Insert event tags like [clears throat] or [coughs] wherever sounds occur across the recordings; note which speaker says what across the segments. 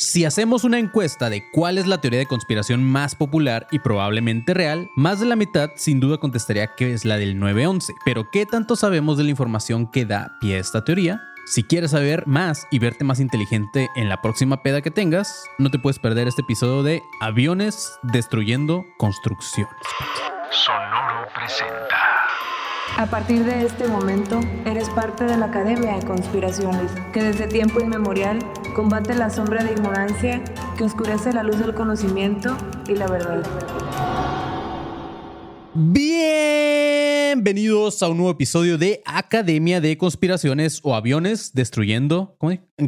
Speaker 1: Si hacemos una encuesta de cuál es la teoría de conspiración más popular y probablemente real, más de la mitad sin duda contestaría que es la del 911. Pero ¿qué tanto sabemos de la información que da pie a esta teoría? Si quieres saber más y verte más inteligente en la próxima peda que tengas, no te puedes perder este episodio de Aviones destruyendo construcciones.
Speaker 2: Sonoro presenta.
Speaker 3: A partir de este momento, eres parte de la Academia de Conspiraciones, que desde tiempo inmemorial combate la sombra de ignorancia que oscurece la luz del conocimiento y la verdad.
Speaker 1: Bienvenidos a un nuevo episodio de Academia de Conspiraciones o Aviones Destruyendo.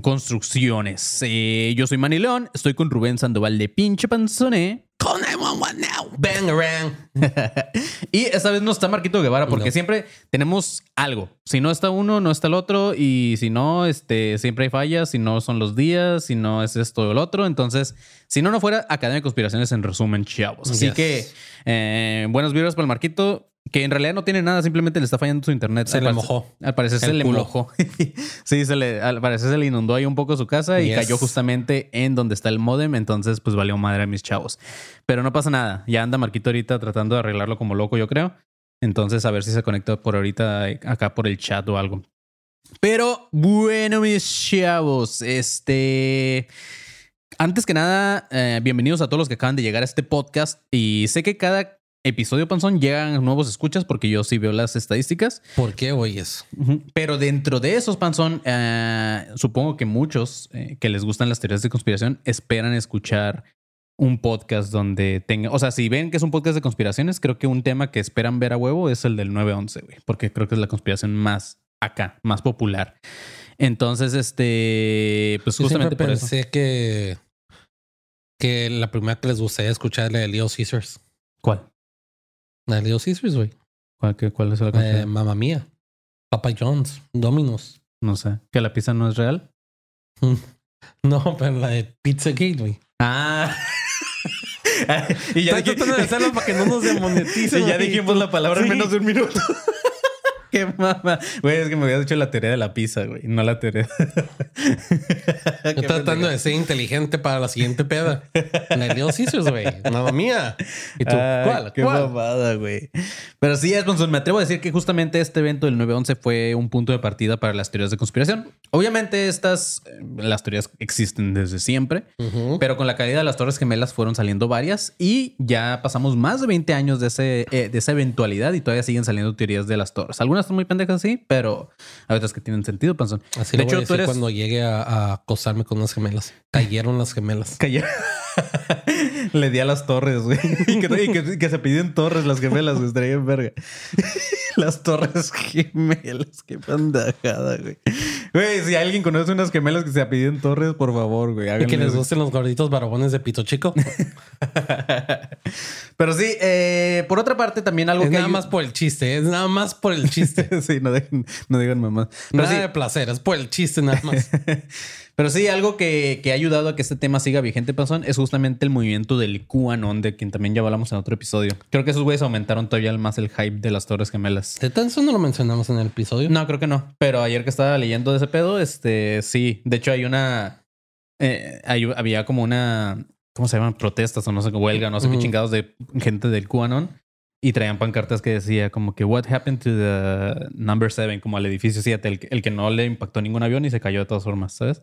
Speaker 1: Construcciones. Eh, yo soy Manny León, estoy con Rubén Sandoval de Pinche Panzone.
Speaker 4: Call 911 now. Bang around. [laughs]
Speaker 1: y esta vez no está Marquito Guevara porque
Speaker 4: No.
Speaker 1: siempre tenemos algo. Si no está uno, no está el otro. Y si no, este, siempre hay fallas. Si no son los días, si no es esto o el otro. Entonces, si no, no fuera Academia de Conspiraciones en resumen, chavos. Así
Speaker 4: Yes.
Speaker 1: que eh, buenos vibras para el Marquito. Que en realidad no tiene nada, simplemente le está fallando su internet.
Speaker 4: Se
Speaker 1: Al
Speaker 4: le mojó.
Speaker 1: Al parecer se
Speaker 4: El
Speaker 1: le
Speaker 4: culo.
Speaker 1: mojó. [laughs] sí, se le, al parecer se le inundó ahí un poco su casa y cayó justamente en donde está el modem. Entonces, pues valió madre a mis chavos. Pero no pasa nada. Ya anda Marquito ahorita tratando de arreglarlo como loco, yo creo. Entonces, a ver si se conecta por ahorita acá por el chat o algo. Pero bueno, mis chavos, este. Antes que nada, eh, bienvenidos a todos los que acaban de llegar a este podcast. Y sé que cada episodio, Panzón, llegan nuevos escuchas porque yo sí veo las estadísticas.
Speaker 4: ¿Por qué oyes?
Speaker 1: Pero dentro de esos, Panzón, eh, supongo que muchos eh, que les gustan las teorías de conspiración esperan escuchar un podcast donde tenga, o sea, si ven que es un podcast de conspiraciones, creo que un tema que esperan ver a huevo es el del 911, güey, porque creo que es la conspiración más acá, más popular. Entonces, este, pues
Speaker 4: Yo
Speaker 1: justamente eso.
Speaker 4: pensé que, que la primera que les gustaría escuchar es la de Leo Caesars.
Speaker 1: ¿Cuál?
Speaker 4: La de Leo Caesars, güey.
Speaker 1: ¿Cuál, qué- cuál es la
Speaker 4: Eh,
Speaker 1: conspiración?
Speaker 4: Mamma mía. Papa John's. Dominos.
Speaker 1: no sé. ¿Que la pizza no es real? [laughs]
Speaker 4: No, pero la de Pizza Gate, güey.
Speaker 1: Ah. [laughs] y ya,
Speaker 4: Estoy tratando de hacerlo para que no nos [laughs] demoneticen.
Speaker 1: Y ya dijimos la palabra en menos de un minuto. Qué mama. Güey, es que me habías dicho la teoría de la pizza, güey. No la teoría. [laughs]
Speaker 4: Estoy tratando de ser inteligente para la siguiente peda. De Leo Caesars, güey. Mamma mía. ¿Y tú?
Speaker 1: Ay,
Speaker 4: ¿Cuál?
Speaker 1: Qué
Speaker 4: ¿Cuál?
Speaker 1: mamada, güey. Pero sí, Alfonso, me atrevo a decir que justamente este evento del 9-11 fue un punto de partida para las teorías de conspiración. Obviamente, estas, eh, las teorías existen desde siempre, pero con la caída de las Torres Gemelas fueron saliendo varias y ya pasamos más de 20 años de, ese, eh, de esa eventualidad y todavía siguen saliendo teorías de las Torres. Algunas son muy pendejas, sí, pero hay otras que tienen sentido, Panzón.
Speaker 4: Así
Speaker 1: de
Speaker 4: lo voy a
Speaker 1: hecho, tú
Speaker 4: decir
Speaker 1: eres...
Speaker 4: cuando llegue a, a acosarme con unas gemelas. Cayeron las gemelas. [laughs]
Speaker 1: Calla- Le di a las torres, güey. [laughs] Y que, y que- que se piden torres las gemelas, güey. Estaría en verga. [laughs] Las torres gemelas. Qué pendejada, güey. Güey, si alguien conoce unas gemelas que se piden torres, por favor, güey.
Speaker 4: Y que les gusten los gorditos barbones de pito chico. [laughs]
Speaker 1: Pero sí, eh, por otra parte, también algo
Speaker 4: es
Speaker 1: que
Speaker 4: nada más por el chiste. Es nada más por el chiste. [laughs]
Speaker 1: sí, no digan, no digan mamás. Pero
Speaker 4: nada
Speaker 1: sí,
Speaker 4: de placer. Es por el chiste nada más.
Speaker 1: Pero sí, algo que, que ha ayudado a que este tema siga vigente, Panzón, es justamente el movimiento del QAnon, de quien también ya hablamos en otro episodio. Creo que esos güeyes aumentaron todavía más el hype de las Torres Gemelas.
Speaker 4: ¿De tan eso no lo mencionamos en el episodio?
Speaker 1: No, creo que no. Pero ayer que estaba leyendo de ese pedo, este, sí. De hecho, hay una... eh, hay- había como una... ¿Cómo se llaman? Protestas o no sé qué, huelga, no sé qué chingados de gente del QAnon. Y traían pancartas que decía como que What happened to the number seven? Como al edificio 7, el, el que no le impactó ningún avión y se cayó de todas formas, ¿sabes?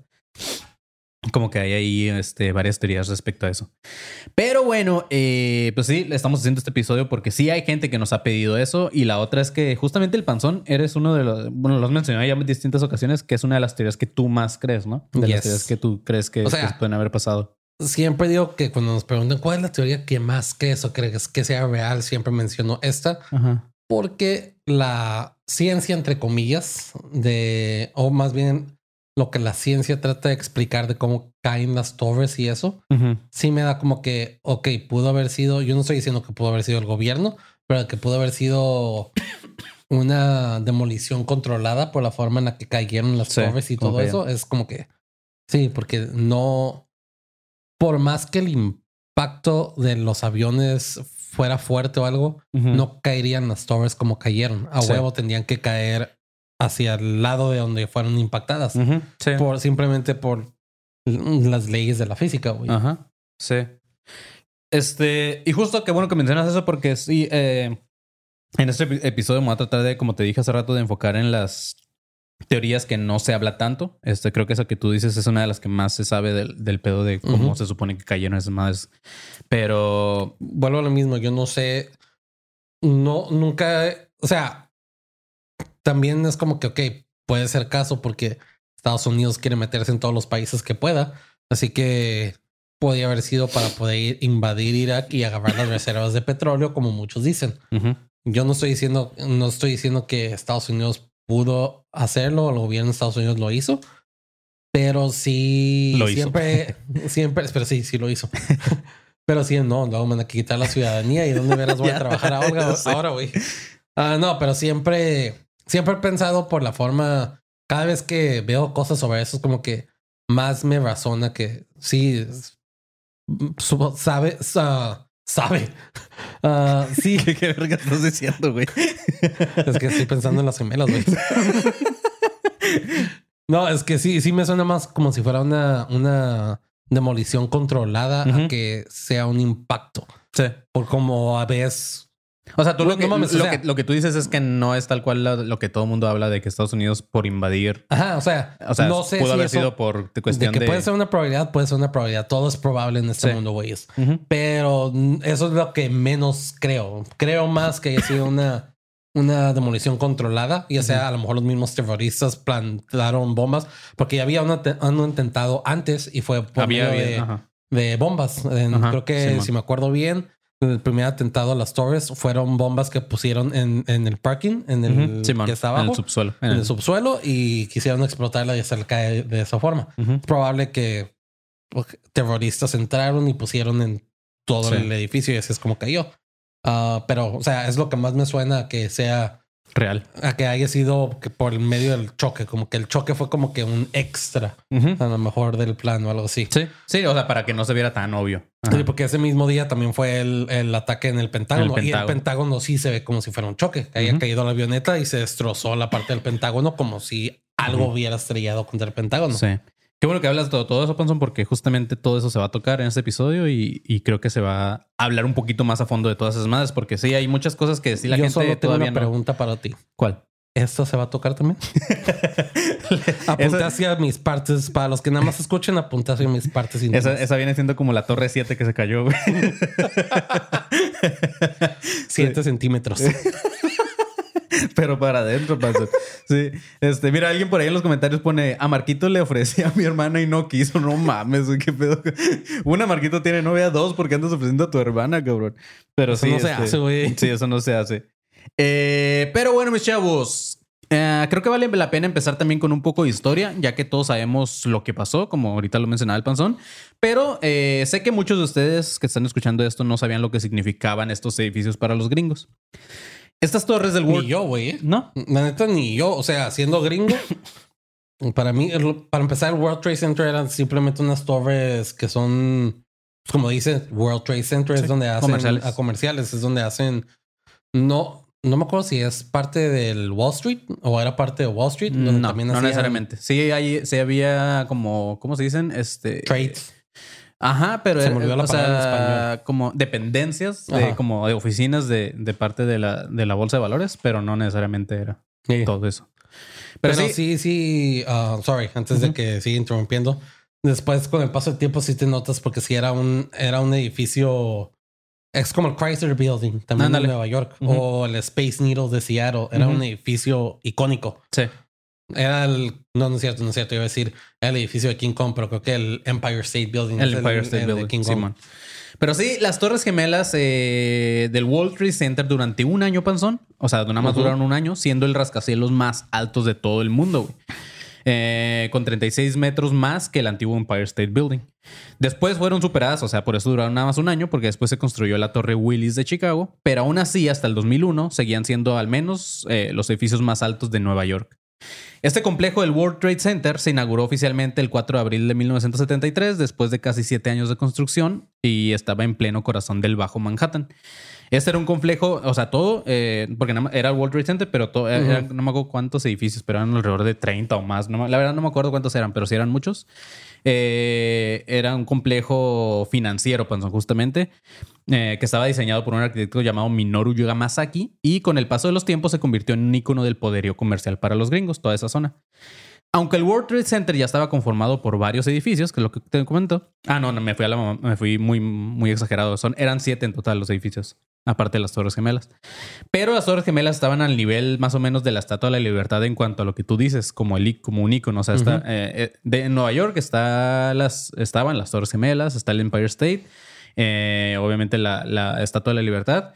Speaker 1: Como que hay ahí este, varias teorías respecto a eso. Pero bueno, eh, pues sí, le estamos haciendo este episodio porque sí hay gente que nos ha pedido eso. Y la otra es que justamente el panzón eres uno de los. Bueno, lo has mencionado ya en distintas ocasiones, que es una de las teorías que tú más crees, ¿no? De las teorías que tú crees que,
Speaker 4: O sea,
Speaker 1: que pueden haber pasado.
Speaker 4: Siempre digo que cuando nos preguntan cuál es la teoría que más crees o crees que sea real, siempre menciono esta.
Speaker 1: Ajá.
Speaker 4: Porque la ciencia, entre comillas, de, o más bien lo que la ciencia trata de explicar de cómo caen las torres y eso,
Speaker 1: Ujú.
Speaker 4: sí me da como que, ok, pudo haber sido, yo no estoy diciendo que pudo haber sido el gobierno, pero que pudo haber sido una demolición controlada por la forma en la que cayeron las
Speaker 1: Sí,
Speaker 4: torres y todo eso, es como que, sí, porque no, por más que el impacto de los aviones fuera fuerte o algo, no caerían las torres como cayeron. A
Speaker 1: Sí.
Speaker 4: huevo tendrían que caer hacia el lado de donde fueron impactadas.
Speaker 1: Sí.
Speaker 4: Por, simplemente por las leyes de la física, güey.
Speaker 1: Ajá. Sí. Este, y justo qué bueno que mencionas eso porque sí, eh, en este epi- episodio me voy a tratar de, como te dije hace rato, de enfocar en las teorías que no se habla tanto. Este, creo que esa que tú dices es una de las que más se sabe del, del pedo de cómo se supone que cayeron esas madres. Pero
Speaker 4: Vuelvo a lo mismo, yo no sé, no, nunca, o sea, también es como que, ok, puede ser caso porque Estados Unidos quiere meterse en todos los países que pueda, así que podría haber sido para poder ir- invadir Irak y agarrar las reservas de petróleo, como muchos dicen.
Speaker 1: ujú,
Speaker 4: Yo no estoy diciendo, no estoy diciendo que Estados Unidos pudo hacerlo, el gobierno de Estados Unidos lo hizo, pero sí
Speaker 1: Lo hizo.
Speaker 4: siempre, [laughs] siempre, pero sí, sí lo hizo. [laughs] pero sí, no, luego me van a quitar la ciudadanía y dónde veras voy a [laughs] trabajar ahora, ahora, güey. Ah, no, pero siempre, siempre he pensado por la forma, cada vez que veo cosas sobre eso, es como que más me razona que sí, sabe, sa- sabe. [laughs] Ah, sí, [laughs]
Speaker 1: ¿Qué, qué verga estás diciendo, güey? [laughs]
Speaker 4: es que estoy pensando en las gemelas, güey. No, es que sí, sí me suena más como si fuera una, una demolición controlada a que sea un impacto.
Speaker 1: Sí.
Speaker 4: Por como a veces.
Speaker 1: O sea, tú lo, que,
Speaker 4: no mames, o
Speaker 1: lo,
Speaker 4: sea-
Speaker 1: que, lo que tú dices es que no es tal cual lo, que todo el mundo habla de que Estados Unidos por invadir.
Speaker 4: Ajá, o sea,
Speaker 1: O sea,
Speaker 4: no sé
Speaker 1: pudo
Speaker 4: si
Speaker 1: haber sido por
Speaker 4: de
Speaker 1: cuestión
Speaker 4: que
Speaker 1: de.
Speaker 4: puede ser una probabilidad, puede ser una probabilidad. Todo es probable en este
Speaker 1: Sí.
Speaker 4: mundo, güeyes.
Speaker 1: Ujú.
Speaker 4: Pero mm, eso es lo que menos creo. Creo más que haya sido una, una demolición controlada, ya sea a lo mejor los mismos terroristas plantaron bombas, porque ya había un intentado antes y fue por
Speaker 1: Había,
Speaker 4: medio
Speaker 1: había-
Speaker 4: de, de bombas. En- creo que
Speaker 1: Simón.
Speaker 4: si me acuerdo bien, el primer atentado a las torres fueron bombas que pusieron en, en el parking, en el que está
Speaker 1: en
Speaker 4: abajo,
Speaker 1: el subsuelo.
Speaker 4: en el subsuelo y quisieron explotarla y hacerla caer de esa forma. Es probable que pues, terroristas entraron y pusieron en todo
Speaker 1: Sí.
Speaker 4: el edificio y así es como cayó. Ah, pero, o sea, es lo que más me suena que sea,
Speaker 1: Real.
Speaker 4: a que haya sido que por el medio del choque, como que el choque fue como que un extra, a lo mejor del plan o algo así.
Speaker 1: Sí, sí, o sea, para que no se viera tan obvio.
Speaker 4: Sí, porque ese mismo día también fue el, el ataque en el Pentágono. Y el
Speaker 1: Pentágono.
Speaker 4: Sí se ve como si fuera un choque. Que haya caído la avioneta y se destrozó la parte del Pentágono como si algo hubiera estrellado contra el Pentágono.
Speaker 1: Sí. Qué bueno que hablas de todo, todo eso, Panson, porque justamente todo eso se va a tocar en este episodio y, y creo que se va a hablar un poquito más a fondo de todas esas madres, porque sí, hay muchas cosas que sí la
Speaker 4: Yo
Speaker 1: gente
Speaker 4: solo tengo
Speaker 1: todavía
Speaker 4: una
Speaker 1: no.
Speaker 4: pregunta para ti.
Speaker 1: ¿Cuál?
Speaker 4: ¿Esto se va a tocar también? [laughs] Apunté hacia mis partes. Para los que nada más escuchen, apunté hacia mis partes
Speaker 1: esa, esa viene siendo como la Torre 7 que se cayó, güey. [laughs]
Speaker 4: Siete centímetros. [laughs] [laughs]
Speaker 1: Pero para adentro, Panson. Sí. Este, mira, alguien por ahí en los comentarios pone: A Marquito le ofrecí a mi hermana y no quiso. No mames, qué pedo. [laughs] Una Marquito tiene novia, dos, porque andas ofreciendo a tu hermana, cabrón. Pero
Speaker 4: Eso
Speaker 1: sí.
Speaker 4: no se
Speaker 1: este,
Speaker 4: hace, güey.
Speaker 1: Sí, eso no se hace. Eh, pero bueno, mis chavos. eh, creo que vale la pena empezar también con un poco de historia, ya que todos sabemos lo que pasó, como ahorita lo mencionaba el panzón. Pero eh, sé que muchos de ustedes que están escuchando esto no sabían lo que significaban estos edificios para los gringos. Estas torres del
Speaker 4: Ni
Speaker 1: World.
Speaker 4: yo, güey. ¿eh?
Speaker 1: No,
Speaker 4: La neta, ni yo. O sea, siendo gringo, [laughs] para mí, para empezar, el World Trade Center eran simplemente unas torres que son, pues, como dice, World Trade Center es
Speaker 1: Sí,
Speaker 4: donde hacen
Speaker 1: comerciales.
Speaker 4: a comerciales, es donde hacen. No, no me acuerdo si es parte del Wall Street o era parte de Wall Street, donde
Speaker 1: no,
Speaker 4: también
Speaker 1: no necesariamente. Sí, hay, sí había como, ¿cómo se dicen? Este
Speaker 4: Trades.
Speaker 1: Ajá, pero
Speaker 4: Se me olvidó la
Speaker 1: o
Speaker 4: en
Speaker 1: sea,
Speaker 4: español.
Speaker 1: como dependencias, de, como de oficinas de, de parte de la, de la bolsa de valores, pero no necesariamente era
Speaker 4: Sí.
Speaker 1: todo eso.
Speaker 4: Pero,
Speaker 1: Pero,
Speaker 4: sí,
Speaker 1: sí,
Speaker 4: sí, ah, sorry, antes de
Speaker 1: Ujú.
Speaker 4: que siga interrumpiendo. Después, con el paso del tiempo, sí te notas porque sí era un, era un edificio. Es como el Chrysler Building, también en Nueva York,
Speaker 1: Ujú.
Speaker 4: o el Space Needle de Seattle. Era
Speaker 1: Ujú.
Speaker 4: un edificio icónico.
Speaker 1: sí.
Speaker 4: Era el. No, no es cierto, no es cierto. Iba a decir el edificio de King Kong, pero creo que el Empire State Building.
Speaker 1: El Empire State
Speaker 4: el de
Speaker 1: Building,
Speaker 4: King Kong.
Speaker 1: Simón. Pero sí, las Torres Gemelas eh, del World Trade Center durante un año, panzón. O sea, nada más duraron un año, siendo el rascacielos más altos de todo el mundo, güey. eh, con 36 metros más que el antiguo Empire State Building. Después fueron superadas, o sea, por eso duraron nada más un año, porque después se construyó la Torre Willis de Chicago, pero aún así, hasta el 2001, seguían siendo al menos eh, los edificios más altos de Nueva York. Este complejo del World Trade Center se inauguró oficialmente el 4 de abril de 1973, después de casi siete años de construcción, y estaba en pleno corazón del Bajo Manhattan. Este era un complejo, o sea, todo, eh, porque era el World Trade Center, pero todo, era- no me acuerdo cuántos edificios, pero eran alrededor de 30 o más. No la verdad no me acuerdo cuántos eran, pero sí eran muchos. Eh, era un complejo financiero, justamente, eh, que estaba diseñado por un arquitecto llamado Minoru Yamasaki y con el paso de los tiempos se convirtió en un icono del poderío comercial para los gringos, toda esa zona. Aunque el World Trade Center ya estaba conformado por varios edificios, que es lo que te comento. Ah, no, no me fui a la me fui muy, muy exagerado. Son, eran siete en total los edificios, aparte de las Torres Gemelas. Pero las Torres Gemelas estaban al nivel más o menos de la Estatua de la Libertad en cuanto a lo que tú dices, como, el, como un icono. O sea, está, eh, eh, de, en Nueva York está las, estaban las Torres Gemelas, está el Empire State, eh, obviamente la, la Estatua de la Libertad.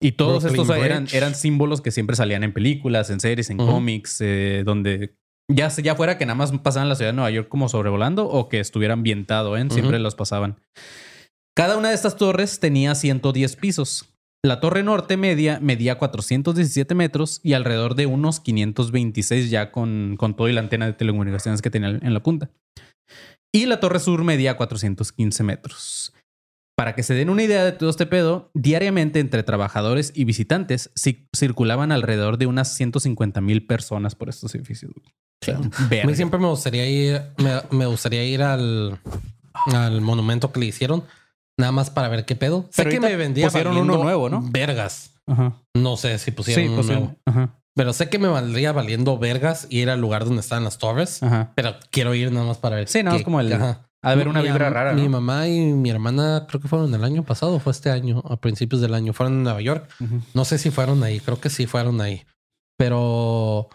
Speaker 1: Y todos
Speaker 4: Brooklyn
Speaker 1: estos eran,
Speaker 4: Bridge.
Speaker 1: eran símbolos que siempre salían en películas, en series, en cómics, eh, donde ya, ya fuera que nada más pasaban la ciudad de Nueva York como sobrevolando o que estuviera ambientado, ¿eh? siempre los pasaban. Cada una de estas torres tenía 110 pisos. La torre norte media medía 417 metros y alrededor de unos 526 ya con, con todo y la antena de telecomunicaciones que tenía en la punta. Y la torre sur medía 415 metros. Para que se den una idea de todo este pedo, diariamente entre trabajadores y visitantes ci- circulaban alrededor de unas 150 mil personas por estos edificios. sea,
Speaker 4: A mí siempre me gustaría ir, me, me gustaría ir al, al monumento que le hicieron, nada más para ver qué pedo. Sé que me vendía
Speaker 1: pusieron uno nuevo, ¿no?
Speaker 4: Vergas.
Speaker 1: Ajá.
Speaker 4: No sé si pusieron
Speaker 1: Sí,
Speaker 4: uno nuevo.
Speaker 1: ajá.
Speaker 4: Pero sé que me valdría valiendo vergas ir al lugar donde están las torres.
Speaker 1: Ajá.
Speaker 4: Pero quiero ir nada más para ver.
Speaker 1: Sí, nada más como el-
Speaker 4: ajá.
Speaker 1: De haber una
Speaker 4: Mi
Speaker 1: vibra rara.
Speaker 4: Mi
Speaker 1: ¿no?
Speaker 4: mamá y mi hermana creo que fueron el año pasado, fue este año, a principios del año. Fueron en Nueva York. No sé si fueron ahí, creo que sí fueron ahí. Pero,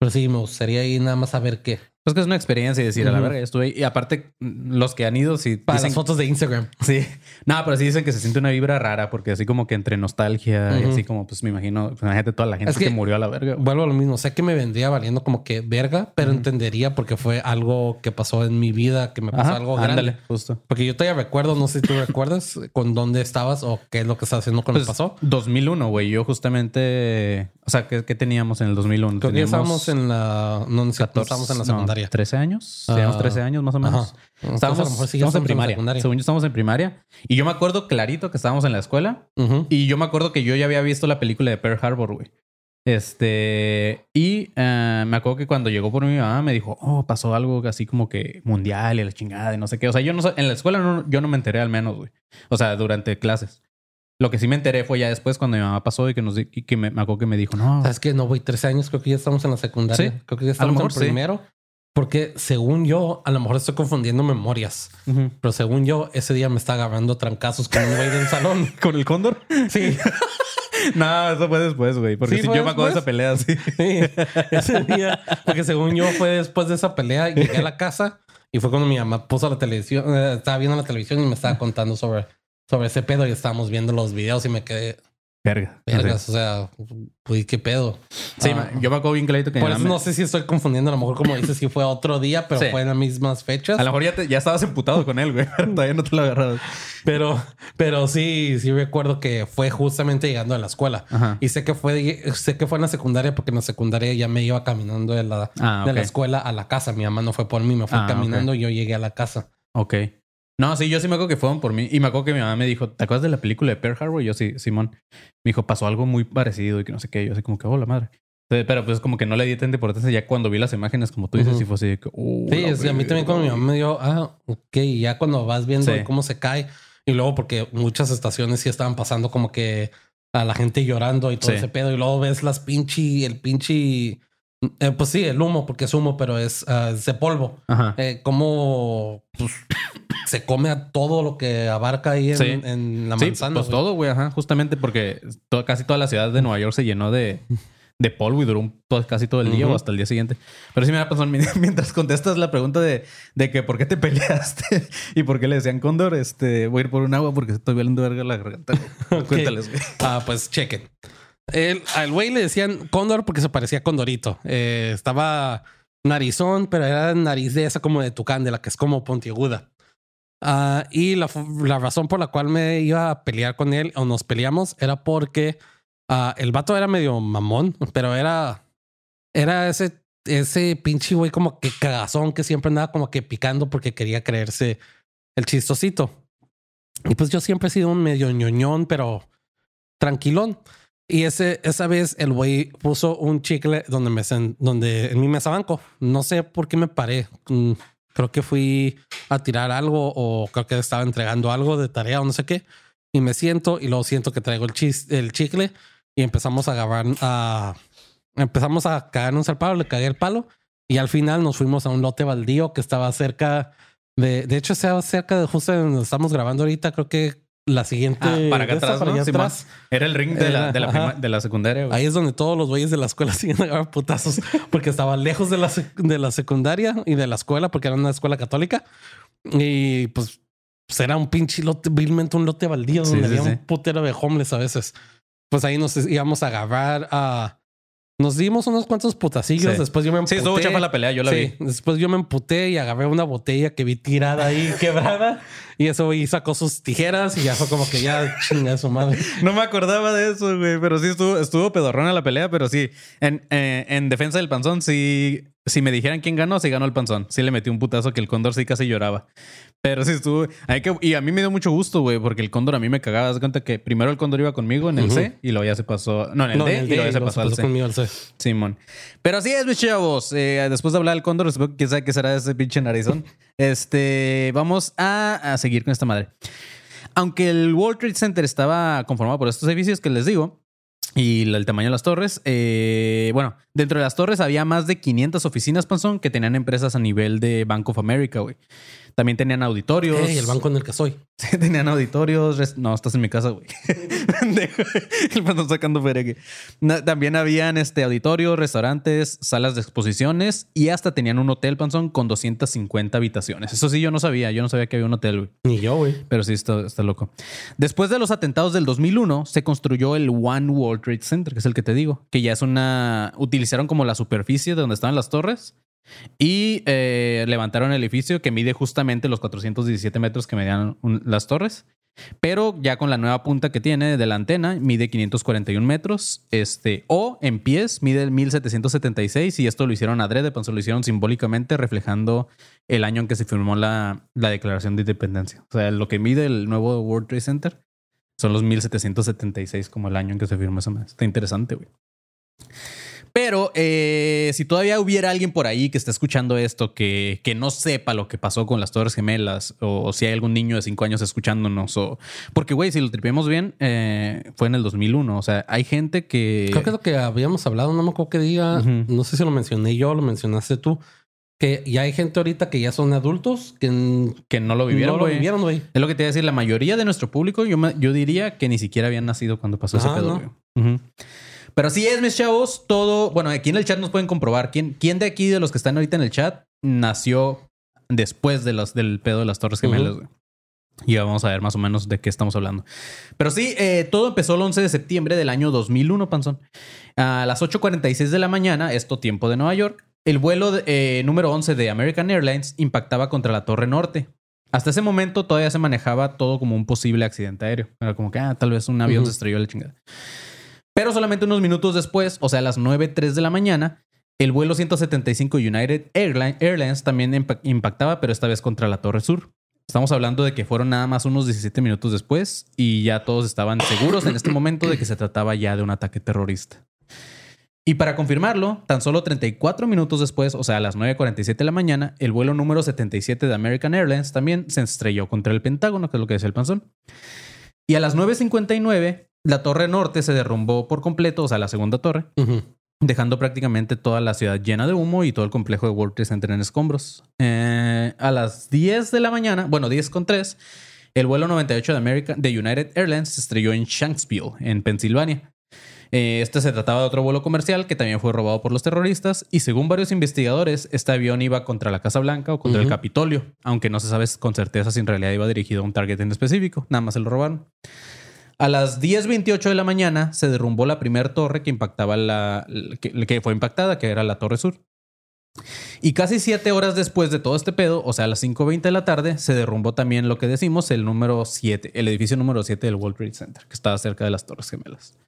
Speaker 4: pero sí, me gustaría ir nada más a ver qué.
Speaker 1: Pues que es una experiencia y decir a la verga, ya estuve ahí. Y aparte, los que han ido, sí
Speaker 4: Para
Speaker 1: dicen,
Speaker 4: las fotos de Instagram.
Speaker 1: Sí. No, pero sí dicen que se siente una vibra rara porque así como que entre nostalgia y así como, pues me imagino, pues, imagínate toda la gente
Speaker 4: Es
Speaker 1: que,
Speaker 4: que-
Speaker 1: murió a la verga.
Speaker 4: Vuelvo a lo mismo. Sé que me vendría valiendo como que verga, pero entendería porque fue algo que pasó en mi vida, que me pasó
Speaker 1: Ajá,
Speaker 4: algo
Speaker 1: ándale,
Speaker 4: grande.
Speaker 1: justo.
Speaker 4: Porque yo todavía recuerdo, no sé si tú recuerdas [laughs] con dónde estabas o qué es lo que estás haciendo cuando
Speaker 1: Pues,
Speaker 4: pasó.
Speaker 1: 2001, güey. Yo justamente, o sea, ¿qué, qué teníamos en el 2001?
Speaker 4: Creo que
Speaker 1: Teníamos
Speaker 4: estábamos en la, no, no,
Speaker 1: 14,
Speaker 4: estábamos en la
Speaker 1: no,
Speaker 4: secundaria.
Speaker 1: 13 años.
Speaker 4: Ah,
Speaker 1: Teníamos 13 años más o menos.
Speaker 4: Ajá. Entonces,
Speaker 1: Estábamos,
Speaker 4: a lo mejor sí
Speaker 1: estábamos en
Speaker 4: estamos la
Speaker 1: primaria.
Speaker 4: secundaria.
Speaker 1: Según yo, estábamos en primaria. Y yo me acuerdo clarito que estábamos en la escuela.
Speaker 4: Ujú.
Speaker 1: Y yo me acuerdo que yo ya había visto la película de Pearl Harbor, güey. Este, y eh, me acuerdo que cuando llegó por mi mamá me dijo, oh, pasó algo así como que mundial y la chingada y no sé qué. O sea, yo no en la escuela no- yo no me enteré al menos, güey. O sea, durante clases. Lo que sí me enteré fue ya después cuando mi mamá pasó y que nos y que me, me acuerdo que me dijo, no,
Speaker 4: ¿Sabes qué? No, güey, 13 años, creo que ya estamos en la secundaria.
Speaker 1: Sí.
Speaker 4: Creo que ya
Speaker 1: A lo
Speaker 4: estamos
Speaker 1: mejor
Speaker 4: en
Speaker 1: sí.
Speaker 4: Porque según yo, a lo mejor estoy confundiendo memorias. Pero según yo, ese día me está agarrando trancazos con un güey del salón. [laughs]
Speaker 1: ¿Con el cóndor?
Speaker 4: Sí, [laughs]
Speaker 1: no, eso fue después, güey. Porque
Speaker 4: Sí,
Speaker 1: si yo me acuerdo de esa pelea, sí. [laughs]
Speaker 4: sí, ese día. Porque según yo fue después de esa pelea, llegué a la casa y fue cuando mi mamá puso la televisión, eh, estaba viendo la televisión y me estaba contando sobre, sobre ese pedo y estábamos viendo los videos y me quedé,
Speaker 1: Verga.
Speaker 4: vergas, o sea, uy, qué pedo.
Speaker 1: Sí,
Speaker 4: Ah,
Speaker 1: yo me acuerdo bien clarito que mi
Speaker 4: por
Speaker 1: mamá
Speaker 4: eso
Speaker 1: me-
Speaker 4: no sé si estoy confundiendo, a lo mejor como [coughs] dices, si fue otro día, pero
Speaker 1: Sí.
Speaker 4: fue en las mismas fechas.
Speaker 1: A lo mejor ya, te- ya estabas emputado con él, güey. [laughs] Todavía no te lo agarrado.
Speaker 4: Pero, pero sí, sí recuerdo que fue justamente llegando a la escuela.
Speaker 1: Ajá.
Speaker 4: Y sé que fue, sé que fue en la secundaria porque en la secundaria ya me iba caminando de la,
Speaker 1: Ah,
Speaker 4: de la escuela a la casa. Mi mamá no fue por mí, me fue
Speaker 1: Ah,
Speaker 4: caminando y yo llegué a la casa.
Speaker 1: Ok. No, sí, yo sí me acuerdo que fueron por mí. Y me acuerdo que mi mamá me dijo, ¿te acuerdas de la película de Pearl Harbor? Y yo sí, Simón. Me dijo, pasó algo muy parecido y que no sé qué. Yo así como que, oh, la madre. Entonces, Pero pues como que no le di tanta importancia ya cuando vi las imágenes, como tú dices,
Speaker 4: Ujú.
Speaker 1: y fue así de que, oh,
Speaker 4: Sí, es- a mí también cuando mi mamá me dio, ah, ok, y ya cuando vas viendo
Speaker 1: Sí.
Speaker 4: cómo se cae. Y luego porque muchas estaciones sí estaban pasando como que a la gente llorando y todo
Speaker 1: Sí.
Speaker 4: ese pedo. Y luego ves las pinche, el pinche, eh, pues sí, el humo, porque es humo, pero es, es de polvo.
Speaker 1: Ajá.
Speaker 4: eh, cómo pues, se come a todo lo que abarca ahí en,
Speaker 1: Sí.
Speaker 4: en la
Speaker 1: Sí,
Speaker 4: manzana.
Speaker 1: pues
Speaker 4: güey.
Speaker 1: todo, güey, ajá. Justamente porque casi toda la ciudad de Nueva York se llenó de, de polvo y duró un- todo- casi todo el día o hasta el día siguiente. Pero sí me va a pasar mientras contestas la pregunta de, de que por qué te [laughs] peleaste y por qué le decían cóndor, este, voy a ir por un agua porque estoy valiendo verga la garganta. [laughs] Cuéntales, güey.
Speaker 4: Ah, pues chequen. El, al güey le decían cóndor porque se parecía a Condorito. Eh, estaba narizón, pero era nariz de esa como de tucán, de la que es como pontiaguda. Ah, y la, la razón por la cual me iba a pelear con él o nos peleamos era porque ah, el vato era medio mamón, pero era, era ese, ese pinche güey como que cagazón que siempre andaba como que picando porque quería creerse el chistosito. Y pues yo siempre he sido un medio ñoñón, pero tranquilón. Y ese, esa vez el güey puso un chicle donde me sen- donde en mi mesa banco. No sé por qué me paré. Creo que fui a tirar algo o creo que estaba entregando algo de tarea o no sé qué. Y me siento y luego siento que traigo el, el chicle y empezamos a agarrar a empezamos a caernos al palo, le cagué el palo y al final nos fuimos a un lote baldío que estaba cerca de, de hecho, estaba cerca de justo donde estamos grabando ahorita. Creo que la siguiente
Speaker 1: Ah, para acá
Speaker 4: esta,
Speaker 1: atrás,
Speaker 4: para
Speaker 1: ¿no?
Speaker 4: allá
Speaker 1: Simón.
Speaker 4: atrás.
Speaker 1: Era el ring de la, de la, prima- de la secundaria, güey.
Speaker 4: Ahí es donde todos los güeyes de la escuela [laughs] siguen agarrar putazos porque estaba lejos de la, de la secundaria y de la escuela porque era una escuela católica. Y pues, pues era un pinche lote, vilmente un lote baldío
Speaker 1: Sí,
Speaker 4: donde
Speaker 1: sí,
Speaker 4: había un putero de homeless a veces. Pues ahí nos íbamos a agarrar a. Nos dimos unos cuantos putacillos.
Speaker 1: Sí.
Speaker 4: Después yo me
Speaker 1: Sí,
Speaker 4: emputé.
Speaker 1: estuvo chafa la pelea, yo la
Speaker 4: Sí,
Speaker 1: vi.
Speaker 4: Después yo me emputé y agarré una botella que vi tirada ahí [laughs] quebrada. Y eso güey sacó sus tijeras y ya fue como que ya chinga su madre. [laughs]
Speaker 1: No me acordaba de eso, güey, pero sí estuvo, estuvo pedorrona la pelea, pero sí, en, eh, en defensa del panzón, sí, si me dijeran quién ganó, sí ganó el panzón. Sí le metí un putazo que el cóndor sí casi lloraba. Pero sí estuvo. hay que, y a mí me dio mucho gusto, güey, porque el cóndor a mí me cagaba. De cuenta que primero el cóndor iba conmigo en el
Speaker 4: Ujú.
Speaker 1: C y luego ya se pasó. No, en el
Speaker 4: No,
Speaker 1: D
Speaker 4: en el
Speaker 1: y
Speaker 4: D,
Speaker 1: luego ya se
Speaker 4: luego
Speaker 1: pasó al C.
Speaker 4: conmigo al C.
Speaker 1: Simón. Pero así es, mis chavos. Eh, después de hablar del cóndor, supongo que quién sabe qué será ese pinche narizón. Este, vamos a, a seguir con esta madre. Aunque el World Trade Center estaba conformado por estos edificios que les digo, y el tamaño de las torres, eh, bueno, dentro de las torres había más de 500 oficinas, Panzón, que tenían empresas a nivel de Bank of America, güey. También tenían auditorios.
Speaker 4: Ey, el banco en el que soy. [laughs]
Speaker 1: Sí, tenían auditorios. No, estás en mi casa, güey. [laughs] El sacando. Na- También habían este, auditorios, restaurantes, salas de exposiciones y hasta tenían un hotel, panzón, con 250 habitaciones. Eso sí, yo no sabía. Yo no sabía que había un hotel, güey.
Speaker 4: Ni yo, güey.
Speaker 1: Pero sí, está, está loco. Después de los atentados del 2001, se construyó el One World Trade Center, que es el que te digo, que ya es una... Utilizaron como la superficie de donde estaban las torres y eh, levantaron el edificio que mide justamente los 417 metros que medían las torres. Pero ya con la nueva punta que tiene de la antena, mide 541 metros. Este, o en pies, mide 1776. Y esto lo hicieron adrede, pues lo hicieron simbólicamente, reflejando el año en que se firmó la, la Declaración de Independencia. O sea, lo que mide el nuevo World Trade Center son los 1776, como el año en que se firmó esa. Está interesante, güey. Pero eh, si todavía hubiera alguien por ahí que esté escuchando esto que, que no sepa lo que pasó con las Torres Gemelas, o, o si hay algún niño de 5 años escuchándonos, o porque, güey, si lo tripiemos bien, eh, fue en el 2001. O sea, hay gente que.
Speaker 4: Creo que es lo que habíamos hablado, no me acuerdo qué día.
Speaker 1: Ujú.
Speaker 4: No sé si lo mencioné yo, lo mencionaste tú. Que ya hay gente ahorita que ya son adultos que
Speaker 1: que no lo vivieron,
Speaker 4: no lo vivieron, güey.
Speaker 1: Es lo que te iba a decir, la mayoría de nuestro público, yo, me- yo diría que ni siquiera habían nacido cuando pasó ese pedo.
Speaker 4: ¿no?
Speaker 1: güey. Ujú. Pero así es, mis chavos, todo, bueno, aquí en el chat nos pueden comprobar quién, quién de aquí, de los que están ahorita en el chat, nació después de los, del pedo de las Torres Gemelas, güey. Y vamos a ver más o menos de qué estamos hablando. Pero sí, eh, todo empezó el 11 de septiembre del año 2001, Panzón. A las 8.46 de la mañana, esto tiempo de Nueva York, el vuelo de- eh, número 11 de American Airlines impactaba contra la Torre Norte. Hasta ese momento todavía se manejaba todo como un posible accidente aéreo. Era como que, ah, tal vez un avión se estrelló la chingada. Pero solamente unos minutos después, o sea, a las 9.03 de la mañana, el vuelo 175 United Airline- Airlines también impa- impactaba, pero esta vez contra la Torre Sur. Estamos hablando de que fueron nada más unos 17 minutos después y ya todos estaban seguros en este momento de que se trataba ya de un ataque terrorista. Y para confirmarlo, tan solo 34 minutos después, o sea, a las 9.47 de la mañana, el vuelo número 77 de American Airlines también se estrelló contra el Pentágono, que es lo que decía el panzón. Y a las 9.59, la torre norte se derrumbó por completo, o sea, la segunda torre, dejando prácticamente toda la ciudad llena de humo y todo el complejo de World Trade Center en escombros. Eh, a las 10 de la mañana, bueno, 10 con 3, el vuelo 98 de, American, de United Airlines se estrelló en Shanksville, en Pensilvania. Eh, Este se trataba de otro vuelo comercial que también fue robado por los terroristas y según varios investigadores, este avión iba contra la Casa Blanca o contra el. Capitolio, aunque no se sabe con certeza si en realidad iba dirigido a un target en específico, nada más se lo robaron. A las 10.28 de la mañana se derrumbó la primera torre que impactaba la, que, fue impactada, que era la Torre Sur. Y casi siete horas después de todo este pedo, o sea, a las 5.20 de la tarde, se derrumbó también lo que decimos, el número 7, el edificio número 7 del World Trade Center, que estaba cerca de las Torres Gemelas.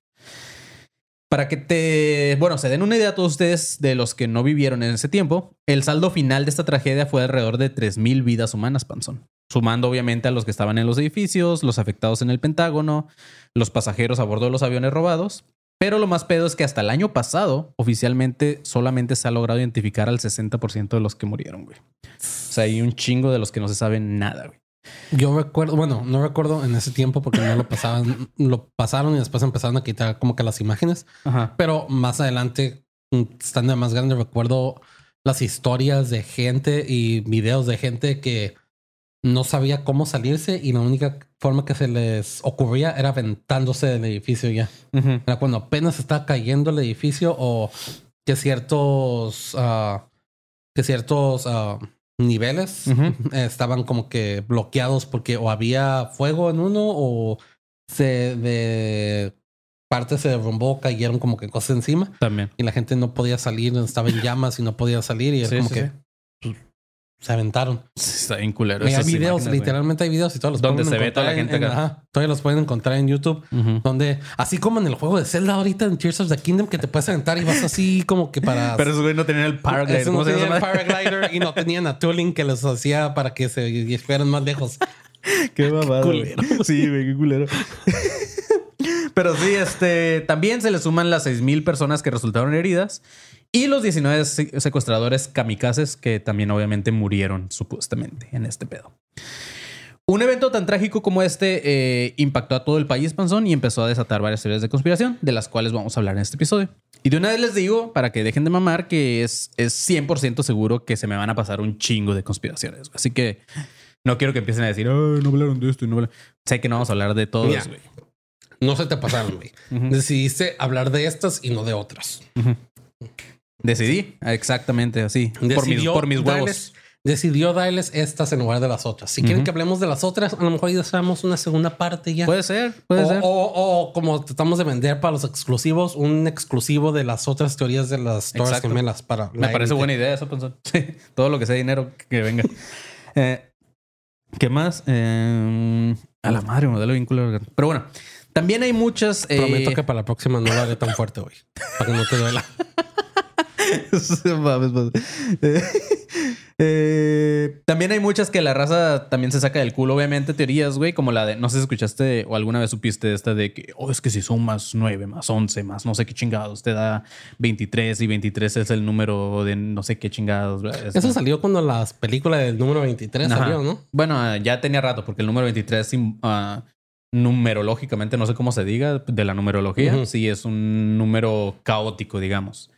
Speaker 1: Para que te, bueno, se den una idea a todos ustedes de los que no vivieron en ese tiempo, el saldo final de esta tragedia fue alrededor de 3.000 vidas humanas, Panzón. Sumando obviamente a los que estaban en los edificios, los afectados en el Pentágono, los pasajeros a bordo de los aviones robados. Pero lo más pedo es que hasta el año pasado, oficialmente, solamente se ha logrado identificar al 60% de los que murieron, güey. O sea, hay un chingo de los que no se sabe nada, güey.
Speaker 4: Yo recuerdo, bueno, no recuerdo en ese tiempo porque no lo pasaban, lo pasaron y después empezaron a quitar como que las imágenes.
Speaker 1: Ajá.
Speaker 4: Pero más adelante, mm, estando más grande, recuerdo las historias de gente y videos de gente que no sabía cómo salirse y la única forma que se les ocurría era aventándose del edificio ya. Era cuando apenas estaba cayendo el edificio o que ciertos ah, que ciertos ah, niveles [laughs] estaban como que bloqueados porque o había fuego en uno o se de parte se derrumbó, cayeron como que cosas encima
Speaker 1: También.
Speaker 4: y la gente no podía salir, estaba en llamas y no podía salir y es
Speaker 1: Sí,
Speaker 4: como
Speaker 1: sí,
Speaker 4: que
Speaker 1: sí.
Speaker 4: Se aventaron.
Speaker 1: Está bien culero.
Speaker 4: Y hay videos,
Speaker 1: imágenes, güey.
Speaker 4: literalmente hay videos y todos los
Speaker 1: Donde
Speaker 4: pueden
Speaker 1: se ve toda la gente
Speaker 4: en- ajá, todavía los pueden encontrar en YouTube. Donde, así como en el juego de Zelda ahorita en Tears of the Kingdom, que te puedes aventar y vas así como que para. [laughs]
Speaker 1: Pero esos güey no tenían el paraglider.
Speaker 4: Eso
Speaker 1: ¿Cómo
Speaker 4: no tenían
Speaker 1: llama?
Speaker 4: paraglider y no [laughs] tenían a Tooling que les hacía para que se fueran más lejos. [laughs]
Speaker 1: Qué babada.
Speaker 4: culero.
Speaker 1: güey. Sí, güey, qué culero. Pero sí, este, también se le suman las 6.000 personas que resultaron heridas y los 19 se- secuestradores kamikazes que también obviamente murieron supuestamente en este pedo. Un evento tan trágico como este eh, impactó a todo el país, Panzón, y empezó a desatar varias teorías de conspiración, de las cuales vamos a hablar en este episodio. Y de una vez les digo, para que dejen de mamar, que es, es 100% seguro que se me van a pasar un chingo de conspiraciones. Así que no quiero que empiecen a decir, "Ay, no hablaron de esto y no hablaron. Sé que no vamos a hablar de todos, güey.
Speaker 4: No se te pasaron, güey. Decidiste hablar de estas y no de otras.
Speaker 1: Decidí, exactamente así. Por mis, por mis huevos.
Speaker 4: darles- decidió darles estas en lugar de las otras. Si quieren que hablemos de las otras, a lo mejor ya hacemos una segunda parte ya.
Speaker 1: Puede ser, puede
Speaker 4: o,
Speaker 1: ser.
Speaker 4: o- o como tratamos de vender para los exclusivos, un exclusivo de las otras teorías de las torres gemelas para
Speaker 1: Me parece
Speaker 4: élite.
Speaker 1: buena idea eso, Panzón. [laughs] Sí, todo lo que sea dinero que venga. [laughs] Eh, ¿Qué más? Eh, a la madre, modelo vínculo. Pero bueno, también hay muchas. eh,
Speaker 4: Prometo que para la próxima no lo haré tan fuerte hoy. Para que no te duela. [laughs] [laughs]
Speaker 1: Mames. Eh, [laughs] eh, también hay muchas que la raza también se saca del culo, obviamente, teorías, güey, como la de, no sé si escuchaste o alguna vez supiste esta de que, oh, es que si son más 9, más 11, más no sé qué chingados, te da 23 y 23 es el número de no sé qué chingados.
Speaker 4: Eso salió cuando las películas del número 23
Speaker 1: Ajá.
Speaker 4: salió, ¿no?
Speaker 1: Bueno, ya tenía rato, porque el número 23, sim- ah, numerológicamente, no sé cómo se diga, de la numerología, sí es un número caótico, digamos.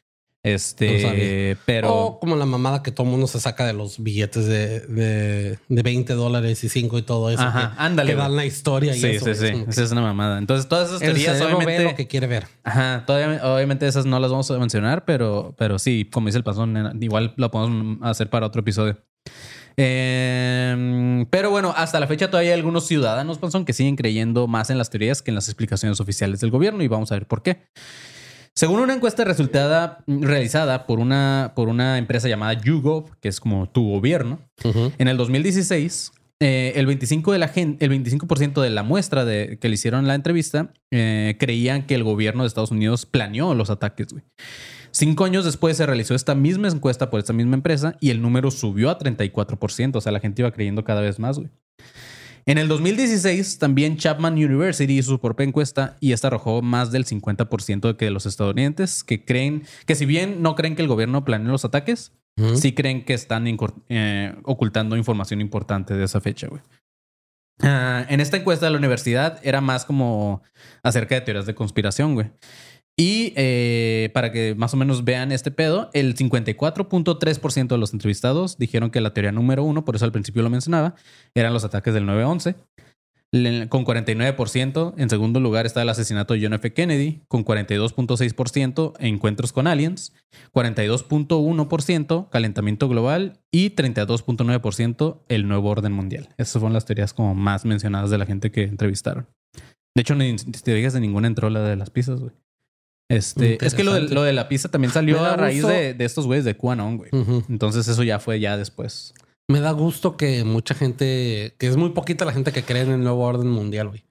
Speaker 1: Este, pero.
Speaker 4: O como la mamada que todo mundo se saca de los billetes de, de, de 20 dólares y 5 y todo eso.
Speaker 1: Ajá,
Speaker 4: que,
Speaker 1: ándale,
Speaker 4: Que dan la historia y
Speaker 1: Sí,
Speaker 4: eso.
Speaker 1: sí, sí.
Speaker 4: que
Speaker 1: Esa es una mamada. Entonces, todas esas teorías,
Speaker 4: ve
Speaker 1: obviamente.
Speaker 4: lo que quiere ver.
Speaker 1: Ajá, todavía, obviamente esas no las vamos a mencionar, pero, pero sí, como dice el pasón, igual lo podemos hacer para otro episodio. Eh, pero bueno, hasta la fecha todavía hay algunos ciudadanos, Panzón, que siguen creyendo más en las teorías que en las explicaciones oficiales del gobierno y vamos a ver por qué. Según una encuesta resultada, realizada por una, por una empresa llamada YouGov, que es como tu gobierno, en el 2016, eh, el 25%, de la gen- el 25 de la muestra de, que le hicieron la entrevista eh, creían que el gobierno de Estados Unidos planeó los ataques. güey. Cinco años después se realizó esta misma encuesta por esta misma empresa y el número subió a 34%. O sea, la gente iba creyendo cada vez más. güey. En el 2016, también Chapman University hizo su propia encuesta y esta arrojó más del 50% de que los estadounidenses que creen que si bien no creen que el gobierno planeó los ataques, sí creen que están eh, ocultando información importante de esa fecha, güey. Ah, en esta encuesta de la universidad era más como acerca de teorías de conspiración, güey. Y eh, para que más o menos vean este pedo, el 54.3% de los entrevistados dijeron que la teoría número uno, por eso al principio lo mencionaba, eran los ataques del 9-11. Le- Con 49%, en segundo lugar está el asesinato de John F. Kennedy, con 42.6% encuentros con aliens, 42.1% calentamiento global y 32.9% el nuevo orden mundial. Esas fueron las teorías como más mencionadas de la gente que entrevistaron. De hecho, ni te digas de ninguna entró la de las pizzas, güey. Este, es que lo de,
Speaker 4: Interesante.
Speaker 1: lo de la pizza también salió a raíz de, de estos güeyes de QAnon, güey. Entonces eso ya fue ya después.
Speaker 4: Me da gusto que mucha gente, que es muy poquita la gente que cree en el nuevo orden mundial, güey.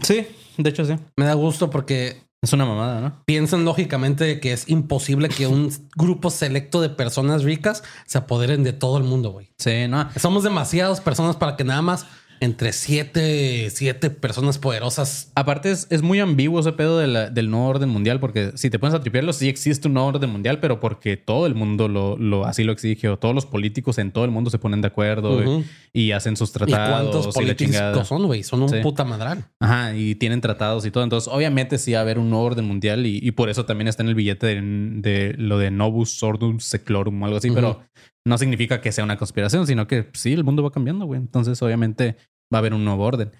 Speaker 1: Sí, de hecho sí.
Speaker 4: Me da gusto porque
Speaker 1: Es una mamada, ¿no?
Speaker 4: piensan lógicamente que es imposible que un grupo selecto de personas ricas se apoderen de todo el mundo, güey.
Speaker 1: Sí, no.
Speaker 4: Somos demasiadas personas para que nada más entre siete, siete personas poderosas.
Speaker 1: Aparte es, es muy ambiguo ese pedo de la- del nuevo orden mundial, porque si te pones a tripearlo, sí existe un nuevo orden mundial, pero porque todo el mundo lo, lo así lo exige, o todos los políticos en todo el mundo se ponen de acuerdo
Speaker 4: Ujú.
Speaker 1: y hacen sus
Speaker 4: ¿Y
Speaker 1: tratados
Speaker 4: cuántos
Speaker 1: y chingada.
Speaker 4: políticos son, güey? Son un
Speaker 1: Sí.
Speaker 4: puta madral.
Speaker 1: Ajá, y tienen tratados y todo. Entonces, obviamente sí va a haber un nuevo orden mundial y, y por eso también está en el billete de, de lo de Novus Ordum Seclorum o algo así, pero no significa que sea una conspiración, sino que sí, el mundo va cambiando, güey. Entonces, obviamente va a haber un nuevo orden.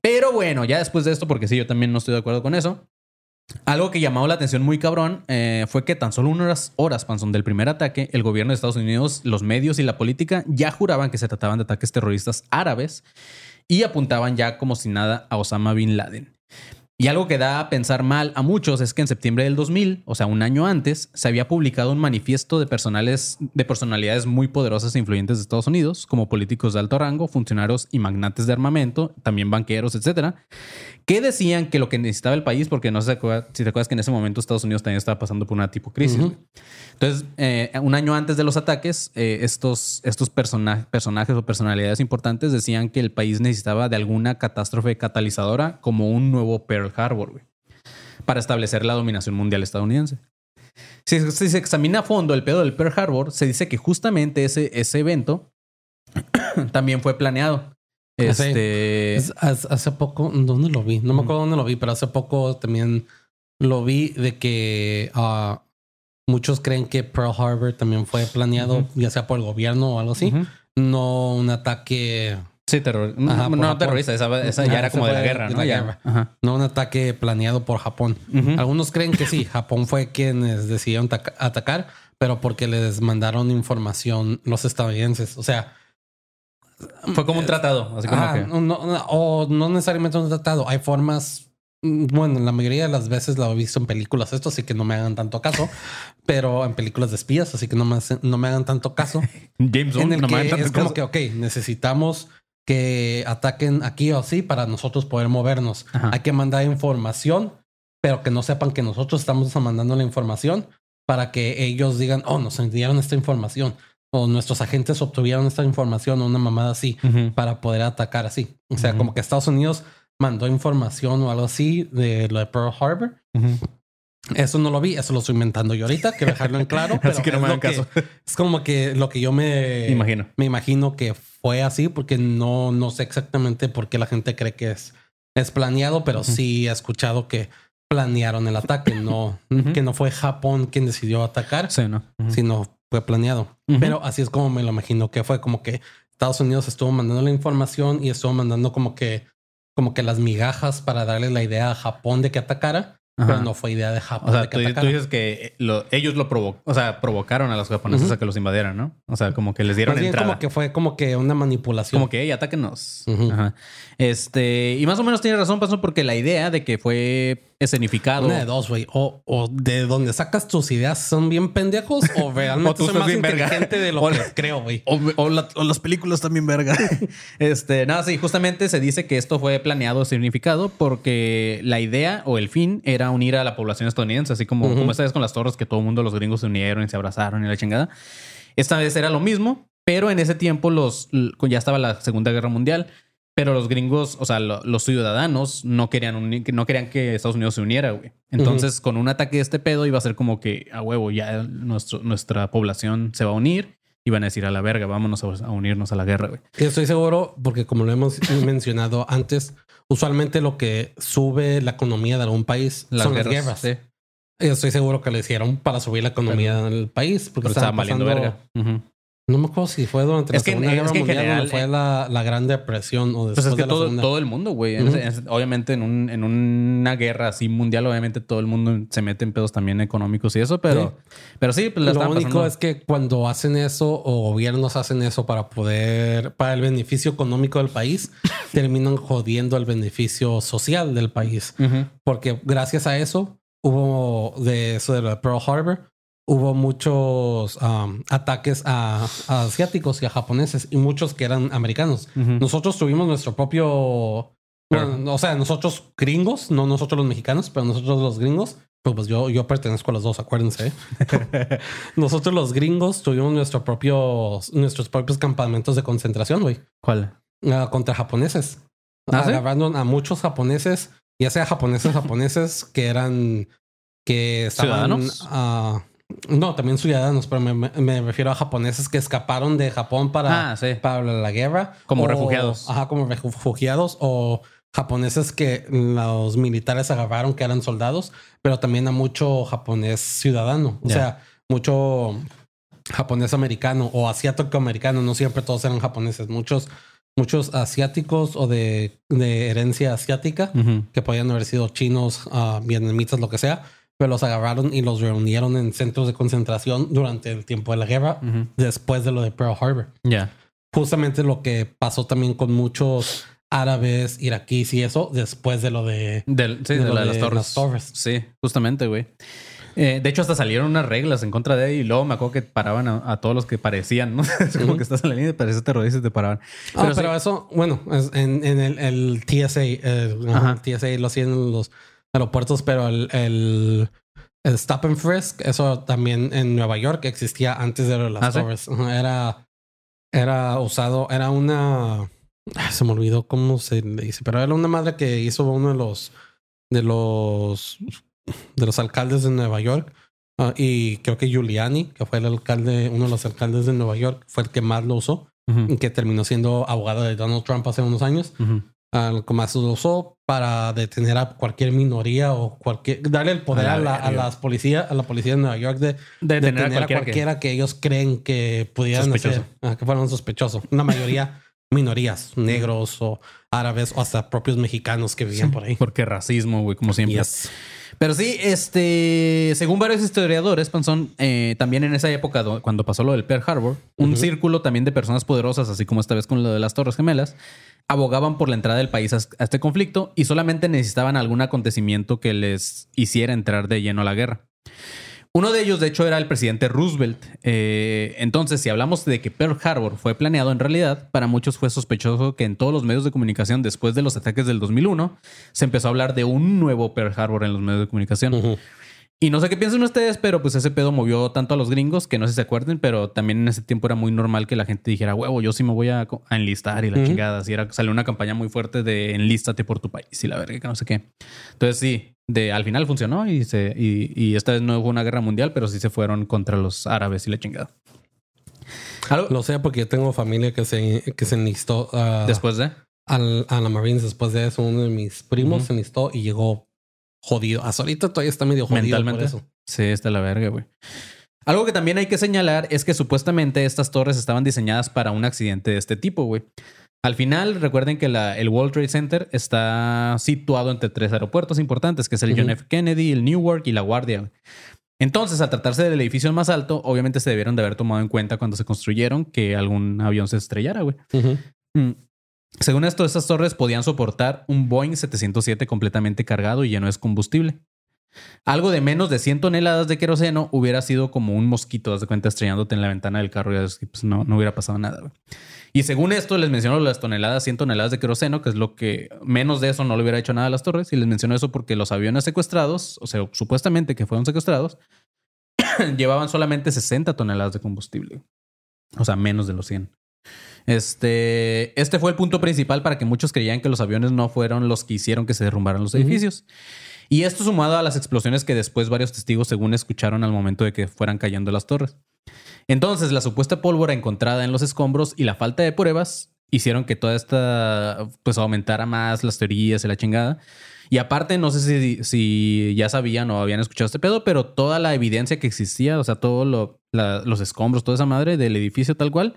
Speaker 1: Pero bueno, ya después de esto, porque sí, yo también no estoy de acuerdo con eso. Algo que llamó la atención muy cabrón eh, fue que tan solo unas horas, Panzón, del primer ataque, el gobierno de Estados Unidos, los medios y la política ya juraban que se trataban de ataques terroristas árabes y apuntaban ya como si nada a Osama Bin Laden. Y algo que da a pensar mal a muchos es que en septiembre del 2000, o sea, un año antes, se había publicado un manifiesto de, personales, de personalidades muy poderosas e influyentes de Estados Unidos, como políticos de alto rango, funcionarios y magnates de armamento, también banqueros, etcétera, que decían que lo que necesitaba el país, porque no sé si te acuerdas- que en ese momento Estados Unidos también estaba pasando por una tipo crisis. Entonces, eh, un año antes de los ataques, eh, estos, estos persona- personajes o personalidades importantes decían que el país necesitaba de alguna catástrofe catalizadora como un nuevo Pearl Harbor, güey, para establecer la dominación mundial estadounidense. Si, si se examina a fondo el pedo del Pearl Harbor, se dice que justamente ese, ese evento [clears throat] también fue planeado.
Speaker 4: Ah.
Speaker 1: Este,
Speaker 4: Es- hace, hace poco, ¿dónde lo vi? No me acuerdo dónde lo vi, pero hace poco también lo vi de que ah, muchos creen que Pearl Harbor también fue planeado, ya sea por el gobierno o algo así. No un ataque,
Speaker 1: Sí, terror. no, no terrorista, esa, esa ya era como de la guerra, ¿no?
Speaker 4: la
Speaker 1: Ya.
Speaker 4: guerra.
Speaker 1: Ajá.
Speaker 4: no un ataque planeado por Japón. Algunos creen que sí, Japón fue quienes decidieron taca- atacar, pero porque les mandaron información los estadounidenses. O sea,
Speaker 1: Fue como un tratado, así como
Speaker 4: Ah,
Speaker 1: que.
Speaker 4: no, no, o no necesariamente un tratado. Hay formas. mm, Bueno, la mayoría de las veces lo he visto en películas esto, así que no me hagan tanto caso. [laughs] pero en películas de espías, así que no me, hacen- no me hagan tanto caso. [laughs]
Speaker 1: James Bond,
Speaker 4: en el
Speaker 1: no
Speaker 4: que
Speaker 1: me hagan tanto
Speaker 4: es como que, ok, necesitamos que ataquen aquí o así para nosotros poder movernos.
Speaker 1: Ajá.
Speaker 4: Hay que mandar información, pero que no sepan que nosotros estamos mandando la información para que ellos digan, oh, nos enviaron esta información. O nuestros agentes obtuvieron esta información o una mamada así para poder atacar así. O sea, como que Estados Unidos mandó información o algo así de lo de Pearl Harbor. Eso no lo vi, eso lo estoy inventando yo ahorita, quiero dejarlo en claro. pero [laughs]
Speaker 1: Así que no
Speaker 4: es
Speaker 1: me hagan caso.
Speaker 4: Es como que lo que yo me
Speaker 1: Imagino.
Speaker 4: Me imagino que fue así porque no, no sé exactamente por qué la gente cree que es, es planeado, pero sí he escuchado que planearon el ataque, no, [coughs] que no fue Japón quien decidió atacar,
Speaker 1: Sí, ¿no?
Speaker 4: Sino fue planeado. Pero así es como me lo imagino que fue como que Estados Unidos estuvo mandando la información y estuvo mandando como que como que las migajas para darle la idea a Japón de que atacara,
Speaker 1: Ajá.
Speaker 4: pero no fue idea de Japón
Speaker 1: O sea,
Speaker 4: de que
Speaker 1: tú, dices que lo- ellos lo provo o sea, provocaron a los japoneses a que los invadieran, ¿no? O sea, como que les dieron
Speaker 4: Más bien
Speaker 1: entrada.
Speaker 4: como que fue como que una manipulación.
Speaker 1: Como que, hey, atáquenos.
Speaker 4: Ujú.
Speaker 1: Ajá. Este, y más o menos tiene razón, pasó porque la idea de que fue escenificado.
Speaker 4: Una de dos, güey. O, o de donde sacas tus ideas son bien pendejos o [laughs]
Speaker 1: O
Speaker 4: realmente soy
Speaker 1: estás
Speaker 4: más
Speaker 1: bien verga.
Speaker 4: inteligente de lo
Speaker 1: O
Speaker 4: que
Speaker 1: la-
Speaker 4: creo, güey.
Speaker 1: O, o la- o las películas también, verga. [laughs] este, nada, sí, justamente se dice que esto fue planeado, significado, porque la idea o el fin era unir a la población estadounidense, así como, como esta vez con las torres, que todo el mundo, los gringos se unieron y se abrazaron y la chingada. Esta vez era lo mismo, pero en ese tiempo los, ya estaba la Segunda Guerra Mundial. Pero los gringos, o sea, lo- los ciudadanos no querían, unir- no querían que Estados Unidos se uniera, güey. Entonces, con un ataque de este pedo iba a ser como que, a huevo, ya nuestro, nuestra población se va a unir y van a decir a la verga, vámonos a, unirnos a la guerra, güey.
Speaker 4: Estoy seguro, porque como lo hemos [laughs] mencionado antes, usualmente lo que sube la economía de algún país son las guerras.
Speaker 1: sí.
Speaker 4: Estoy seguro que lo hicieron para subir la economía del país. Porque
Speaker 1: valiendo
Speaker 4: pasando-
Speaker 1: verga.
Speaker 4: No me acuerdo si fue durante
Speaker 1: Es
Speaker 4: la
Speaker 1: que
Speaker 4: Segunda
Speaker 1: es
Speaker 4: Guerra
Speaker 1: que
Speaker 4: Mundial
Speaker 1: general,
Speaker 4: fue
Speaker 1: eh,
Speaker 4: la, la Gran Depresión o después
Speaker 1: Pues es que
Speaker 4: de la
Speaker 1: todo,
Speaker 4: Segunda.
Speaker 1: todo el mundo, güey. Obviamente en, un, en una guerra así mundial, obviamente todo el mundo se mete en pedos también económicos y eso, pero pero sí, pues la
Speaker 4: Lo único
Speaker 1: pasando.
Speaker 4: es que cuando hacen eso o gobiernos hacen eso para poder, para el beneficio económico del país, [laughs] terminan jodiendo el beneficio social del país. Porque gracias a eso hubo de eso de Pearl Harbor, hubo muchos um, ataques a, a asiáticos y a japoneses y muchos que eran americanos. Nosotros tuvimos nuestro propio,
Speaker 1: Claro.
Speaker 4: bueno, o sea, nosotros gringos, no nosotros los mexicanos, pero nosotros los gringos. Pues, pues yo, yo pertenezco a los dos, acuérdense. ¿eh? [laughs] nosotros los gringos tuvimos nuestro propio, nuestros propios campamentos de concentración, güey,
Speaker 1: ¿Cuál?
Speaker 4: ah, contra japoneses.
Speaker 1: ¿Ah, sí?
Speaker 4: Agarraron a muchos japoneses, ya sea japoneses, [laughs] japoneses que eran que estaban
Speaker 1: ¿Ciudadanos?
Speaker 4: ah, no, también ciudadanos, pero me, refiero a japoneses que escaparon de Japón para,
Speaker 1: Ah, sí.
Speaker 4: para la guerra.
Speaker 1: Como
Speaker 4: o-
Speaker 1: refugiados.
Speaker 4: Ajá, como refugiados o japoneses que los militares agarraron que eran soldados, pero también a mucho japonés ciudadano. O sea, mucho japonés americano o asiático americano. No siempre todos eran japoneses. Muchos, muchos asiáticos o de, de herencia asiática que podían haber sido chinos, ah, vietnamitas, lo que sea, pero los agarraron y los reunieron en centros de concentración durante el tiempo de la guerra,
Speaker 1: Ujú.
Speaker 4: después de lo de Pearl Harbor.
Speaker 1: Ya.
Speaker 4: Justamente lo que pasó también con muchos árabes, iraquíes y eso, después de lo de...
Speaker 1: Del- sí,
Speaker 4: De
Speaker 1: de,
Speaker 4: lo
Speaker 1: la de las torres.
Speaker 4: las torres.
Speaker 1: Sí, justamente, güey. Eh, de hecho, hasta salieron unas reglas en contra de él y luego me acuerdo que paraban a, a todos los que parecían, ¿no? [laughs] Es como
Speaker 4: Ujú.
Speaker 1: que estás en la línea y pareces terrorista y te paraban.
Speaker 4: Ah,
Speaker 1: Pero
Speaker 4: pero,
Speaker 1: sí.
Speaker 4: eso, bueno, en, en el, el TSA, eh, el TSA lo hacían los aeropuertos, pero el, el, el Stop and Frisk, eso también en Nueva York existía antes de las
Speaker 1: ¿Ah,
Speaker 4: torres. Era, era usado, era una, se me olvidó cómo se le dice, pero era una madre que hizo uno de los, de los, de los alcaldes de Nueva York. ah, y creo que Giuliani, que fue el alcalde, uno de los alcaldes de Nueva York, fue el que más lo usó
Speaker 1: Ujú.
Speaker 4: que terminó siendo abogado de Donald Trump hace unos años. Al usó para detener a cualquier minoría o cualquier darle el poder
Speaker 1: A
Speaker 4: a
Speaker 1: la
Speaker 4: a las policías, a la policía de Nueva York de
Speaker 1: De
Speaker 4: detener
Speaker 1: detener
Speaker 4: a
Speaker 1: a cualquiera,
Speaker 4: que... ellos creen que pudieran
Speaker 1: Sospechoso.
Speaker 4: hacer, ah, que fueran sospechosos. Una mayoría [laughs] minorías, negros o árabes o hasta propios mexicanos que vivían por ahí.
Speaker 1: que... Porque racismo, güey, como siempre.
Speaker 4: Yes.
Speaker 1: Pero sí, este, según varios historiadores, Panzón, eh, también en esa época do- cuando pasó lo del Pearl Harbor, un círculo también de personas poderosas, así como esta vez con lo de las Torres Gemelas, abogaban por la entrada del país a, a este conflicto y solamente necesitaban algún acontecimiento que les hiciera entrar de lleno a la guerra. Uno de ellos, de hecho, era el presidente Roosevelt. Eh, entonces, si hablamos de que Pearl Harbor fue planeado en realidad, para muchos fue sospechoso que en todos los medios de comunicación después de los ataques del 2001 se empezó a hablar de un nuevo Pearl Harbor en los medios de comunicación. Y no sé qué piensan ustedes, pero pues ese pedo movió tanto a los gringos que no sé si se acuerden, pero también en ese tiempo era muy normal que la gente dijera, huevo, yo sí me voy a, enlistar y la chingada. Así era, salió una campaña muy fuerte de enlístate por tu país y la verga, que no sé qué. Entonces sí, de, al final funcionó y, se, y, y esta vez no hubo una guerra mundial, pero sí se fueron contra los árabes y la chingada. Algo-
Speaker 4: Lo sé porque yo tengo familia que se, que se enlistó ah,
Speaker 1: después de...
Speaker 4: al, a la Marines después de eso. Uno de mis primos se enlistó y llegó jodido. Hasta ahorita todavía está medio jodido
Speaker 1: mentalmente.
Speaker 4: por eso.
Speaker 1: Sí, está la verga, güey. Algo que también hay que señalar es que supuestamente estas torres estaban diseñadas para un accidente de este tipo, güey. Al final, recuerden que la- el World Trade Center está situado entre tres aeropuertos importantes, que es el John. F. Kennedy, el Newark y la Guardia. Entonces, al tratarse del edificio más alto, obviamente se debieron de haber tomado en cuenta cuando se construyeron que algún avión se estrellara, güey. Mm. Según esto, estas torres podían soportar un Boeing 707 completamente cargado y lleno de combustible. Algo de menos de 100 toneladas de queroseno hubiera sido como un mosquito, haz de cuenta, estrellándote en la ventana del carro y pues, no, no hubiera pasado nada. Y según esto, les menciono las toneladas, 100 toneladas de queroseno, que es lo que menos de eso no le hubiera hecho nada a las torres. Y les menciono eso porque los aviones secuestrados, o sea, supuestamente que fueron secuestrados, [coughs] llevaban solamente 60 toneladas de combustible. O sea, menos de los 100. Este, este fue el punto principal para que muchos creían que los aviones no fueron los que hicieron que se derrumbaran los edificios. Y esto sumado a las explosiones que después varios testigos según escucharon al momento de que fueran cayendo las torres. Entonces, la supuesta pólvora encontrada en los escombros y la falta de pruebas hicieron que toda esta, pues, aumentara más las teorías y la chingada. Y aparte, no sé si, si ya sabían o habían escuchado este pedo, pero toda la evidencia que existía, o sea, todos los escombros, toda esa madre del edificio tal cual,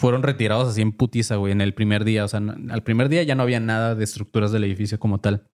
Speaker 1: fueron retirados así en putiza, güey, en el primer día. O sea, al primer día ya no había nada de estructuras del edificio como tal.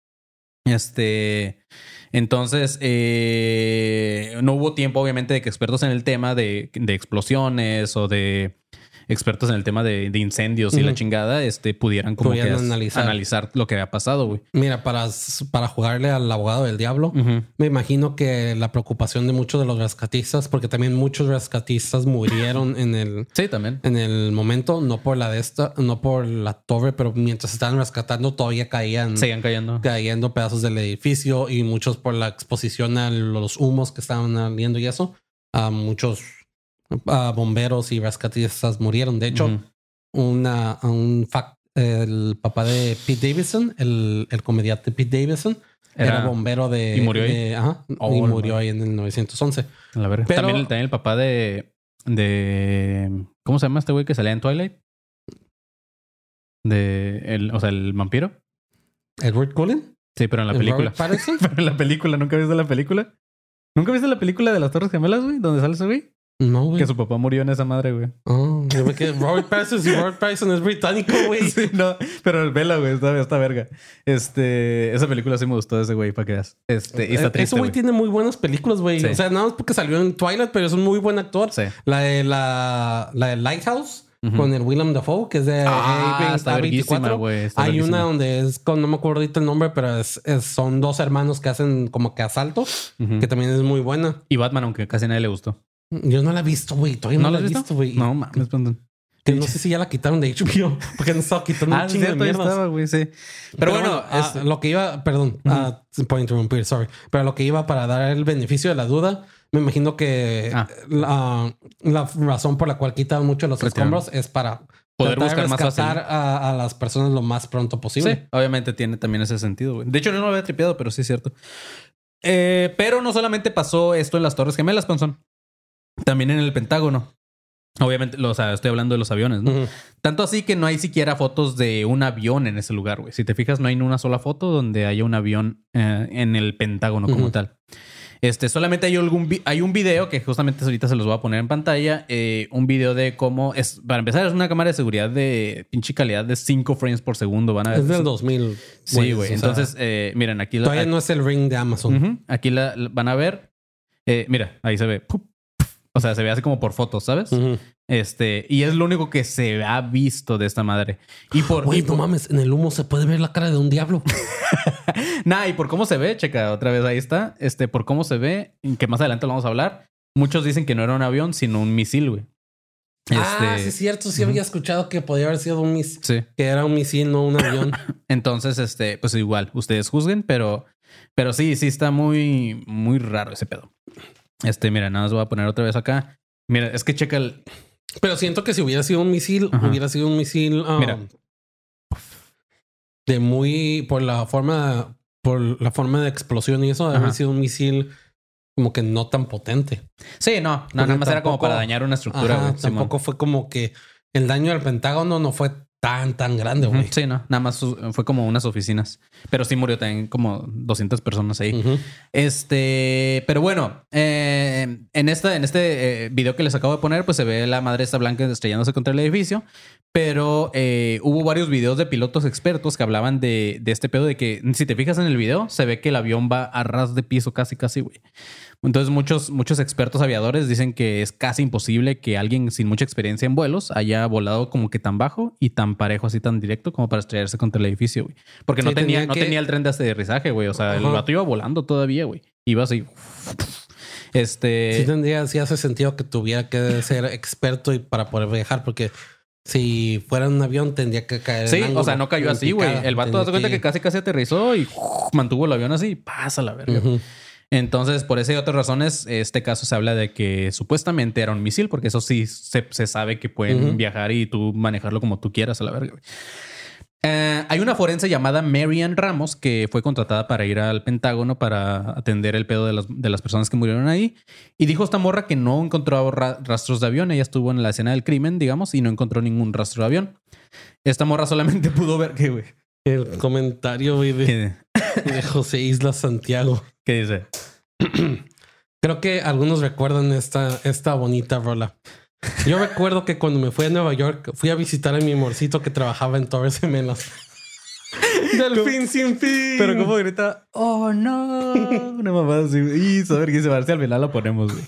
Speaker 1: Este, entonces, eh, no hubo tiempo, obviamente, de que expertos en el tema de, de explosiones o de expertos en el tema de, de incendios y la chingada, este, pudieran como que
Speaker 4: analizar.
Speaker 1: analizar lo que había pasado, güey.
Speaker 4: Mira, para, para jugarle al abogado del diablo, me imagino que la preocupación de muchos de los rescatistas, porque también muchos rescatistas murieron en el,
Speaker 1: Sí, también.
Speaker 4: en el momento, no por la de esta, no por la torre, pero mientras estaban rescatando todavía caían,
Speaker 1: Seguían cayendo.
Speaker 4: cayendo pedazos del edificio y muchos por la exposición a los humos que estaban saliendo y eso, a muchos ah, bomberos y rescatistas murieron. De hecho, una, un fact, el papá de Pete Davidson, el, el comediante Pete Davidson, era,
Speaker 1: Era-
Speaker 4: bombero de.
Speaker 1: ¿Y murió ahí?
Speaker 4: de- ajá,
Speaker 1: Oh,
Speaker 4: y
Speaker 1: la
Speaker 4: murió ahí en el 911.
Speaker 1: A la.
Speaker 4: Pero-
Speaker 1: También, el- también el papá de, de. ¿Cómo se llama este güey que salía en Twilight? De. El, o sea, el vampiro.
Speaker 4: Edward Cullen.
Speaker 1: Sí, pero en la
Speaker 4: ¿El
Speaker 1: película. [laughs] Pero en la película, ¿nunca viste la película? ¿Nunca viste la película de las Torres Gemelas, güey? Donde sale ese güey.
Speaker 4: No, güey.
Speaker 1: Que su papá murió en esa madre, güey.
Speaker 4: Oh, yo me quedé- Robert Pattinson y Robert Pattinson es británico, güey. [laughs]
Speaker 1: Sí, no, pero vela, güey, está, está verga. Este, esa película sí me gustó de ese güey, para que veas. Este, y está
Speaker 4: Eh,
Speaker 1: triste,
Speaker 4: Ese güey tiene muy buenas películas, güey.
Speaker 1: Sí.
Speaker 4: O sea, nada más porque salió en Twilight, pero es un muy buen actor.
Speaker 1: Sí.
Speaker 4: La de la, la de Lighthouse con el Willem Dafoe, que es de
Speaker 1: Ah, está verguísima,
Speaker 4: A24.
Speaker 1: güey, está
Speaker 4: Hay
Speaker 1: verguísima.
Speaker 4: una donde es con, no me acuerdo ahorita el nombre, pero es, es- son dos hermanos que hacen como que asalto,
Speaker 1: Ujú.
Speaker 4: que también es muy buena.
Speaker 1: Y Batman, aunque casi nadie le gustó.
Speaker 4: Yo no la he visto, güey. Todavía no,
Speaker 1: ¿No
Speaker 4: la he visto, güey.
Speaker 1: No mames, Brandon.
Speaker 4: Que no sé si ya la quitaron de HBO, [laughs] porque han estado quitando
Speaker 1: Ah,
Speaker 4: un
Speaker 1: sí,
Speaker 4: chingo de mierdas.
Speaker 1: estaba, güey, sí. Pero, bueno,
Speaker 4: ah,
Speaker 1: es-
Speaker 4: lo que iba, perdón, ah, por interrumpir, sorry, pero lo que iba para dar el beneficio de la duda, me imagino que
Speaker 1: Ah.
Speaker 4: la, la razón por la cual quitan mucho los
Speaker 1: Retiraron.
Speaker 4: escombros es para
Speaker 1: Poder buscar más fácil.
Speaker 4: a, a las personas lo más pronto posible.
Speaker 1: Sí, obviamente tiene también ese sentido, güey. De hecho, yo no lo había tripeado, pero sí es cierto. Eh, pero no solamente pasó esto en las Torres Gemelas, Ponzón. También en el Pentágono. Obviamente, lo- o sea, estoy hablando de los aviones, ¿no? Tanto así que no hay siquiera fotos de un avión en ese lugar, güey. Si te fijas, no hay ni una sola foto donde haya un avión eh, en el Pentágono como tal. Este, solamente hay algún hay un video que justamente ahorita se los voy a poner en pantalla. eh, un video de cómo es, para empezar, es una cámara de seguridad de pinche calidad de 5 frames por segundo. Van a ver.
Speaker 4: Es del 2000.
Speaker 1: Sí, güey.
Speaker 4: sea,
Speaker 1: Entonces, eh, miren, aquí la-
Speaker 4: todavía no es el ring de Amazon.
Speaker 1: Aquí la, la- van a ver. eh, mira, ahí se ve. Pup. O sea, se ve así como por fotos, ¿sabes? Este, y es lo único que se ha visto de esta madre. Y por,
Speaker 4: Güey, no
Speaker 1: por-
Speaker 4: mames, en el humo se puede ver la cara de un diablo. [laughs]
Speaker 1: Nah, y por cómo se ve, checa, otra vez ahí está. Este, por cómo se ve, que más adelante lo vamos a hablar. Muchos dicen que no era un avión, sino un misil, güey.
Speaker 4: Ah,
Speaker 1: Este,
Speaker 4: sí es cierto. Sí había escuchado que podía haber sido un misil.
Speaker 1: sí.
Speaker 4: Que era un misil, no un avión. [laughs]
Speaker 1: Entonces, este, pues igual, ustedes juzguen, pero, pero sí, sí está muy, muy raro ese pedo. Este, mira, nada más voy a poner otra vez acá. Mira, es que checa el.
Speaker 4: Pero siento que si hubiera sido un misil,
Speaker 1: Ajá.
Speaker 4: hubiera sido un misil. um,
Speaker 1: Mira.
Speaker 4: De muy. Por la forma. Por la forma de explosión y eso, de haber sido un misil como que no tan potente.
Speaker 1: Sí, no, no, nada más era como para dañar una estructura,
Speaker 4: Ajá,
Speaker 1: güey. Simón.
Speaker 4: tampoco fue como que el daño al Pentágono no fue tan, tan grande, güey.
Speaker 1: Sí, no, nada más fue como unas oficinas. Pero sí murió también como 200 personas ahí.
Speaker 4: Ujú.
Speaker 1: Este, pero bueno, eh, en, esta, en este eh, video que les acabo de poner, pues se ve la madre esta blanca estrellándose contra el edificio. Pero eh, hubo varios videos de pilotos expertos que hablaban de, de este pedo de que, si te fijas en el video, se ve que el avión va a ras de piso casi, casi, güey. Entonces muchos, muchos expertos aviadores dicen que es casi imposible que alguien sin mucha experiencia en vuelos haya volado como que tan bajo y tan parejo, así tan directo como para estrellarse contra el edificio, güey. Porque no, tenía,
Speaker 4: tenía
Speaker 1: no
Speaker 4: que-
Speaker 1: tenía el tren de aterrizaje, güey. O sea, el vato iba volando todavía, güey. Iba así. Este.
Speaker 4: Sí tendría, sí hace sentido que tuviera que ser experto y para poder viajar, porque si fuera un avión tendría que caer.
Speaker 1: Sí,
Speaker 4: en
Speaker 1: o sea, no cayó así, güey. El vato hace cuenta que casi casi aterrizó y mantuvo el avión así y pasa la verga. Entonces, por esa y otras razones, este caso se habla de que supuestamente era un misil, porque eso sí se, se sabe que pueden viajar y tú manejarlo como tú quieras a la verga. Eh, hay una forense llamada Marian Ramos que fue contratada para ir al Pentágono para atender el pedo de las, de las personas que murieron ahí. Y dijo esta morra que no encontró ra- rastros de avión. Ella estuvo en la escena del crimen, digamos, y no encontró ningún rastro de avión. Esta morra solamente [laughs] pudo ver que, güey.
Speaker 4: El comentario güey, de,
Speaker 1: ¿Qué,
Speaker 4: de José Isla Santiago.
Speaker 1: Qué dice? [clears throat]
Speaker 4: Creo que algunos recuerdan esta, esta bonita rola. Yo recuerdo que cuando me fui a Nueva York, fui a visitar a mi amorcito que trabajaba en Torres Gemelas. [laughs] Delfín sin fin.
Speaker 1: Pero como grita, oh no, [laughs] una mamada así. Y saber que se si al final la ponemos, güey.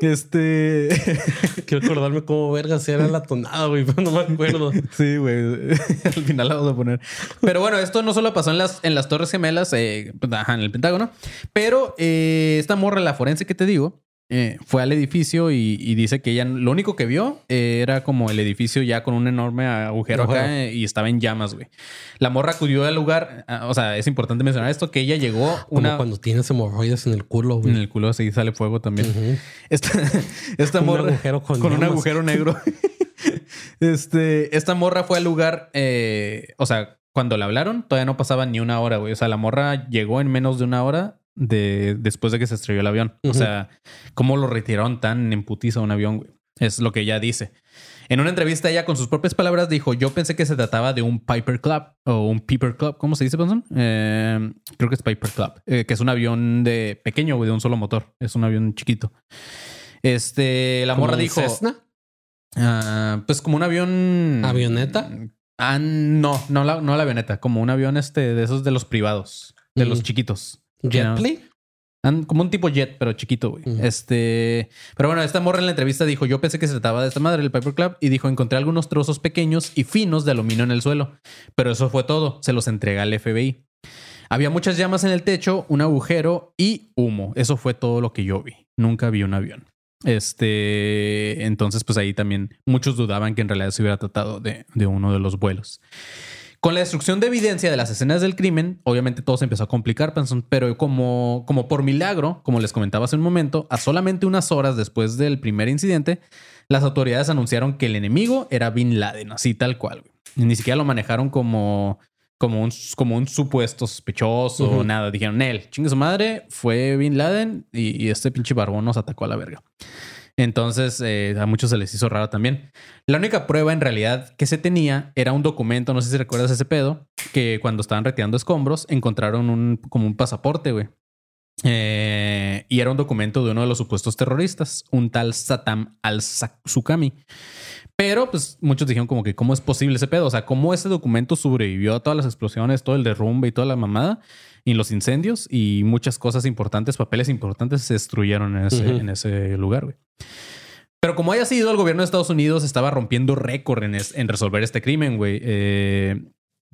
Speaker 1: Este. [laughs]
Speaker 4: Quiero acordarme cómo verga si era la tonada, güey, pero no me acuerdo. [laughs]
Speaker 1: Sí, güey. [laughs] Al final la vamos a poner. Pero bueno, esto no solo pasó en las, en las Torres Gemelas, eh, pues, ajá, en el Pentágono, pero eh, esta morra, la forense que te digo, eh, fue al edificio y, y dice que ella lo único que vio eh, era como el edificio ya con un enorme agujero acá eh, y estaba en llamas, güey. La morra acudió al lugar, ah, o sea, es importante mencionar esto, que ella llegó
Speaker 4: Como
Speaker 1: una...
Speaker 4: cuando tienes hemorroides en el culo, güey.
Speaker 1: En el culo así sale fuego también.
Speaker 4: Ujú.
Speaker 1: Esta, [laughs] esta
Speaker 4: Un
Speaker 1: morra
Speaker 4: agujero con
Speaker 1: un
Speaker 4: llamas.
Speaker 1: agujero negro. [laughs] este, esta morra fue al lugar, o sea, cuando la hablaron, todavía no pasaba ni una hora, güey. O sea, la morra llegó en menos de una hora de después de que se estrelló el avión. O sea, ¿cómo lo retiraron tan en putiza un avión, güey? Es lo que ella dice. En una entrevista, ella con sus propias palabras dijo: Yo pensé que se trataba de un Piper Club o un Piper Club. ¿Cómo se dice, Panzón? Eh, creo que es Piper Club, eh, que es un avión de pequeño, güey, de un solo motor. Es un avión chiquito. Este, la
Speaker 4: ¿Como
Speaker 1: morra
Speaker 4: un
Speaker 1: dijo:
Speaker 4: Cessna?
Speaker 1: ah, Pues como un avión.
Speaker 4: ¿Avioneta?
Speaker 1: Ah, no, no la, no la avioneta, como un avión este de esos de los privados, de
Speaker 4: Mm.
Speaker 1: los chiquitos.
Speaker 4: ¿Jetplane?
Speaker 1: An- Como un tipo jet, pero chiquito, güey. Este. Pero bueno, esta morra en la entrevista dijo: Yo pensé que se trataba de esta madre, el Piper Club, y dijo: Encontré algunos trozos pequeños y finos de aluminio en el suelo. Pero eso fue todo. Se los entrega al FBI. Había muchas llamas en el techo, un agujero y humo. Eso fue todo lo que yo vi. Nunca vi un avión. Este. Entonces, pues ahí también muchos dudaban que en realidad se hubiera tratado de, de uno de los vuelos. Con la destrucción de evidencia de las escenas del crimen, obviamente todo se empezó a complicar, pero como, como por milagro, como les comentaba hace un momento, a solamente unas horas después del primer incidente, las autoridades anunciaron que el enemigo era Bin Laden, así tal cual. Ni siquiera lo manejaron como, como, un, como un supuesto sospechoso o nada. Dijeron, él, chingue su madre, fue Bin Laden y, y este pinche barbón nos atacó a la verga. Entonces, eh, a muchos se les hizo raro también. La única prueba en realidad que se tenía era un documento, no sé si recuerdas ese pedo, que cuando estaban retirando escombros encontraron un como un pasaporte, güey. Eh, y era un documento de uno de los supuestos terroristas, un tal Satam al-Sukami. Pero pues muchos dijeron como que cómo es posible ese pedo, o sea, cómo ese documento sobrevivió a todas las explosiones, todo el derrumbe y toda la mamada y los incendios y muchas cosas importantes, papeles importantes se destruyeron en ese, en ese lugar, güey. Pero como haya sido, el gobierno de Estados Unidos estaba rompiendo récord en, es- en resolver este crimen, güey. Eh,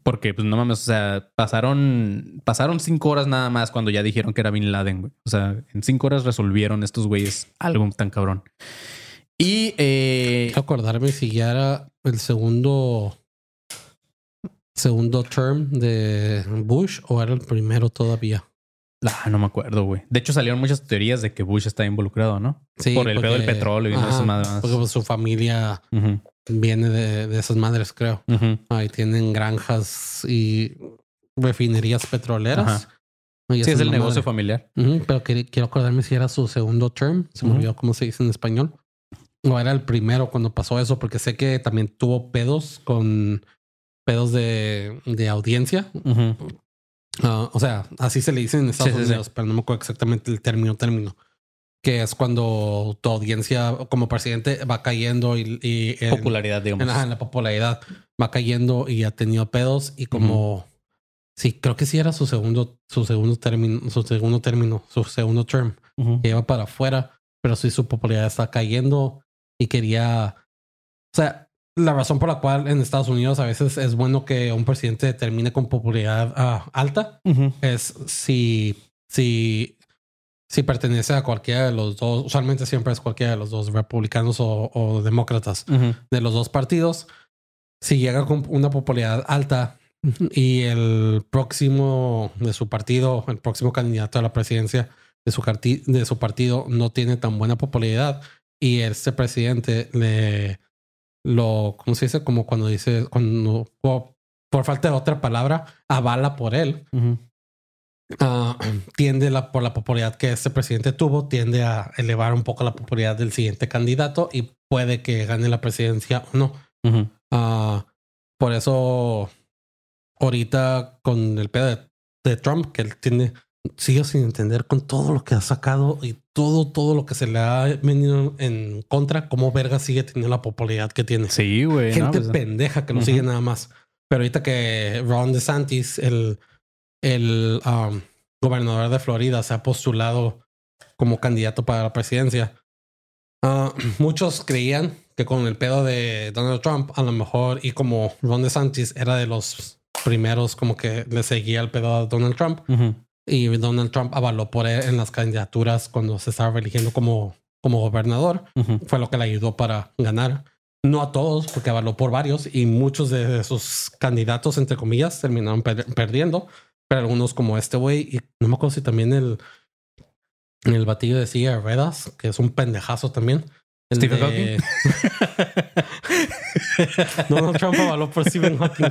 Speaker 1: porque, pues no mames, o sea, pasaron, pasaron cinco horas nada más cuando ya dijeron que era Bin Laden, güey. O sea, en cinco horas resolvieron estos güeyes algo tan cabrón. Y eh,
Speaker 4: acordarme si ya era el segundo segundo term de Bush o era el primero todavía.
Speaker 1: ah, no me acuerdo, güey. De hecho, salieron muchas teorías de que Bush está involucrado, ¿no?
Speaker 4: Sí,
Speaker 1: Por el pedo del petróleo y
Speaker 4: Ajá,
Speaker 1: esas madres.
Speaker 4: Porque pues, su familia viene de, de esas madres, creo.
Speaker 1: ujú.
Speaker 4: Ahí tienen granjas y refinerías petroleras.
Speaker 1: Ajá.
Speaker 4: Y
Speaker 1: Sí, es el negocio familiar.
Speaker 4: Pero quiero acordarme si era su segundo term. Se me olvidó cómo se dice en español. O era el primero cuando pasó eso, porque sé que también tuvo pedos con pedos de, de audiencia.
Speaker 1: Ujú.
Speaker 4: Ah, o sea, así se le dice en Estados
Speaker 1: Sí, sí, sí.
Speaker 4: Unidos, pero no me acuerdo exactamente el término término. Que es cuando tu audiencia como presidente va cayendo y, y en-
Speaker 1: Popularidad, digamos.
Speaker 4: en, ajá, en la popularidad va cayendo y ha tenido pedos y como sí, creo que sí era su segundo, su segundo término, su segundo término, su segundo term
Speaker 1: Ujú.
Speaker 4: que iba para afuera, pero sí su popularidad está cayendo y quería, o sea, la razón por la cual en Estados Unidos a veces es bueno que un presidente termine con popularidad ah, alta es si, si, si pertenece a cualquiera de los dos, usualmente siempre es cualquiera de los dos, republicanos o, o demócratas, de los dos partidos, si llega con una popularidad alta y el próximo de su partido, el próximo candidato a la presidencia de su, de su partido no tiene tan buena popularidad y este presidente le lo, ¿cómo se dice? Como cuando dice, cuando, por, por falta de otra palabra, avala por él. Ah, [clears throat] tiende la, por la popularidad que este presidente tuvo, tiende a elevar un poco la popularidad del siguiente candidato y puede que gane la presidencia o no. Ah, por eso, ahorita con el pedo de, de Trump, que él tiene, sigo sin entender con todo lo que ha sacado y todo, todo lo que se le ha venido en contra, cómo verga sigue teniendo la popularidad que tiene.
Speaker 1: Sí, güey. ¿no?
Speaker 4: Gente
Speaker 1: Pues,
Speaker 4: pendeja que no sigue nada más. Pero ahorita que Ron DeSantis, el, el um, gobernador de Florida, se ha postulado como candidato para la presidencia, Ah, [clears throat] muchos creían que con el pedo de Donald Trump, a lo mejor, y como Ron DeSantis era de los primeros como que le seguía el pedo a Donald Trump. Y Donald Trump avaló por él en las candidaturas cuando se estaba eligiendo como, como gobernador, fue lo que le ayudó para ganar. No a todos, porque avaló por varios, y muchos de sus candidatos, entre comillas, terminaron per- perdiendo, pero algunos como este güey, y no me acuerdo si también el, el batillo de silla de ruedas, que es un pendejazo también.
Speaker 1: Stephen
Speaker 4: de- Donald [laughs] Trump avaló por Stephen Hawking.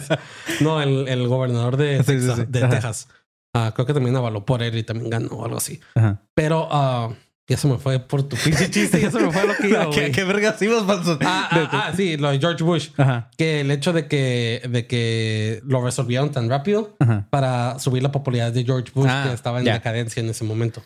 Speaker 4: No, el, el gobernador de,
Speaker 1: Sí, sí,
Speaker 4: Texas.
Speaker 1: sí.
Speaker 4: de. Texas. Ah, creo que también avaló por él y también ganó o algo así.
Speaker 1: Ajá.
Speaker 4: Pero ah, ya se me fue por tu pinche chiste, ya se me fue lo que [laughs] iba,
Speaker 1: ¿Qué, qué vergas ibas?
Speaker 4: Ah, ah, ah, sí, lo de George Bush.
Speaker 1: Ajá.
Speaker 4: Que el hecho de que, de que lo resolvieron tan rápido
Speaker 1: Ajá.
Speaker 4: para subir la popularidad de George Bush,
Speaker 1: Ah,
Speaker 4: que estaba en decadencia en ese momento.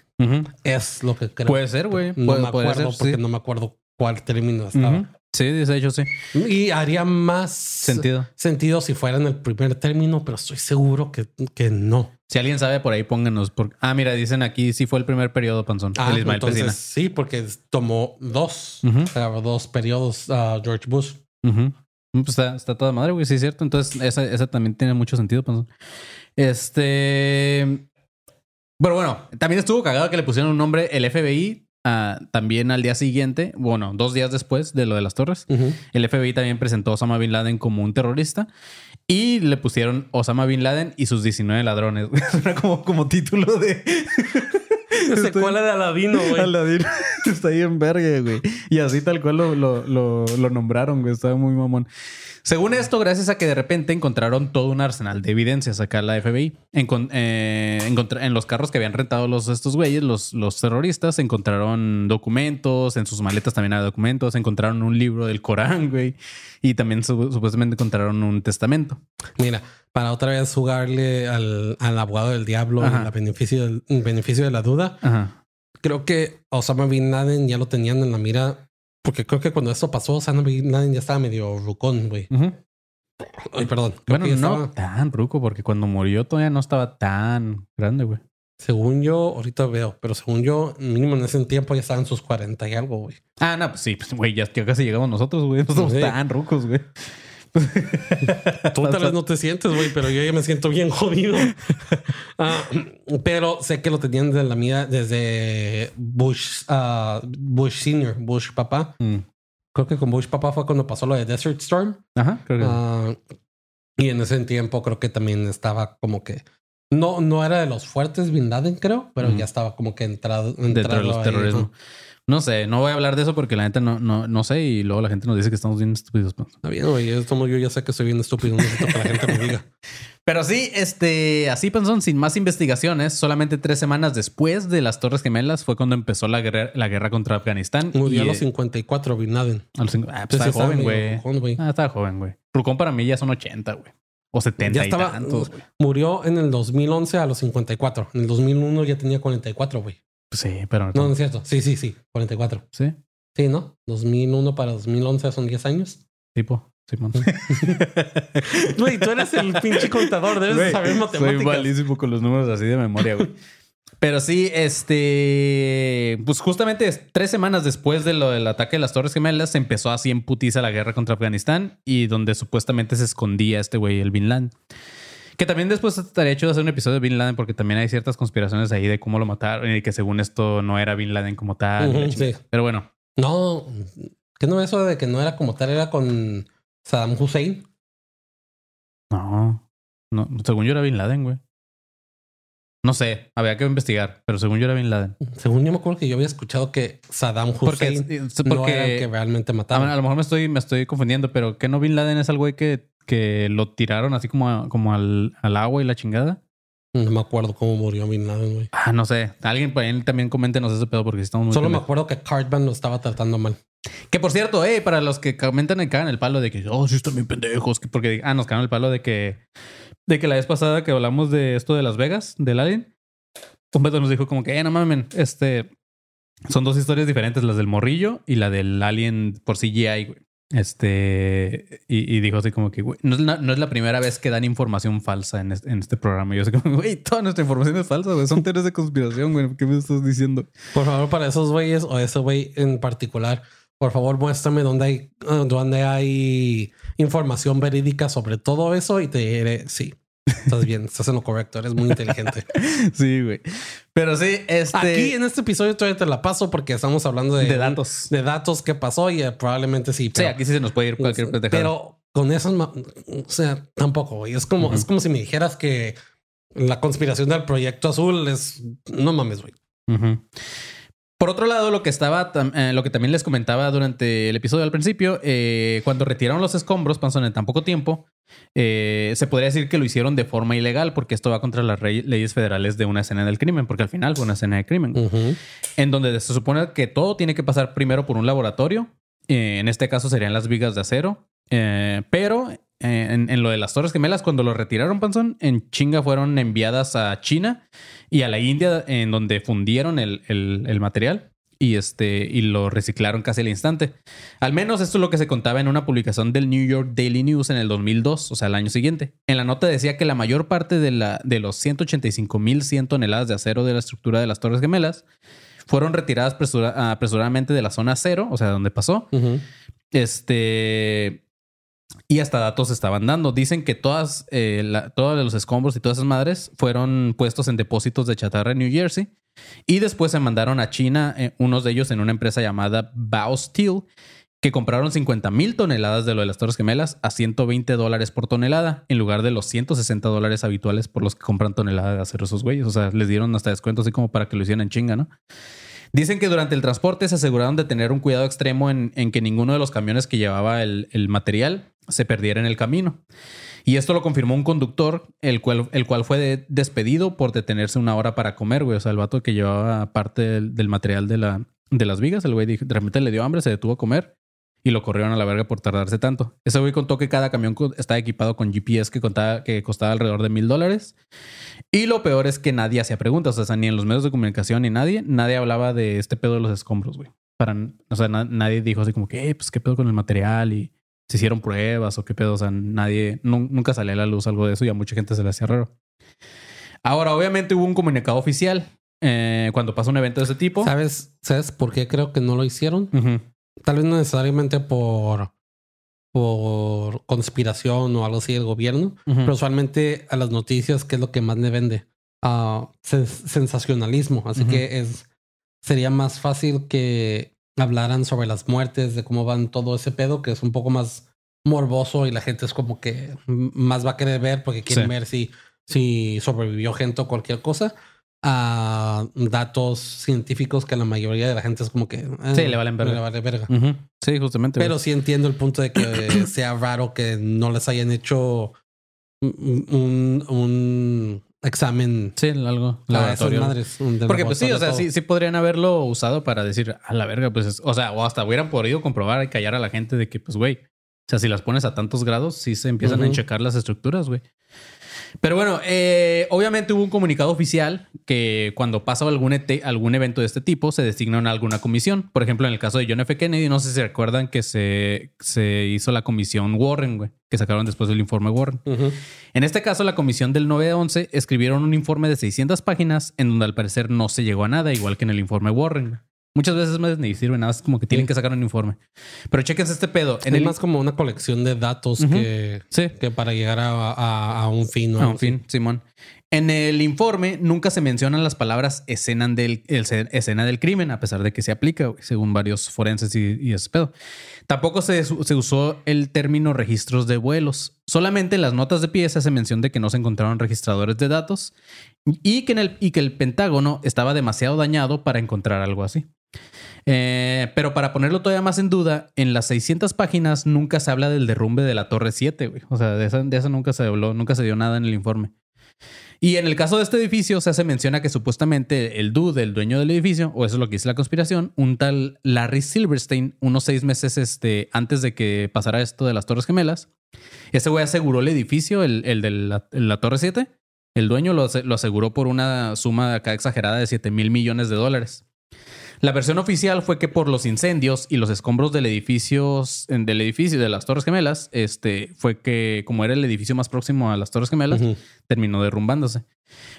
Speaker 4: Es lo que creo.
Speaker 1: Puede ser, güey.
Speaker 4: No
Speaker 1: Puede-
Speaker 4: me acuerdo
Speaker 1: ser,
Speaker 4: porque
Speaker 1: sí.
Speaker 4: no me acuerdo cuál término estaba.
Speaker 1: Sí, de hecho, sí.
Speaker 4: Y haría más
Speaker 1: Sentido.
Speaker 4: sentido si fuera en el primer término, pero estoy seguro que, que no.
Speaker 1: Si alguien sabe por ahí, pónganos. Por... Ah, mira, dicen aquí sí fue el primer periodo, Panzón.
Speaker 4: Ah,
Speaker 1: el Ismael
Speaker 4: entonces
Speaker 1: Pesina.
Speaker 4: sí, porque tomó dos, dos periodos a George Bush.
Speaker 1: Ujú. Pues está, está toda madre, güey. Sí, es cierto. Entonces, esa, esa también tiene mucho sentido, Panzón. Este. Pero bueno, también estuvo cagado que le pusieron un nombre el FBI ah, también al día siguiente, bueno, dos días después de lo de las torres.
Speaker 4: Ujú.
Speaker 1: El FBI también presentó a Osama Bin Laden como un terrorista y le pusieron Osama Bin Laden y sus 19 ladrones. [laughs] Suena como, como título de [laughs]
Speaker 4: Secuela de Aladino, güey.
Speaker 1: Aladdin. [laughs] Está ahí en verga, güey. Y así tal cual lo, lo, lo, lo nombraron, güey. Estaba muy mamón. Según esto, gracias a que de repente encontraron todo un arsenal de evidencias acá en la FBI. Encon- eh, en los carros que habían rentado los, estos güeyes, los, los terroristas, encontraron documentos. En sus maletas también había documentos. Encontraron un libro del Corán, güey. Y también su- supuestamente encontraron un testamento.
Speaker 4: Mira, para otra vez jugarle al, al abogado del diablo en la beneficio del en beneficio de la duda,
Speaker 1: Ajá.
Speaker 4: creo que Osama Bin Laden ya lo tenían en la mira. Porque creo que cuando esto pasó, Osama Bin Laden ya estaba medio rucón, güey. Ay, perdón. Creo
Speaker 1: Bueno,
Speaker 4: que
Speaker 1: no
Speaker 4: estaba-
Speaker 1: tan ruco, porque cuando murió todavía no estaba tan grande, güey.
Speaker 4: Según yo, ahorita veo, pero según yo, mínimo en ese tiempo ya estaban sus 40 y algo, güey.
Speaker 1: Ah, no, pues sí, pues, güey, ya, ya casi llegamos nosotros, güey. No somos
Speaker 4: Sí.
Speaker 1: tan rucos, güey. [laughs]
Speaker 4: Tú tal vez no te sientes, güey, pero yo ya me siento bien jodido. [laughs] Ah, pero sé que lo tenían desde la mira desde Bush, ah, Bush Senior, Bush papá.
Speaker 1: Mm.
Speaker 4: Creo que con Bush papá fue cuando pasó lo de Desert Storm.
Speaker 1: Ajá, creo que.
Speaker 4: Ah, y en ese tiempo creo que también estaba como que no, no era de los fuertes Bin Laden, creo, pero
Speaker 1: Ujú.
Speaker 4: ya estaba como que entrado
Speaker 1: dentro de
Speaker 4: entrado
Speaker 1: los
Speaker 4: ahí,
Speaker 1: terrorismo. No sé, no voy a hablar de eso porque la neta no, no, no sé y luego la gente nos dice que estamos bien estúpidos. pues.
Speaker 4: Está bien, güey. Yo ya sé que soy bien estúpido. No necesito que la gente me diga. [laughs]
Speaker 1: Pero sí, este, así pensó, sin más investigaciones, solamente tres semanas después de las Torres Gemelas fue cuando empezó la guerra, la guerra contra Afganistán.
Speaker 4: Murió a
Speaker 1: Y,
Speaker 4: los
Speaker 1: eh,
Speaker 4: 54 Bin Laden.
Speaker 1: a los Ah, pues estaba joven, güey. Ah, estaba joven, güey. Rucón para mí ya son 80, güey. O 70
Speaker 4: Ya
Speaker 1: y
Speaker 4: estaba.
Speaker 1: tantos, güey.
Speaker 4: Murió en el 2011 a los 54. En el 2001 ya tenía 44, güey.
Speaker 1: Sí, pero
Speaker 4: No, no es cierto. Sí, sí, sí. 44.
Speaker 1: Sí,
Speaker 4: Sí, ¿no? 2001 para 2011 son 10 años.
Speaker 1: tipo, Simón. [laughs]
Speaker 4: Güey, tú eres el pinche contador. Debes
Speaker 1: Güey,
Speaker 4: saber
Speaker 1: Soy
Speaker 4: matemáticas.
Speaker 1: malísimo con los números así de memoria, güey. Pero sí, este, pues justamente es- tres semanas después de lo del ataque de las Torres Gemelas, se empezó así en putiza la guerra contra Afganistán y donde supuestamente se escondía este güey, el Bin Laden. Que también después estaría hecho de hacer un episodio de Bin Laden porque también hay ciertas conspiraciones ahí de cómo lo mataron y que según esto no era Bin Laden como tal.
Speaker 4: sí.
Speaker 1: Pero bueno,
Speaker 4: No, que no eso de que no era como tal, era con Saddam Hussein.
Speaker 1: no, no, según yo era Bin Laden, güey. No sé, había que investigar, pero según yo era Bin Laden.
Speaker 4: Según yo me acuerdo que yo había escuchado que Saddam Hussein
Speaker 1: porque
Speaker 4: no era el que realmente mataba.
Speaker 1: a lo mejor me estoy, me estoy confundiendo, pero que no Bin Laden es el güey que, que lo tiraron así como, a- como al, al agua y la chingada.
Speaker 4: No me acuerdo cómo murió Bin Laden, güey.
Speaker 1: Ah, no sé. Alguien por ahí también coméntenos ese pedo porque estamos muy
Speaker 4: Solo me acuerdo que Cartman lo estaba tratando mal.
Speaker 1: Que por cierto, eh, para los que comentan y cagan el palo de que, oh, sí están bien pendejos, que porque, ah, nos cagan el palo de que, de que la vez pasada que hablamos de esto de Las Vegas, del Alien, un pedo nos dijo como que, eh, no mamen, este, son dos historias diferentes, las del morrillo y la del Alien por CGI, güey. Este, y, dijo así como que, no, es la- primera vez que dan información falsa en este, en este programa. Y yo así como, güey, toda nuestra información es falsa, güey. Son teorías de conspiración, güey. ¿Qué me estás diciendo?
Speaker 4: Por favor, para esos güeyes o ese güey en particular, por favor, muéstrame dónde hay, dónde hay información verídica sobre todo eso y te diré, sí, estás bien, estás en lo correcto, eres muy inteligente. [laughs]
Speaker 1: Sí, güey. Pero sí, este.
Speaker 4: Aquí en este episodio todavía te la paso porque estamos hablando de,
Speaker 1: De datos.
Speaker 4: de datos que pasó y eh, probablemente sí.
Speaker 1: Sí, aquí sí se nos puede ir cualquier pendejada.
Speaker 4: pero con eso, ma- o sea, tampoco. güey. Es como, es como si me dijeras que la conspiración del proyecto azul es no mames, güey.
Speaker 1: Por otro lado, lo que estaba, eh, lo que también les comentaba durante el episodio al principio, eh, cuando retiraron los escombros, Panzón, en tan poco tiempo, eh, se podría decir que lo hicieron de forma ilegal, porque esto va contra las leyes federales de una escena del crimen, porque al final fue una escena de crimen, en donde se supone que todo tiene que pasar primero por un laboratorio. en este caso serían las vigas de acero, pero en, en lo de las Torres Gemelas, cuando lo retiraron, Panzón, en chinga fueron enviadas a China y a la India, en donde fundieron el, el- el material y, este, y lo reciclaron casi al instante. Al menos esto es lo que se contaba en una publicación del New York Daily News en el 2002, o sea, el año siguiente. En la nota decía que la mayor parte de, la, de los 185.100 toneladas de acero de la estructura de las Torres Gemelas fueron retiradas apresura- apresuradamente de la zona cero, o sea, donde pasó. Este. Y hasta datos estaban dando. Dicen que todas, eh, todos los escombros y todas esas madres fueron puestos en depósitos de chatarra en New Jersey. Y después se mandaron a China, eh, unos de ellos en una empresa llamada Bao Steel, que compraron 50 mil toneladas de lo de las Torres Gemelas a 120 dólares por tonelada, en lugar de los 160 dólares habituales por los que compran tonelada de acero esos güeyes. O sea, les dieron hasta descuento así como para que lo hicieran en chinga, ¿no? Dicen que durante el transporte se aseguraron de tener un cuidado extremo en, que ninguno de los camiones que llevaba el material se perdiera en el camino. Y esto lo confirmó un conductor, el cual, el cual fue de- despedido por detenerse una hora para comer, güey. O sea, el vato que llevaba parte del, material de, la, de las vigas, el güey de le dio hambre, se detuvo a comer y lo corrieron a la verga por tardarse tanto. Ese güey contó que cada camión estaba equipado con GPS que, costaba alrededor de mil dólares. Y lo peor es que nadie hacía preguntas, o sea, ni en los medios de comunicación ni nadie, nadie hablaba de este pedo de los escombros, güey. Para, o sea, na- nadie dijo así como que, "Eh, pues qué pedo con el material y se hicieron pruebas o qué pedo. O sea, nadie, nu- nunca salía a la luz algo de eso y a mucha gente se le hacía raro. Ahora, obviamente hubo un comunicado oficial eh, cuando pasa un evento de ese tipo.
Speaker 4: ¿Sabes, ¿Sabes por qué creo que no lo hicieron? Tal vez no necesariamente por, por conspiración o algo así del gobierno, pero usualmente a las noticias, ¿qué es lo que más le vende? Sens- sensacionalismo. Así que es, sería más fácil que hablaran sobre las muertes, de cómo van todo ese pedo, que es un poco más morboso y la gente es como que más va a querer ver porque quieren
Speaker 1: Sí.
Speaker 4: ver si, si sobrevivió gente o cualquier cosa. A datos científicos que la mayoría de la gente es como que ah,
Speaker 1: Sí, le valen verga.
Speaker 4: le vale verga.
Speaker 1: Sí, justamente.
Speaker 4: Pero sí entiendo el punto de que [coughs] sea raro que no les hayan hecho un examen
Speaker 1: Sí, algo.
Speaker 4: a esas
Speaker 1: laboratorio.
Speaker 4: madres. un de
Speaker 1: Porque pues sí, o sea, sí, sí podrían haberlo usado para decir a la verga, pues, es- o sea, o hasta hubieran podido comprobar y callar a la gente de que, pues, güey, o sea, si las pones a tantos grados, sí se empiezan a
Speaker 4: Ujú.
Speaker 1: checar las estructuras, güey. Pero bueno, eh, obviamente hubo un comunicado oficial que cuando pasa algún, ete- algún evento de este tipo se designa una- alguna comisión. Por ejemplo, en el caso de John F. Kennedy, no sé si se recuerdan que se, se hizo la comisión Warren, güey, que sacaron después del informe Warren. En este caso, la comisión del 911 escribieron un informe de 600 páginas en donde al parecer no se llegó a nada, igual que en el informe Warren. Muchas veces más ni sirve nada, es como que tienen
Speaker 4: Sí.
Speaker 1: que sacar un informe. Pero chequense este pedo. En
Speaker 4: es
Speaker 1: el,
Speaker 4: más como una colección de datos que,
Speaker 1: Sí.
Speaker 4: que para llegar a, a- a un fin. o algo
Speaker 1: en
Speaker 4: así.
Speaker 1: fin, Simón. En el informe nunca se mencionan las palabras escena del, el- escena del crimen, a pesar de que se aplica, según varios forenses y, y ese pedo. Tampoco se, se usó el término registros de vuelos. Solamente en las notas de pie se hace mención de que no se encontraron registradores de datos y que, en el, y que el Pentágono estaba demasiado dañado para encontrar algo así. Eh, pero para ponerlo todavía más en duda, en las 600 páginas nunca se habla del derrumbe de la Torre 7, güey. O sea, de de esa nunca se habló, nunca se dio nada en el informe. Y en el caso de este edificio, se hace menciona que supuestamente el dude, el dueño del edificio, o eso es lo que dice la conspiración, un tal Larry Silverstein, unos seis meses este, antes de que pasara esto de las Torres Gemelas, ese güey aseguró el edificio, el, de la, Torre 7. El dueño lo, lo aseguró por una suma acá exagerada de 7 mil millones de dólares. La versión oficial fue que por los incendios y los escombros del edificio, del edificio de las Torres Gemelas, este, fue que como era el edificio más próximo a las Torres Gemelas, terminó derrumbándose.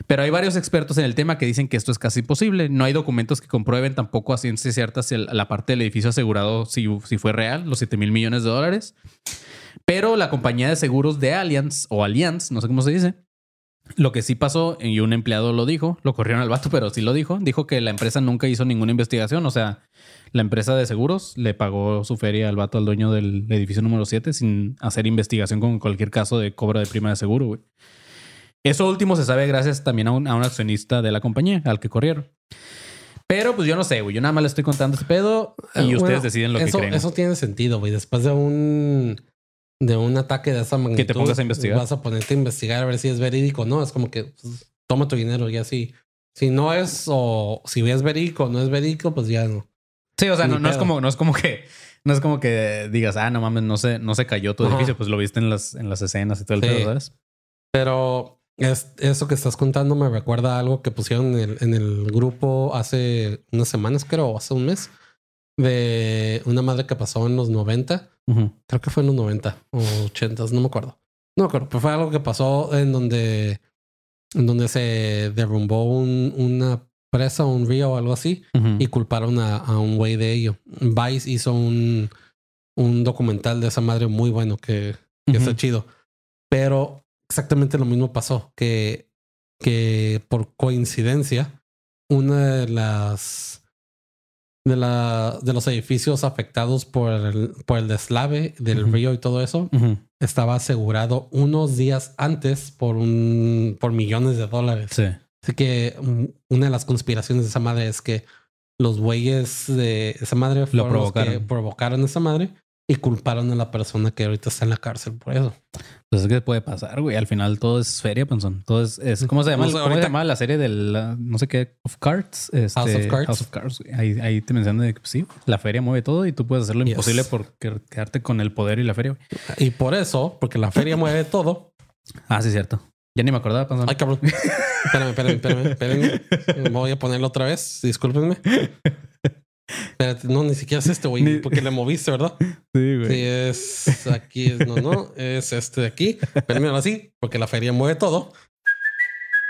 Speaker 1: Pero hay varios expertos en el tema que dicen que esto es casi posible. No hay documentos que comprueben tampoco a ciencia cierta si la parte del edificio asegurado si, si fue real, los 7 mil millones de dólares. Pero la compañía de seguros de Allianz o Allianz, no sé cómo se dice, lo que sí pasó, y un empleado lo dijo, lo corrieron al vato, [laughs] pero sí lo dijo, dijo que la empresa nunca hizo ninguna investigación, o sea, la empresa de seguros le pagó su feria al vato al dueño del edificio número 7 sin hacer investigación con cualquier caso de cobra de prima de seguro, güey. Eso último se sabe gracias también a un, accionista de la compañía, al que corrieron. Pero pues yo no sé, güey. Yo nada más le estoy contando ese pedo y
Speaker 4: eh,
Speaker 1: ustedes deciden lo
Speaker 4: que
Speaker 1: creen.
Speaker 4: Eso tiene sentido, güey. Después de un de un ataque de esa magnitud.
Speaker 1: Que te pongas a investigar.
Speaker 4: Vas a ponerte a investigar a ver si es verídico o no. Es como que pues, toma tu dinero y así. Si no es o si es verídico o no es verídico, pues ya no.
Speaker 1: Sí, o sea, no, es como, no es como que no es como que digas, ah, no mames, no se, no se cayó tu edificio, pues lo viste en las, en las escenas y todo el pedo, ¿sabes?
Speaker 4: Pero es, eso que estás contando me recuerda a algo que pusieron en el, en el grupo hace unas semanas, creo, hace un mes, de una madre que pasó en los 90 Creo que fue en los 90 o 80, no me acuerdo. No me acuerdo, pero fue algo que pasó en donde, en donde se derrumbó un, una presa, un río o algo así, y culparon a, a un güey de ello. Vice hizo un, un documental de esa madre muy bueno que, que está chido. Pero exactamente lo mismo pasó, que, que por coincidencia, una de las de, la, de los edificios afectados por el, por el deslave del río y todo eso estaba asegurado unos días antes por un por millones de dólares.
Speaker 1: Sí.
Speaker 4: Así que mm, una de las conspiraciones de esa madre es que los güeyes de esa madre
Speaker 1: Lo provocaron.
Speaker 4: Que provocaron esa madre y culparon a la persona que ahorita está en la cárcel por eso.
Speaker 1: Pues es que puede pasar, güey. Al final todo es feria, pensón. Todo es, ¿cómo se llama? Pues ¿Cómo se llama la serie del no sé qué of Cards?
Speaker 4: Este, House of Cards.
Speaker 1: House of Cards. Ahí, ahí te mencionan de que pues, sí, la feria mueve todo y tú puedes hacer lo imposible por quedarte con el poder y la feria.
Speaker 4: Y por eso, porque la feria mueve todo.
Speaker 1: Ah, sí, cierto. Ya ni me acordaba, pensón.
Speaker 4: Ay, cabrón. espérame, espérame, espérame, espérame. [laughs] Voy a ponerlo otra vez. Discúlpenme. Espérate, no, ni siquiera es este, güey, porque le moviste, ¿verdad? [laughs]
Speaker 1: Sí, güey.
Speaker 4: Sí, es aquí, no, no, es este de aquí. Pero así, porque la feria mueve todo.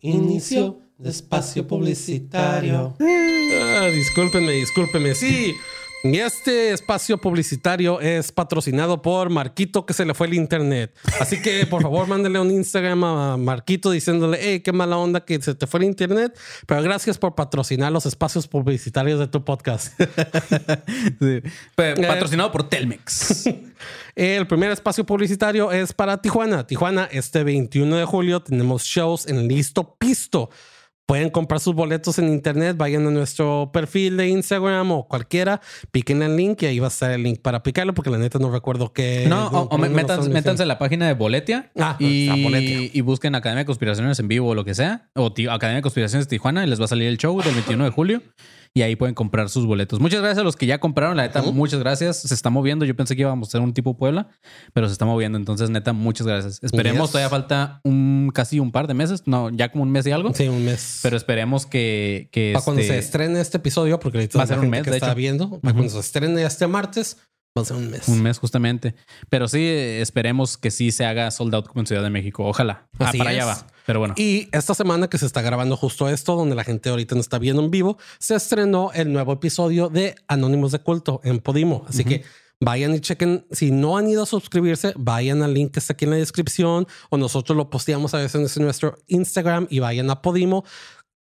Speaker 4: Inicio de espacio publicitario. Ah, discúlpenme, discúlpenme. Sí, este espacio publicitario es patrocinado por Marquito que se le fue el internet. Así que por favor [laughs] mándele un Instagram a Marquito diciéndole, hey, qué mala onda que se te fue el internet. Pero gracias por patrocinar los espacios publicitarios de tu podcast. [laughs]
Speaker 1: Patrocinado por Telmex. [laughs]
Speaker 4: El primer espacio publicitario es para Tijuana. Tijuana, este 21 de julio tenemos shows en Listo Pisto. Pueden comprar sus boletos en internet, vayan a nuestro perfil de Instagram o cualquiera, piquen el link y ahí va a estar el link para picarlo, porque la neta no recuerdo qué.
Speaker 1: No, o, métanse, en la página de Boletia ah, y, y, busquen Academia de Conspiraciones en vivo o lo que sea, o Academia de Conspiraciones Tijuana y les va a salir el show del 21 de julio y ahí pueden comprar sus boletos. Muchas gracias a los que ya compraron, la neta, muchas gracias. Se está moviendo. Yo pensé que íbamos a ser un tipo Puebla, pero se está moviendo. Entonces, neta, muchas gracias. Esperemos, todavía falta un casi un par de meses, no, ya como un mes y algo.
Speaker 4: Sí, un mes.
Speaker 1: Pero esperemos que. que
Speaker 4: Para cuando este se estrene este episodio, porque ahorita
Speaker 1: va a ser un mes
Speaker 4: que está viendo, para cuando se estrene este martes, Va a ser un mes.
Speaker 1: Un mes, justamente. Pero sí, esperemos que sí se haga sold out como en Ciudad de México. Ojalá. Ah, para allá va. Pero bueno.
Speaker 4: Y esta semana que se está grabando justo esto, donde la gente ahorita no está viendo en vivo, se estrenó el nuevo episodio de Anónimos de Culto en Podimo. Así que vayan y chequen. Si no han ido a suscribirse, vayan al link que está aquí en la descripción o nosotros lo posteamos a veces en nuestro Instagram y vayan a Podimo.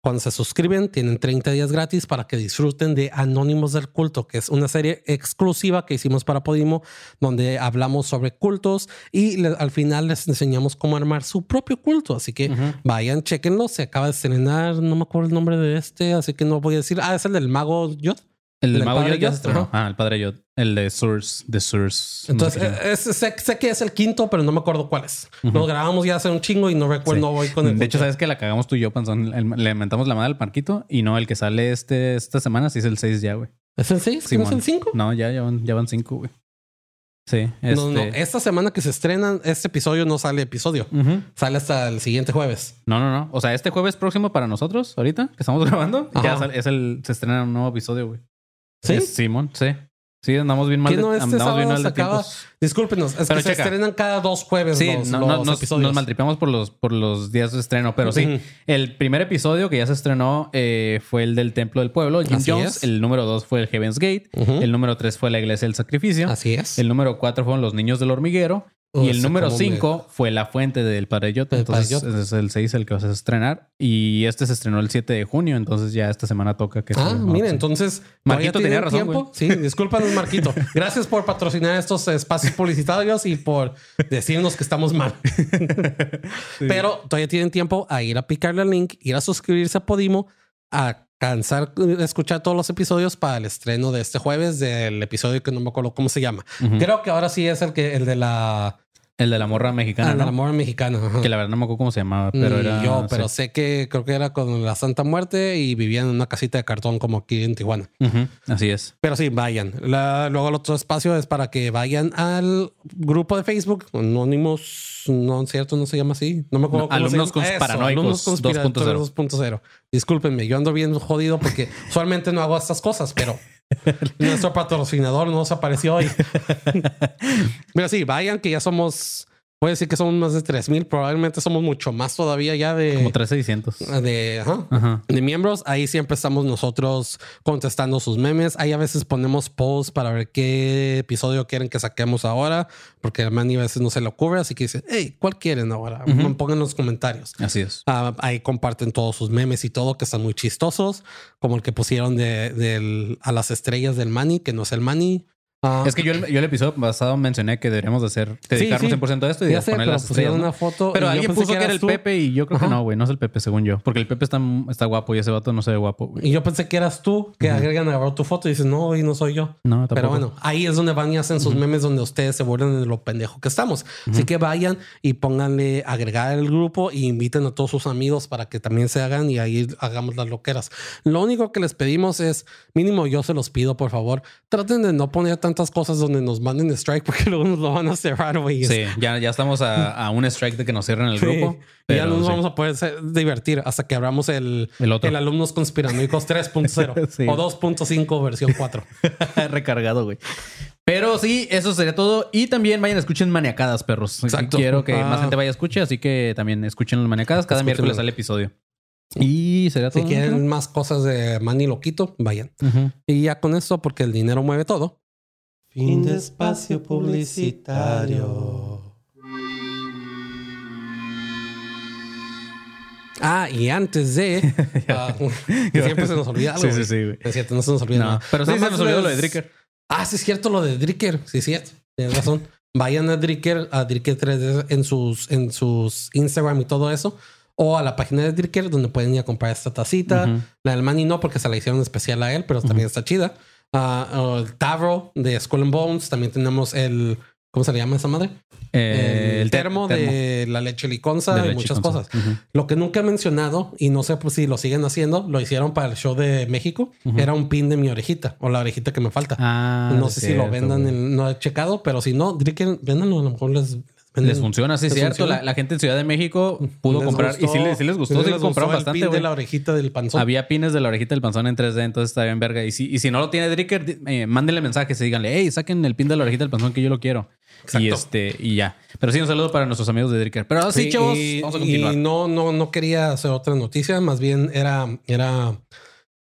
Speaker 4: Cuando se suscriben, tienen 30 días gratis para que disfruten de Anónimos del Culto, que es una serie exclusiva que hicimos para Podimo, donde hablamos sobre cultos y al final les enseñamos cómo armar su propio culto. Así que vayan, chequenlo. Se acaba de estrenar, no me acuerdo el nombre de este, así que no voy a decir. Ah, es el del mago Yod.
Speaker 1: El ¿Del Mago
Speaker 4: Padre
Speaker 1: se estrenó.
Speaker 4: Ajá.
Speaker 1: Ah, el Padre Yoda. El de Source. De Source.
Speaker 4: Entonces,
Speaker 1: no sé
Speaker 4: eh, es- sé, sé que es el quinto, pero no me acuerdo cuál es. Lo grabamos ya hace un chingo y no recuerdo, no voy con el.
Speaker 1: de hecho, sabes que la cagamos tú y yo, Panzón. El- le mentamos la madre al Marquito y no, el que sale este, esta semana sí es el 6 ya, güey.
Speaker 4: ¿Es el 6? ¿Que no es el 5?
Speaker 1: No, ya, ya van, ya van 5, güey. Sí.
Speaker 4: No, no.
Speaker 1: este-
Speaker 4: Esta semana que se estrenan, este episodio no sale episodio. Sale hasta el siguiente jueves.
Speaker 1: No, no, no. O sea, este jueves próximo para nosotros, ahorita que estamos [laughs] grabando,
Speaker 4: Ajá.
Speaker 1: ya sal- es el, se estrena un nuevo episodio, güey.
Speaker 4: ¿Sí?
Speaker 1: Simón, sí. Sí, andamos bien mal
Speaker 4: ¿Qué
Speaker 1: de,
Speaker 4: no este
Speaker 1: andamos bien mal de
Speaker 4: acaba? Discúlpenos, es
Speaker 1: Pero
Speaker 4: que se estrenan cada dos jueves
Speaker 1: Sí,
Speaker 4: los,
Speaker 1: no, no,
Speaker 4: los
Speaker 1: nos,
Speaker 4: episodios.
Speaker 1: nos maltripeamos por los, por los días de estreno, pero sí. El primer episodio que ya se estrenó eh, fue el del Templo del Pueblo, Jim
Speaker 4: Así
Speaker 1: Jones.
Speaker 4: es.
Speaker 1: El número dos fue el Heaven's Gate. El número tres fue la Iglesia del Sacrificio.
Speaker 4: Así es.
Speaker 1: El número cuatro fueron los Niños del Hormiguero.
Speaker 4: Oh,
Speaker 1: y el número
Speaker 4: cómo me-
Speaker 1: 5 fue La Fuente del Padre
Speaker 4: Padre
Speaker 1: Entonces, ese es el 6 el que vas a estrenar. Y este se estrenó el 7 de junio. Entonces, ya esta semana toca que
Speaker 4: Ah,
Speaker 1: sí.
Speaker 4: entonces.
Speaker 1: Marquito
Speaker 4: ¿todavía
Speaker 1: tenía razón, güey.
Speaker 4: Sí, discúlpanos, Marquito. [laughs] Gracias por patrocinar estos espacios publicitarios y por decirnos que estamos mal. [laughs] Pero todavía tienen tiempo a ir a picarle al link, ir a suscribirse a Podimo, a cansar de escuchar todos los episodios para el estreno de este jueves del episodio que no me acuerdo cómo se llama. Creo que ahora sí es el que el de la,
Speaker 1: El de la morra mexicana,
Speaker 4: ah, de
Speaker 1: ¿no?
Speaker 4: la morra mexicana. ajá.
Speaker 1: Que la verdad no me acuerdo cómo se llamaba, pero
Speaker 4: Ni
Speaker 1: era.
Speaker 4: yo, pero
Speaker 1: sí.
Speaker 4: sé que creo que era con la Santa Muerte y vivían en una casita de cartón como aquí en Tijuana.
Speaker 1: Ujú, Así es.
Speaker 4: Pero sí, vayan. La- luego el otro espacio es para que vayan al grupo de Facebook, Anónimos, no es cierto, no se llama así. No me acuerdo
Speaker 1: No,
Speaker 4: cómo
Speaker 1: Alumnos
Speaker 4: se llama.
Speaker 1: paranoicos
Speaker 4: Alumnos conspiradores
Speaker 1: 2.0.
Speaker 4: 2.0. Discúlpenme, yo ando bien jodido porque [laughs] usualmente no hago estas cosas, pero [laughs] nuestro patrocinador nos apareció hoy. [laughs] pero sí, vayan que ya somos, puede decir que somos más de 3000, probablemente somos mucho más todavía ya de,
Speaker 1: Como 3600.
Speaker 4: de, ajá,
Speaker 1: Ajá.
Speaker 4: de miembros. Ahí siempre estamos nosotros contestando sus memes. Ahí a veces ponemos posts para ver qué episodio quieren que saquemos ahora, porque a Manny a veces no se le ocurre. Así que dice, hey, ¿cuál quieren ahora? Pongan en los comentarios.
Speaker 1: Así es.
Speaker 4: Ah, ahí comparten todos sus memes y todo, que están muy chistosos, como el que pusieron de, a las estrellas del Manny, que no es el Manny. Ah,
Speaker 1: Es que yo, el- yo el episodio pasado mencioné que deberíamos de hacer, dedicarnos
Speaker 4: sí.
Speaker 1: 100% a esto y
Speaker 4: Ya sé,
Speaker 1: poner las
Speaker 4: pusieron
Speaker 1: estrellas,
Speaker 4: una foto
Speaker 1: Pero alguien puso que,
Speaker 4: que
Speaker 1: era el
Speaker 4: tú.
Speaker 1: Pepe y yo creo que
Speaker 4: Ajá.
Speaker 1: no, güey. No es el Pepe, según yo. Porque el Pepe está, está guapo y ese vato no se ve guapo, güey.
Speaker 4: Y yo pensé que eras tú, que agregan a tu foto y dices, no, y no soy yo.
Speaker 1: No, tampoco.
Speaker 4: Pero bueno, ahí es donde van y hacen sus memes donde ustedes se burlan de lo pendejo que estamos. Así que vayan y pónganle agregar el grupo y inviten a todos sus amigos para que también se hagan y ahí hagamos las loqueras. Lo único que les pedimos es, mínimo yo se los pido, por favor, traten de no poner tantas cosas donde nos manden strike [laughs] porque luego nos lo van a cerrar, güey.
Speaker 1: Sí, ya, ya estamos a, a un strike de que nos cierren el
Speaker 4: Sí.
Speaker 1: grupo.
Speaker 4: Y ya no nos
Speaker 1: sí.
Speaker 4: vamos a poder ser- divertir hasta que abramos el,
Speaker 1: El otro.
Speaker 4: alumnos conspiranoicos 3.0 [laughs]
Speaker 1: Sí.
Speaker 4: o 2.5 versión 4. [laughs]
Speaker 1: Recargado, güey. Pero sí, eso sería todo. Y también vayan, escuchen Maniacadas, perros.
Speaker 4: Exacto.
Speaker 1: Quiero que
Speaker 4: Ah.
Speaker 1: más gente vaya a escuchar, así que también escuchen las Maniacadas. Cada
Speaker 4: Escúchenlo.
Speaker 1: miércoles sale episodio. Y sería todo.
Speaker 4: Si quieren más cosas de Manny Loquito, vayan. Y ya con esto, porque el dinero mueve todo.
Speaker 5: Fin de espacio publicitario.
Speaker 4: Ah, y antes de. [laughs] ah, que siempre se nos olvida algo.
Speaker 1: Sí, sí, sí, güey.
Speaker 4: Es cierto, no se nos olvida
Speaker 1: No,
Speaker 4: nada.
Speaker 1: pero sí se nos olvidó lo de Dricker.
Speaker 4: Ah, sí, es cierto lo de Dricker. Sí, es cierto. Tienes razón. Vayan a Dricker, a Dricker 3D en sus, en sus Instagram y todo eso. O a la página de Dricker, donde pueden ir a comprar esta tacita. La del Manny no, porque se la hicieron especial a él, pero también está chida. O el Tavro de Skull and Bones. También tenemos el. ¿Cómo se le llama esa madre?
Speaker 1: Eh,
Speaker 4: el
Speaker 1: te-
Speaker 4: termo, de la leche liconza
Speaker 1: de
Speaker 4: y
Speaker 1: leche
Speaker 4: muchas cosas. Lo que nunca he mencionado, y no sé pues, si lo siguen haciendo, lo hicieron para el show de México. Era un pin de mi orejita o la orejita que me falta.
Speaker 1: Ah,
Speaker 4: no sé si lo vendan, en- no he checado, pero si no, véndanlo, a lo mejor les,
Speaker 1: Les funciona, sí, cierto.
Speaker 4: funciona.
Speaker 1: La, la gente en Ciudad de México pudo
Speaker 4: Les
Speaker 1: comprar y sí, les- sí les gustó, sí,
Speaker 4: les
Speaker 1: compraron bastante.
Speaker 4: pin de la orejita del panzón.
Speaker 1: Había pines de la orejita del panzón en 3D, entonces está bien verga. Y si, y si no lo tiene Dricker, eh, mándenle mensajes y díganle, hey, saquen el pin de la orejita del panzón que yo lo quiero. Y este, y ya. Pero sí, un saludo para nuestros amigos de Dricker. Pero así,
Speaker 4: Sí,
Speaker 1: chavos,
Speaker 4: y,
Speaker 1: vamos a
Speaker 4: y
Speaker 1: continuar.
Speaker 4: no, no, no quería hacer otra noticia, más bien era, era,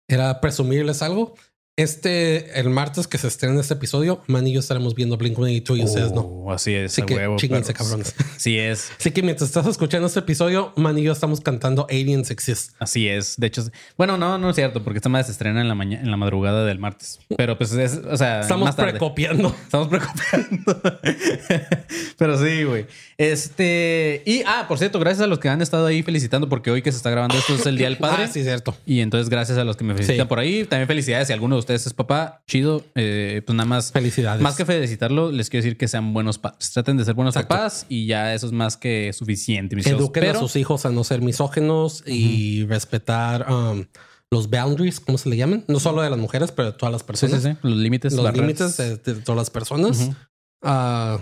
Speaker 4: era presumirles algo. Este, el martes que se estrena este episodio, Man y yo estaremos viendo Blink 182 y ustedes no.
Speaker 1: Oh, así es,
Speaker 4: Así que
Speaker 1: huevo.
Speaker 4: cabrones.
Speaker 1: Así es. [laughs]
Speaker 4: Así que mientras estás escuchando este episodio, Man y yo estamos cantando Aliens Exist.
Speaker 1: Así es. De hecho, bueno, no, no es cierto, porque esta madre se estrena en la mañana, en la madrugada del martes. Pero pues es, o sea,
Speaker 4: Estamos precopiando. [laughs]
Speaker 1: Estamos preocupando. [laughs] Pero sí, güey. Este. Y, ah, por cierto, gracias a los que han estado ahí felicitando, porque hoy que se está grabando esto es el Día del Padre.
Speaker 4: Ah, sí, cierto.
Speaker 1: Y entonces, gracias a los que me felicitan
Speaker 4: Sí.
Speaker 1: por ahí. También felicidades si alguno de ustedes es papá, chido. Eh, pues nada más.
Speaker 4: Felicidades.
Speaker 1: Más que felicitarlo, les quiero decir que sean buenos padres. Traten de ser buenos
Speaker 4: Exacto.
Speaker 1: papás y ya eso es más que suficiente. Mis.
Speaker 4: Eduquen
Speaker 1: Pero
Speaker 4: a sus hijos a no ser misógenos y respetar um, los boundaries, ¿cómo se le llaman? No solo de las mujeres, pero de todas las
Speaker 1: sí,
Speaker 4: personas.
Speaker 1: sí, sí. Los límites,
Speaker 4: Los límites de, de todas las personas.
Speaker 1: Ujú.
Speaker 4: Ah,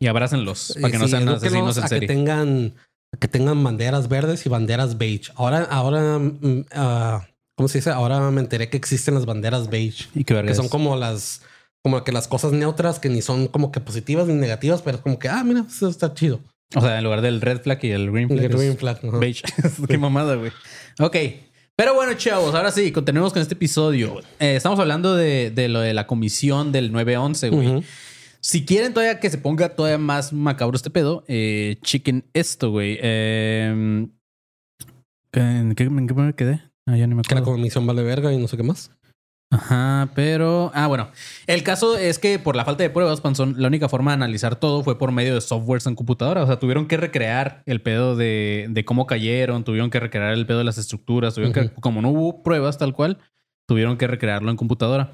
Speaker 1: Y abrácenlos [laughs] para que no
Speaker 4: sí,
Speaker 1: sean asesinos en
Speaker 4: a que
Speaker 1: serie.
Speaker 4: tengan que tengan banderas verdes y banderas beige. Ahora, ahora, mm, ah, ¿cómo se dice? Ahora me enteré que existen las banderas beige,
Speaker 1: Y que,
Speaker 4: que son como las, como que las cosas neutras que ni son como que positivas ni negativas, pero es como que, ah, mira, eso está chido.
Speaker 1: O sea, en lugar del red flag y el green flag.
Speaker 4: El green flag, ajá.
Speaker 1: beige. [laughs] Qué mamada, güey. Ok. Pero bueno, chavos, ahora sí, continuemos con este episodio. Eh, estamos hablando de, de lo de la comisión del 911, güey. Si quieren todavía que se ponga todavía más macabro este pedo, eh, chequen esto, güey. Eh, ¿En qué, en qué me quedé? Ah, me
Speaker 4: Que la comisión vale verga y no sé qué más.
Speaker 1: Ajá, pero... Ah, bueno. El caso es que por la falta de pruebas, Panzón, la única forma de analizar todo fue por medio de softwares en computadora. O sea, tuvieron que recrear el pedo de, de cómo cayeron, tuvieron que recrear el pedo de las estructuras, tuvieron que... Como no hubo pruebas tal cual, tuvieron que recrearlo en computadora.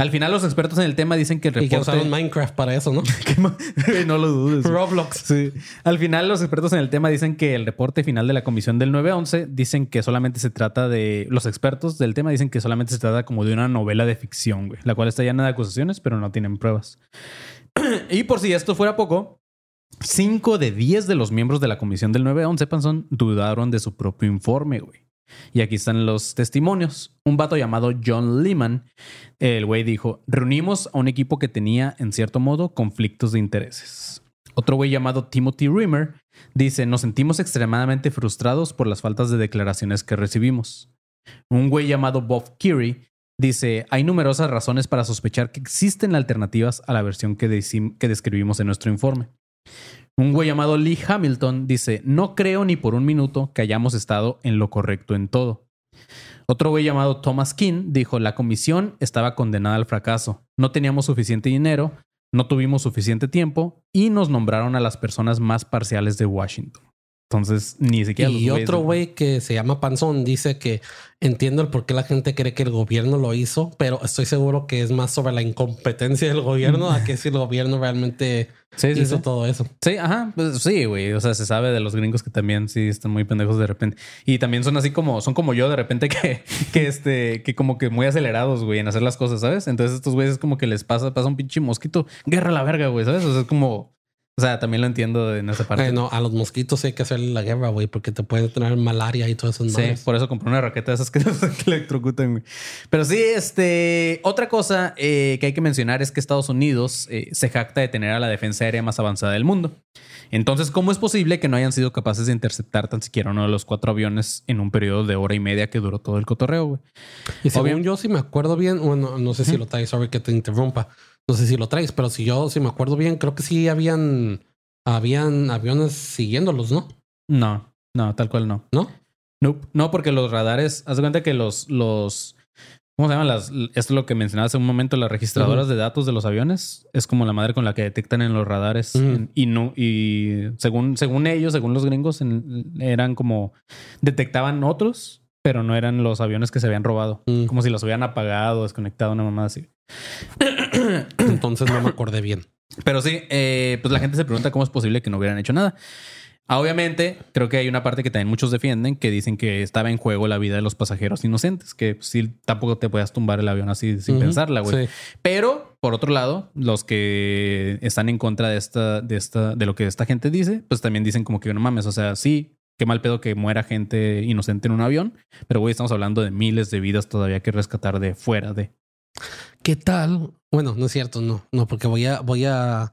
Speaker 1: Al final los expertos en el tema dicen que el
Speaker 4: Y que
Speaker 1: reporte...
Speaker 4: usaron Minecraft para eso, ¿no? [laughs] [laughs]
Speaker 1: no lo dudes.
Speaker 4: Roblox.
Speaker 1: Sí. Al final, los expertos en el tema dicen que el reporte final de la comisión del 911 dicen que solamente se trata de. Los expertos del tema dicen que solamente se trata como de una novela de ficción, güey, la cual está llena de acusaciones, pero no tienen pruebas. [clears throat] y por si esto fuera poco, 5 de 10 de los miembros de la comisión del 911 Panzón dudaron de su propio informe, güey. Y aquí están los testimonios. Un vato llamado John Lehman, el güey dijo, reunimos a un equipo que tenía, en cierto modo, conflictos de intereses. Otro güey llamado Timothy Rimmer dice, nos sentimos extremadamente frustrados por las faltas de declaraciones que recibimos. Un güey llamado Bob Keary dice, hay numerosas razones para sospechar que existen alternativas a la versión que, describimos en nuestro informe. Un güey llamado Lee Hamilton dice, no creo ni por un minuto que hayamos estado en lo correcto en todo. Otro güey llamado Thomas King dijo, la comisión estaba condenada al fracaso. No teníamos suficiente dinero, no tuvimos suficiente tiempo y nos nombraron a las personas más parciales de Washington. Entonces, ni siquiera...
Speaker 4: Y otro güey que se llama Panzón dice que entiendo el por qué la gente cree que el gobierno lo hizo, pero estoy seguro que es más sobre la incompetencia del gobierno a que si el gobierno realmente
Speaker 1: Sí,
Speaker 4: hizo
Speaker 1: sí.
Speaker 4: todo eso.
Speaker 1: Sí, ajá, pues sí, güey. O sea, se sabe de los gringos que también sí están muy pendejos de repente. Y también son así como, son como yo de repente que, [laughs] que este, que como que muy acelerados, güey, en hacer las cosas, ¿sabes? Entonces estos güeyes es como que les pasa, pasa un pinche mosquito, guerra a la verga, güey, ¿sabes? O sea, es como, o sea, también lo entiendo en esa parte.
Speaker 4: No, a los mosquitos hay que hacerle la guerra, güey, porque te pueden tener malaria y todo eso.
Speaker 1: Sí, por eso compré una raqueta de esas [laughs] que, electrocutan, güey. Pero sí, este. Otra cosa eh, que hay que mencionar es que Estados Unidos eh, se jacta de tener a la defensa aérea más avanzada del mundo. Entonces, ¿cómo es posible que no hayan sido capaces de interceptar tan siquiera uno de los cuatro aviones en un periodo de hora y media que duró todo el cotorreo, güey?
Speaker 4: Y según
Speaker 1: Obvio.
Speaker 4: yo, si me acuerdo bien, bueno, no sé si lo traes, sorry que te interrumpa. No sé si lo traes, pero si yo, si me acuerdo bien, creo que sí habían, habían aviones siguiéndolos, ¿no?
Speaker 1: No, no, tal cual no.
Speaker 4: ¿No?
Speaker 1: Nope. No, porque los radares, haz de cuenta que los, los, ¿cómo se llaman? Las, esto es lo que mencionaba hace un momento, las registradoras de datos de los aviones, es como la madre con la que detectan en los radares. Y no, y según, según ellos, según los gringos, en- eran como, detectaban otros, pero no eran los aviones que se habían robado.
Speaker 4: Mm.
Speaker 1: Como si los hubieran apagado, desconectado, una mamada así.
Speaker 4: Entonces no me acordé bien.
Speaker 1: Pero sí, eh, pues la gente se pregunta cómo es posible que no hubieran hecho nada. Ah, Obviamente, creo que hay una parte que también muchos defienden que dicen que estaba en juego la vida de los pasajeros inocentes, que sí, tampoco te puedas tumbar el avión así sin pensarla, güey.
Speaker 4: sí.
Speaker 1: Pero, por otro lado, los que están en contra de esta, de esta, de lo que esta gente dice, pues también dicen como que no mames, o sea, sí, qué mal pedo que muera gente inocente en un avión, pero güey, estamos hablando de miles de vidas todavía que rescatar de fuera de.
Speaker 4: ¿Qué tal? Bueno, no es cierto, no, no, porque voy a, voy a,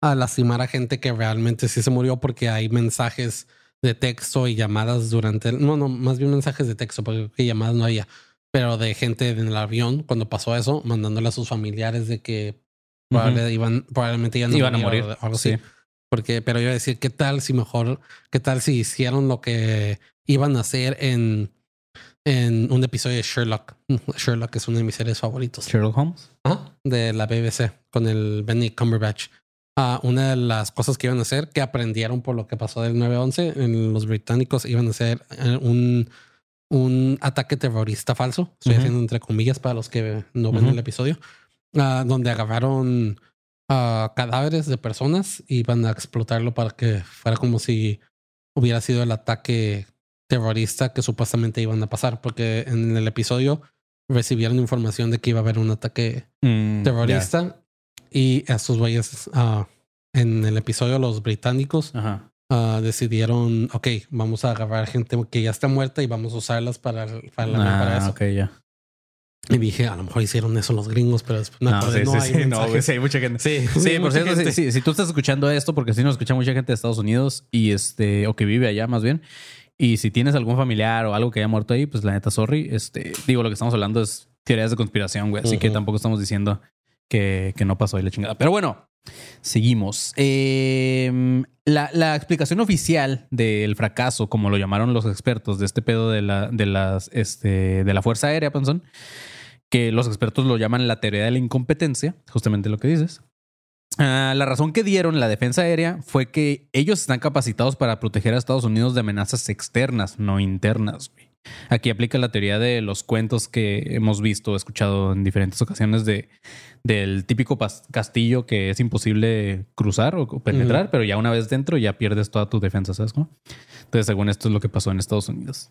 Speaker 4: a lastimar a gente que realmente sí se murió porque hay mensajes de texto y llamadas durante el, no, no, más bien mensajes de texto, porque llamadas no había, pero de gente en el avión cuando pasó eso, mandándole a sus familiares de que probable- iban, probablemente iban a
Speaker 1: Iban a
Speaker 4: morir,
Speaker 1: morir,
Speaker 4: o algo así.
Speaker 1: sí.
Speaker 4: Porque, pero yo iba a decir, ¿qué tal si mejor, qué tal si hicieron lo que iban a hacer en, en un episodio de Sherlock? [laughs] Sherlock es uno de mis series favoritos.
Speaker 1: Sherlock Holmes.
Speaker 4: Ajá, de la BBC con el Benny Cumberbatch. Ah, una de las cosas que iban a hacer, que aprendieron por lo que pasó del 9-11, en los británicos iban a hacer eh, un, un ataque terrorista falso. Estoy haciendo entre comillas para los que no ven el episodio. ah, donde agarraron ah, cadáveres de personas y iban a explotarlo para que fuera como si hubiera sido el ataque terrorista que supuestamente iban a pasar. Porque en el episodio recibieron información de que iba a haber un ataque
Speaker 1: Mm,
Speaker 4: terrorista y estos güeyes ah, en el episodio los británicos.
Speaker 1: Ajá.
Speaker 4: ah, decidieron, ok, vamos a agarrar gente que ya está muerta y vamos a usarlas para, para, la- para
Speaker 1: Ah,
Speaker 4: eso.
Speaker 1: ok, ya.
Speaker 4: Y dije, a lo mejor hicieron eso los gringos, pero después
Speaker 1: No,
Speaker 4: acordé,
Speaker 1: sí,
Speaker 4: no,
Speaker 1: sí,
Speaker 4: hay
Speaker 1: sí, no, sí, hay mucha gente.
Speaker 4: Sí,
Speaker 1: Sí, por cierto,
Speaker 4: gente.
Speaker 1: sí, si tú estás escuchando esto, porque si nos escucha mucha gente de Estados Unidos y este, o que vive allá más bien, y si tienes algún familiar o algo que haya muerto ahí, pues la neta, sorry. Este, digo, lo que estamos hablando es teorías de conspiración, güey. Así que tampoco estamos diciendo que, que no pasó ahí la chingada. Pero bueno, seguimos. Eh, la, la explicación oficial del fracaso, como lo llamaron los expertos de este pedo de la, de las, este, de la Fuerza Aérea, Panzón, que los expertos lo llaman la teoría de la incompetencia, justamente lo que dices. Ah, la razón que dieron la defensa aérea fue que ellos están capacitados para proteger a Estados Unidos de amenazas externas, no internas. güey. Aquí aplica la teoría de los cuentos que hemos visto escuchado en diferentes ocasiones de, del típico castillo que es imposible cruzar o penetrar, pero ya una vez dentro ya pierdes toda tu defensa, ¿sabes cómo? Entonces, según esto es lo que pasó en Estados Unidos.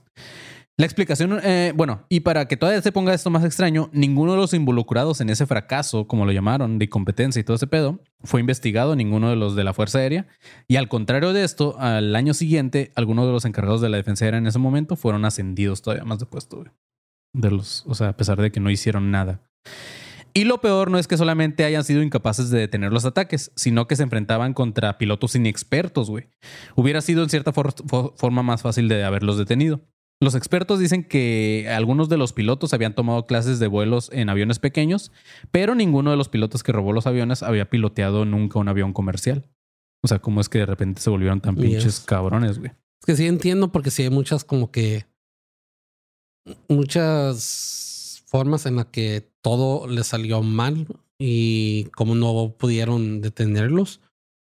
Speaker 1: La explicación, eh, bueno, y para que todavía se ponga esto más extraño, ninguno de los involucrados en ese fracaso, como lo llamaron, de incompetencia y todo ese pedo, fue investigado, ninguno de los de la Fuerza Aérea. Y al contrario de esto, al año siguiente, algunos de los encargados de la defensa aérea en ese momento fueron ascendidos todavía más de puesto. De los, o sea, a pesar de que no hicieron nada. Y lo peor no es que solamente hayan sido incapaces de detener los ataques, sino que se enfrentaban contra pilotos inexpertos, güey. Hubiera sido en cierta for- fo- forma más fácil de haberlos detenido. Los expertos dicen que algunos de los pilotos habían tomado clases de vuelos en aviones pequeños, pero ninguno de los pilotos que robó los aviones había piloteado nunca un avión comercial. O sea, ¿cómo es que de repente se volvieron tan
Speaker 4: Yes.
Speaker 1: pinches cabrones, güey?
Speaker 4: Es que sí entiendo porque sí hay muchas como que muchas formas en las que todo les salió mal y como no pudieron detenerlos.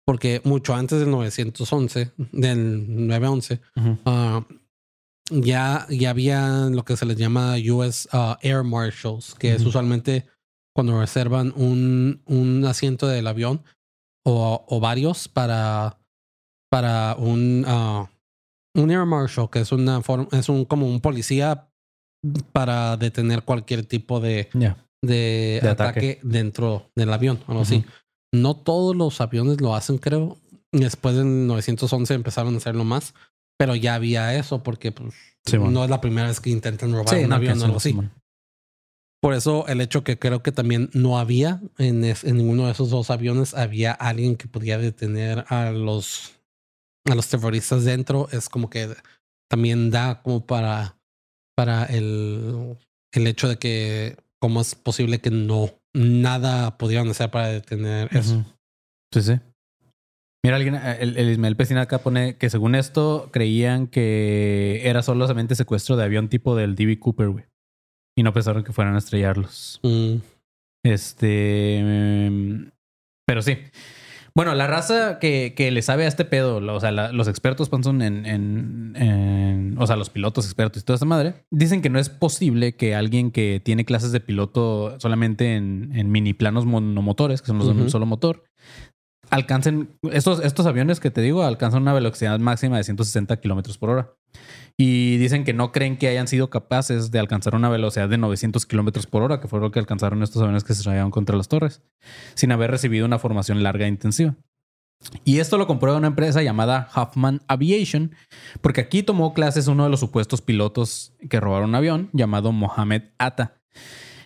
Speaker 4: Porque mucho antes del 911, del 911, ah, ya, ya había lo que se les llama US ah, Air Marshals, que es usualmente cuando reservan un, un asiento del avión o, o varios para, para un, ah, un Air Marshal, que es una es un como un policía para detener cualquier tipo de, de,
Speaker 1: De
Speaker 4: ataque.
Speaker 1: ataque.
Speaker 4: dentro del avión, o algo así. No todos los aviones lo hacen, creo. Después del 911 empezaron a hacerlo más, pero ya había eso porque pues,
Speaker 1: Sí, bueno.
Speaker 4: no es la primera vez que intentan robar
Speaker 1: Sí,
Speaker 4: un avión o algo
Speaker 1: sí,
Speaker 4: así. Por eso el hecho que creo que también no había en, es- en ninguno de esos dos aviones había alguien que podía detener a los a los terroristas dentro es como que también da como para para el el hecho de que cómo es posible que no nada pudieran hacer para detener eso.
Speaker 1: Sí, sí. Mira, alguien, eh, el, el Ismael Pesina acá pone que según esto creían que era solamente secuestro de avión tipo del DB Cooper, güey. Y no pensaron que fueran a estrellarlos.
Speaker 4: Mm,
Speaker 1: Este. em, Pero sí. Bueno, la raza que, que le sabe a este pedo, o sea, la- los expertos Panson en, en, en- O sea, los pilotos expertos y toda esta madre, dicen que no es posible que alguien que tiene clases de piloto solamente en, en mini planos monomotores, que son los de un solo motor, alcancen. Estos, estos aviones que te digo alcanzan una velocidad máxima de 160 kilómetros por hora. Y dicen que no creen que hayan sido capaces de alcanzar una velocidad de 900 kilómetros por hora, que fue lo que alcanzaron estos aviones que se estrellaron contra las torres, sin haber recibido una formación larga e intensiva. Y esto lo comprueba una empresa llamada Huffman Aviation, porque aquí tomó clases uno de los supuestos pilotos que robaron un avión, llamado Mohamed Atta.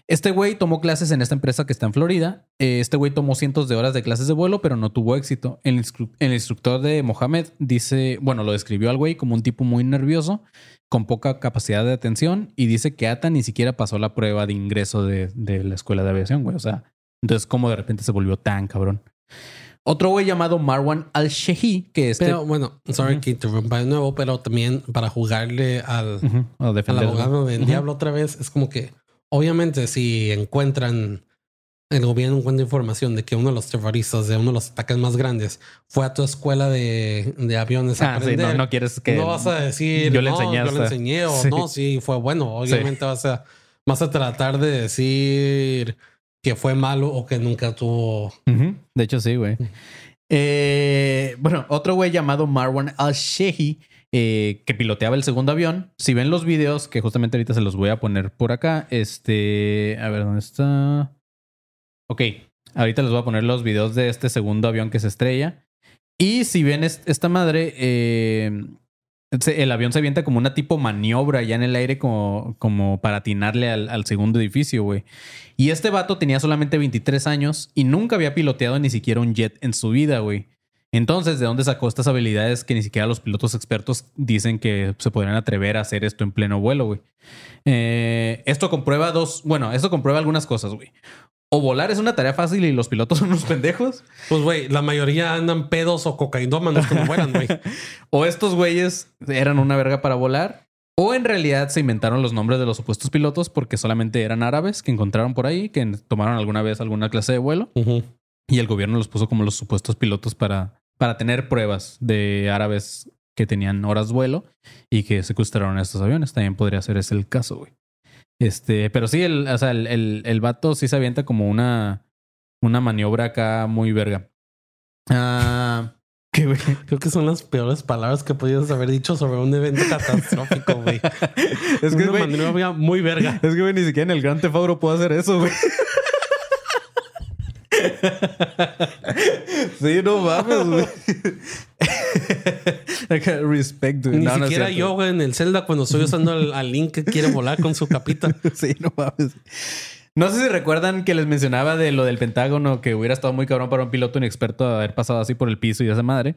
Speaker 1: Este güey tomó clases en esta empresa que está en Florida. Eh, Este güey tomó cientos de horas de clases de vuelo, pero no tuvo éxito. El, instru- el instructor de Mohamed dice, bueno, lo describió al güey como un tipo muy nervioso, con poca capacidad de atención, y dice que Ata ni siquiera pasó la prueba de ingreso de, de la escuela de aviación, güey. O sea, entonces, ¿cómo de repente se volvió tan cabrón? Otro güey llamado Marwan Al-Shehi, que este...
Speaker 4: Pero bueno, sorry que interrumpa de nuevo, pero también para jugarle al,
Speaker 1: Ujú, o
Speaker 4: al abogado del diablo otra vez, es como que obviamente si encuentran el gobierno encuentra información de que uno de los terroristas de uno de los ataques más grandes fue a tu escuela de, de aviones a
Speaker 1: Ah, sí, no, no quieres que.
Speaker 4: no vas a decir
Speaker 1: yo le
Speaker 4: "No, yo le
Speaker 1: hasta-".
Speaker 4: enseñé o
Speaker 1: Sí.
Speaker 4: no, sí, fue bueno. Obviamente vas a vas a tratar de decir que fue malo o que nunca tuvo.
Speaker 1: De hecho, sí, güey. Eh, bueno, otro güey llamado Marwan al-Shehi, eh, que piloteaba el segundo avión. Si ven los videos, que justamente ahorita se los voy a poner por acá. Este. A ver, ¿dónde está? Ok. Ahorita les voy a poner los videos de este segundo avión que se estrella. Y si ven est- esta madre, eh, el avión se avienta como una tipo maniobra ya en el aire como, como para atinarle al, al segundo edificio, güey. Y este vato tenía solamente 23 años y nunca había piloteado ni siquiera un jet en su vida, güey. Entonces, ¿de dónde sacó estas habilidades que ni siquiera los pilotos expertos dicen que se podrían atrever a hacer esto en pleno vuelo, güey? Eh, esto comprueba dos, bueno, esto comprueba algunas cosas, güey. O volar es una tarea fácil y los pilotos [laughs] son unos pendejos.
Speaker 4: Pues güey, la mayoría andan pedos o cocainómanos cuando fueran, güey. [laughs]
Speaker 1: O estos güeyes eran una verga para volar. O en realidad se inventaron los nombres de los supuestos pilotos porque solamente eran árabes que encontraron por ahí, que tomaron alguna vez alguna clase de vuelo. Y el gobierno los puso como los supuestos pilotos para, para tener pruebas de árabes que tenían horas vuelo y que secuestraron estos aviones. También podría ser ese el caso, güey. Este, pero sí, el, o sea, el, el, el vato sí se avienta como una, una maniobra acá muy verga. Ah.
Speaker 4: Creo que son las peores palabras que podías haber dicho sobre un evento catastrófico, güey. [laughs]
Speaker 1: Es que,
Speaker 4: una
Speaker 1: güey,
Speaker 4: maniobra muy verga.
Speaker 1: Es que, güey, ni siquiera en el Gran Tefauro puedo hacer eso, güey. [laughs] sí, no mames, güey. [laughs] Respect, güey.
Speaker 4: Ni
Speaker 1: No, no
Speaker 4: siquiera
Speaker 1: cierto.
Speaker 4: yo, güey, en el Zelda cuando estoy usando al, al Link que quiere volar con su capita. [laughs]
Speaker 1: Sí, no mames. No sé si recuerdan que les mencionaba de lo del Pentágono, que hubiera estado muy cabrón para un piloto inexperto haber pasado así por el piso y esa madre.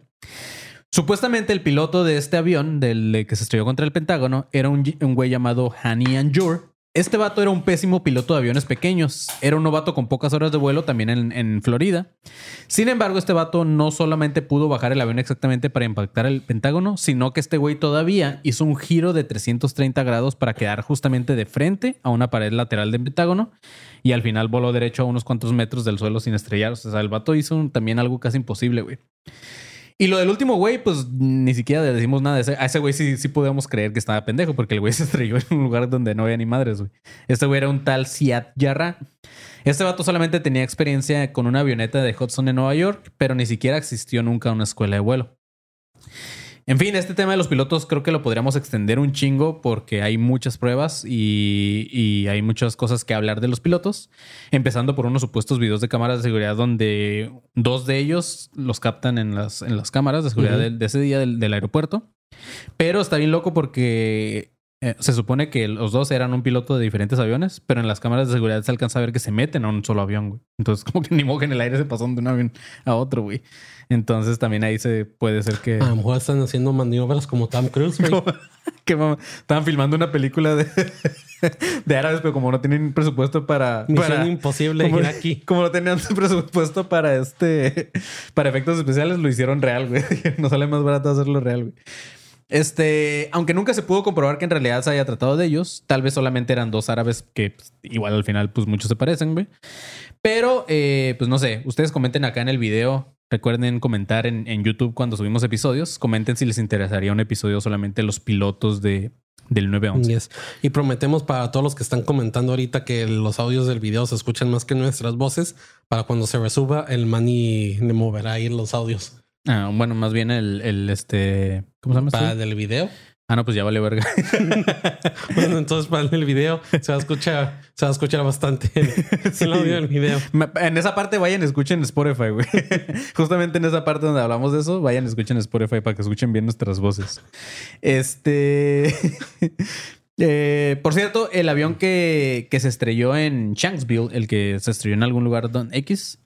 Speaker 1: Supuestamente el piloto de este avión, del que se estrelló contra el Pentágono, era un, un güey llamado Hani Anjur. Este vato era un pésimo piloto de aviones pequeños. Era un novato con pocas horas de vuelo también en, Florida. Sin embargo, este vato no solamente pudo bajar el avión exactamente para impactar el Pentágono, sino que este güey todavía hizo un giro de 330 grados para quedar justamente de frente a una pared lateral del Pentágono y al final voló derecho a unos cuantos metros del suelo sin estrellarse. O sea, el vato hizo también algo casi imposible, güey. Y lo del último güey, pues ni siquiera le decimos nada. A ese güey sí, sí podemos creer que estaba pendejo, porque el güey [laughs] se estrelló en un lugar donde no había ni madres, güey. Este güey era un tal Siad Yarra. Este vato solamente tenía experiencia con una avioneta de Hudson en Nueva York, pero ni siquiera existió nunca una escuela de vuelo. En fin, este tema de los pilotos creo que lo podríamos extender un chingo porque hay muchas pruebas y, y hay muchas cosas que hablar de los pilotos. Empezando por unos supuestos videos de cámaras de seguridad donde dos de ellos los captan en las, en las cámaras de seguridad de, ese día del, del aeropuerto. Pero está bien loco porque eh, se supone que los dos eran un piloto de diferentes aviones, pero en las cámaras de seguridad se alcanza a ver que se meten a un solo avión, güey. Entonces, [laughs] como que ni modo que en el aire se pasaron de un avión a otro, güey. Entonces, también ahí se puede ser que...
Speaker 4: A lo mejor están haciendo maniobras como Tom Cruise, güey. [laughs]
Speaker 1: que mama- estaban filmando una película de, de árabes, pero como no tienen presupuesto para.
Speaker 4: Misión
Speaker 1: para-
Speaker 4: imposible
Speaker 1: como,
Speaker 4: ir aquí.
Speaker 1: como no tenían [laughs] presupuesto para este. Para efectos especiales, lo hicieron real, güey. [laughs] No sale más barato hacerlo real, güey. Este, aunque nunca se pudo comprobar que en realidad se haya tratado de ellos, tal vez solamente eran dos árabes que pues, igual al final, pues muchos se parecen, güey. Pero, eh, pues no sé, ustedes comenten acá en el video. Recuerden comentar en, en YouTube cuando subimos episodios. Comenten si les interesaría un episodio solamente los pilotos de, del 911.
Speaker 4: Yes. Y prometemos para todos los que están comentando ahorita que los audios del video se escuchan más que nuestras voces. Para cuando se resuba, el mani le moverá ahí los audios.
Speaker 1: Ah, bueno, más bien el, el este. ¿Cómo se llama?
Speaker 4: Para
Speaker 1: este?
Speaker 4: del video.
Speaker 1: Ah, no, pues ya vale verga. [laughs]
Speaker 4: Bueno, entonces para el video se va a escuchar, se va a escuchar bastante el, [laughs] el audio del video.
Speaker 1: En esa parte vayan, escuchen Spotify, güey. [laughs] Justamente en esa parte donde hablamos de eso, vayan, escuchen Spotify para que escuchen bien nuestras voces. Este. eh, por cierto, el avión que, que se estrelló en Shanksville, el que se estrelló en algún lugar don X,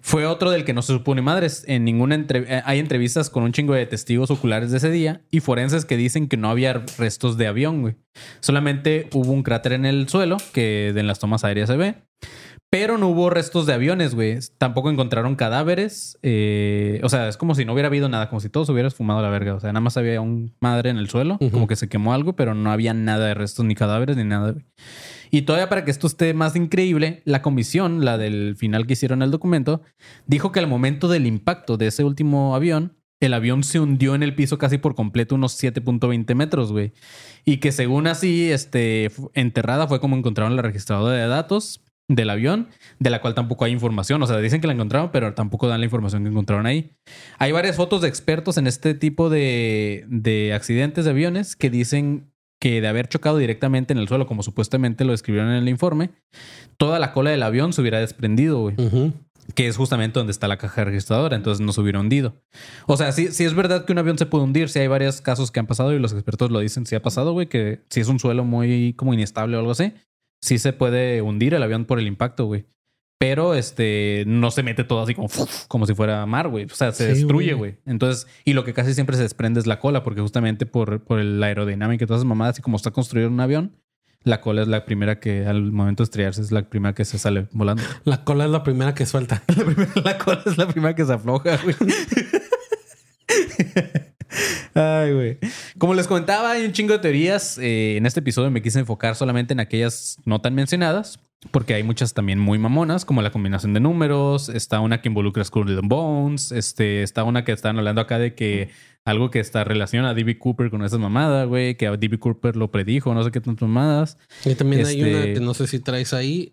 Speaker 1: fue otro del que no se supo ni madres. En ninguna entre- eh, hay entrevistas con un chingo de testigos oculares de ese día y forenses que dicen que no había restos de avión, güey. Solamente hubo un cráter en el suelo que en las tomas aéreas se ve. Pero no hubo restos de aviones, güey. Tampoco encontraron cadáveres. eh, o sea, es como si no hubiera habido nada, como si todos hubieras fumado a la verga. O sea, nada más había un madre en el suelo, como que se quemó algo, pero no había nada de restos, ni cadáveres, ni nada. güey. Y todavía para que esto esté más increíble, la comisión, la del final que hicieron el documento, dijo que al momento del impacto de ese último avión, el avión se hundió en el piso casi por completo, unos 7.20 metros, güey. Y que según así, este, enterrada fue como encontraron la registradora de datos del avión, de la cual tampoco hay información. O sea, dicen que la encontraron, pero tampoco dan la información que encontraron ahí. Hay varias fotos de expertos en este tipo de, de accidentes de aviones que dicen que de haber chocado directamente en el suelo, como supuestamente lo describieron en el informe, toda la cola del avión se hubiera desprendido, güey que es justamente donde está la caja registradora, entonces no se hubiera hundido. O sea, sí, sí es verdad que un avión se puede hundir, sí hay varios casos que han pasado y los expertos lo dicen, sí ha pasado, güey, que si es un suelo muy como inestable o algo así, sí se puede hundir el avión por el impacto, güey. Pero este no se mete todo así como, como si fuera mar, güey. O sea, se
Speaker 4: Sí,
Speaker 1: destruye,
Speaker 4: güey.
Speaker 1: güey. Entonces, y lo que casi siempre se desprende es la cola, porque justamente por, por el aerodinámica y todas esas mamadas, y como está construido un avión, la cola es la primera que al momento de estrellarse es la primera que se sale volando. [laughs]
Speaker 4: La cola es la primera que suelta. [laughs]
Speaker 1: La, primera- la cola es la primera que se afloja, güey. [laughs] Ay, güey. Como les comentaba, hay un chingo de teorías. Eh, en este episodio me quise enfocar solamente en aquellas no tan mencionadas, porque hay muchas también muy mamonas, como la combinación de números. Está una que involucra Skull and Bones. Este, está una que están hablando acá de que algo que está relaciona a D.B. Cooper con esas mamadas, güey, que a D.B. Cooper lo predijo, no sé qué tantas mamadas.
Speaker 4: Y también hay
Speaker 1: Este-
Speaker 4: una que no sé si traes ahí,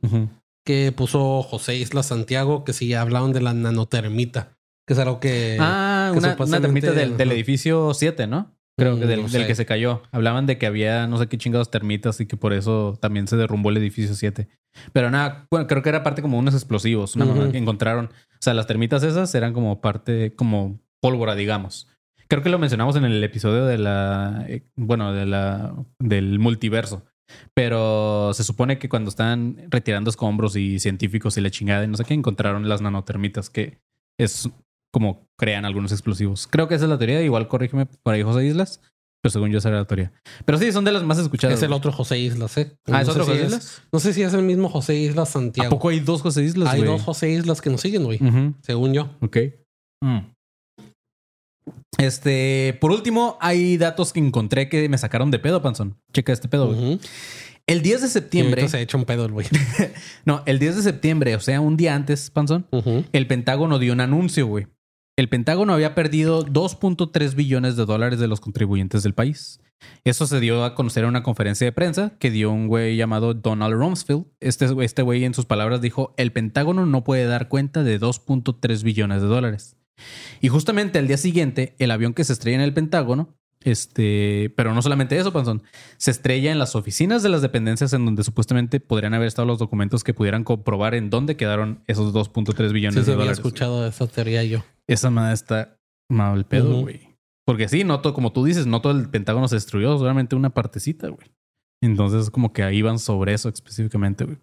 Speaker 4: que puso José Isla Santiago, que sí hablaban de la nanotermita, que es algo que...
Speaker 1: Ah,
Speaker 4: que
Speaker 1: una, una termita del, del edificio 7, ¿no? Creo que
Speaker 4: Mm,
Speaker 1: del,
Speaker 4: no
Speaker 1: del
Speaker 4: sé.
Speaker 1: que se cayó. Hablaban de que había no sé qué chingados termitas y que por eso también se derrumbó el edificio 7. Pero nada, bueno, creo que era parte como unos explosivos, una
Speaker 4: Ujú.
Speaker 1: que encontraron. O sea, las termitas esas eran como parte, como pólvora, digamos. Creo que lo mencionamos en el episodio de la, eh, bueno, de la, del multiverso. Pero se supone que cuando están retirando escombros y científicos y la chingada y no sé qué, encontraron las nanotermitas que es como crean algunos explosivos. Creo que esa es la teoría. Igual corrígeme por ahí, José Islas. Pero según yo, esa era la teoría. Pero sí, son de las más escuchadas.
Speaker 4: Es el otro José Islas, ¿eh?
Speaker 1: Ah, ¿es
Speaker 4: No sé
Speaker 1: otro
Speaker 4: si
Speaker 1: José
Speaker 4: es-
Speaker 1: Islas?
Speaker 4: No sé si es el mismo José Islas
Speaker 1: ¿A
Speaker 4: Santiago.
Speaker 1: poco hay dos José Islas?
Speaker 4: Hay dos José Islas que nos siguen, güey. Según yo.
Speaker 1: Ok. Mm. Este, por último, hay datos que encontré que me sacaron de pedo, Panzón. Checa este pedo, güey. El 10 de septiembre.
Speaker 4: se ha hecho un pedo el güey. [laughs]
Speaker 1: No, el 10 de septiembre, o sea, un día antes, Panzón, el Pentágono dio un anuncio, güey. El Pentágono había perdido 2.3 billones de dólares de los contribuyentes del país. Eso se dio a conocer en una conferencia de prensa que dio un güey llamado Donald Rumsfeld. Este este güey en sus palabras dijo, el Pentágono no puede dar cuenta de 2.3 billones de dólares. Y justamente al día siguiente, el avión que se estrella en el Pentágono, este, pero no solamente eso, Panzón, se estrella en las oficinas de las dependencias en donde supuestamente podrían haber estado los documentos que pudieran comprobar en dónde quedaron esos 2.3 billones
Speaker 4: Sí,
Speaker 1: de
Speaker 4: había
Speaker 1: dólares.
Speaker 4: escuchado esa teoría yo.
Speaker 1: Esa madre está mal pedo, güey. Porque sí, no todo, como tú dices, no todo el Pentágono se destruyó, solamente una partecita, güey. Entonces, como que ahí van sobre eso específicamente, güey.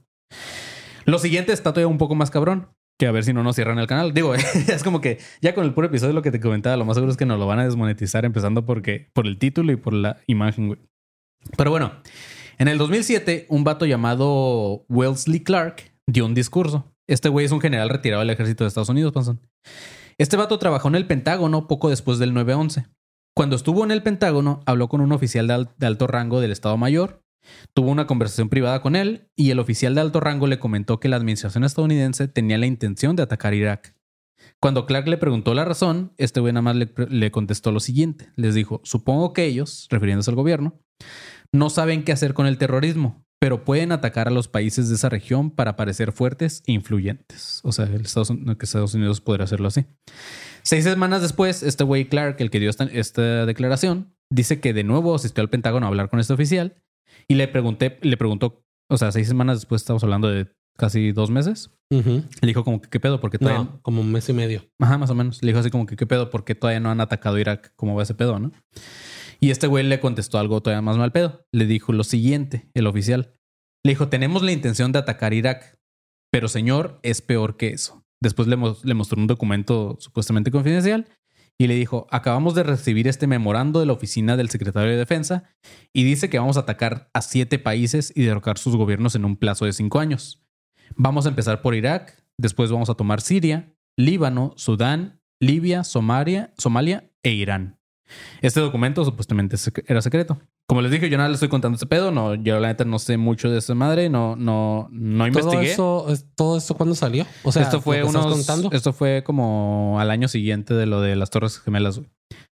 Speaker 1: Lo siguiente está todavía un poco más cabrón. Que a ver si no nos cierran el canal. Digo, [laughs] es como que ya con el puro episodio lo que te comentaba, lo más seguro es que nos lo van a desmonetizar empezando porque, por el título y por la imagen, güey. Pero bueno, en el 2007, un vato llamado Wellesley Clark dio un discurso. Este güey es un general retirado del ejército de Estados Unidos, Panzón. Este vato trabajó en el Pentágono poco después del 9-11. Cuando estuvo en el Pentágono, habló con un oficial de, al- de alto rango del Estado Mayor, tuvo una conversación privada con él y el oficial de alto rango le comentó que la administración estadounidense tenía la intención de atacar Irak. Cuando Clark le preguntó la razón, este güey nada más le, contestó lo siguiente. Les dijo, supongo que ellos, refiriéndose al gobierno, no saben qué hacer con el terrorismo, pero pueden atacar a los países de esa región para parecer fuertes e influyentes. O sea, el Estados, que Estados Unidos podría hacerlo así. Seis semanas después, este güey Clark, el que dio esta declaración, dice que de nuevo asistió al Pentágono a hablar con este oficial y le pregunté, le preguntó, o sea, seis semanas después, estamos hablando de casi dos meses. Le dijo como que qué pedo, porque todavía
Speaker 4: No, como un mes y medio.
Speaker 1: Ajá, más o menos. Le dijo así como que qué pedo, porque todavía no han atacado Irak. ¿Cómo va ese pedo, no? Y este güey le contestó algo todavía más mal pedo. Le dijo lo siguiente, el oficial. Le dijo, tenemos la intención de atacar Irak, pero señor, es peor que eso. Después le mostró un documento supuestamente confidencial y le dijo, acabamos de recibir este memorando de la oficina del secretario de Defensa y dice que vamos a atacar a siete países y derrocar sus gobiernos en un plazo de cinco años. Vamos a empezar por Irak, después vamos a tomar Siria, Líbano, Sudán, Libia, Somalia, Somalia e Irán. Este documento supuestamente era secreto. Como les dije, yo nada le estoy contando este pedo. No, yo la neta no sé mucho de esa madre. No, no, no
Speaker 4: ¿Todo
Speaker 1: investigué.
Speaker 4: eso, es- ¿Todo esto cuándo salió? O sea,
Speaker 1: esto fue unos, esto fue como al año siguiente de lo de las Torres Gemelas. güey.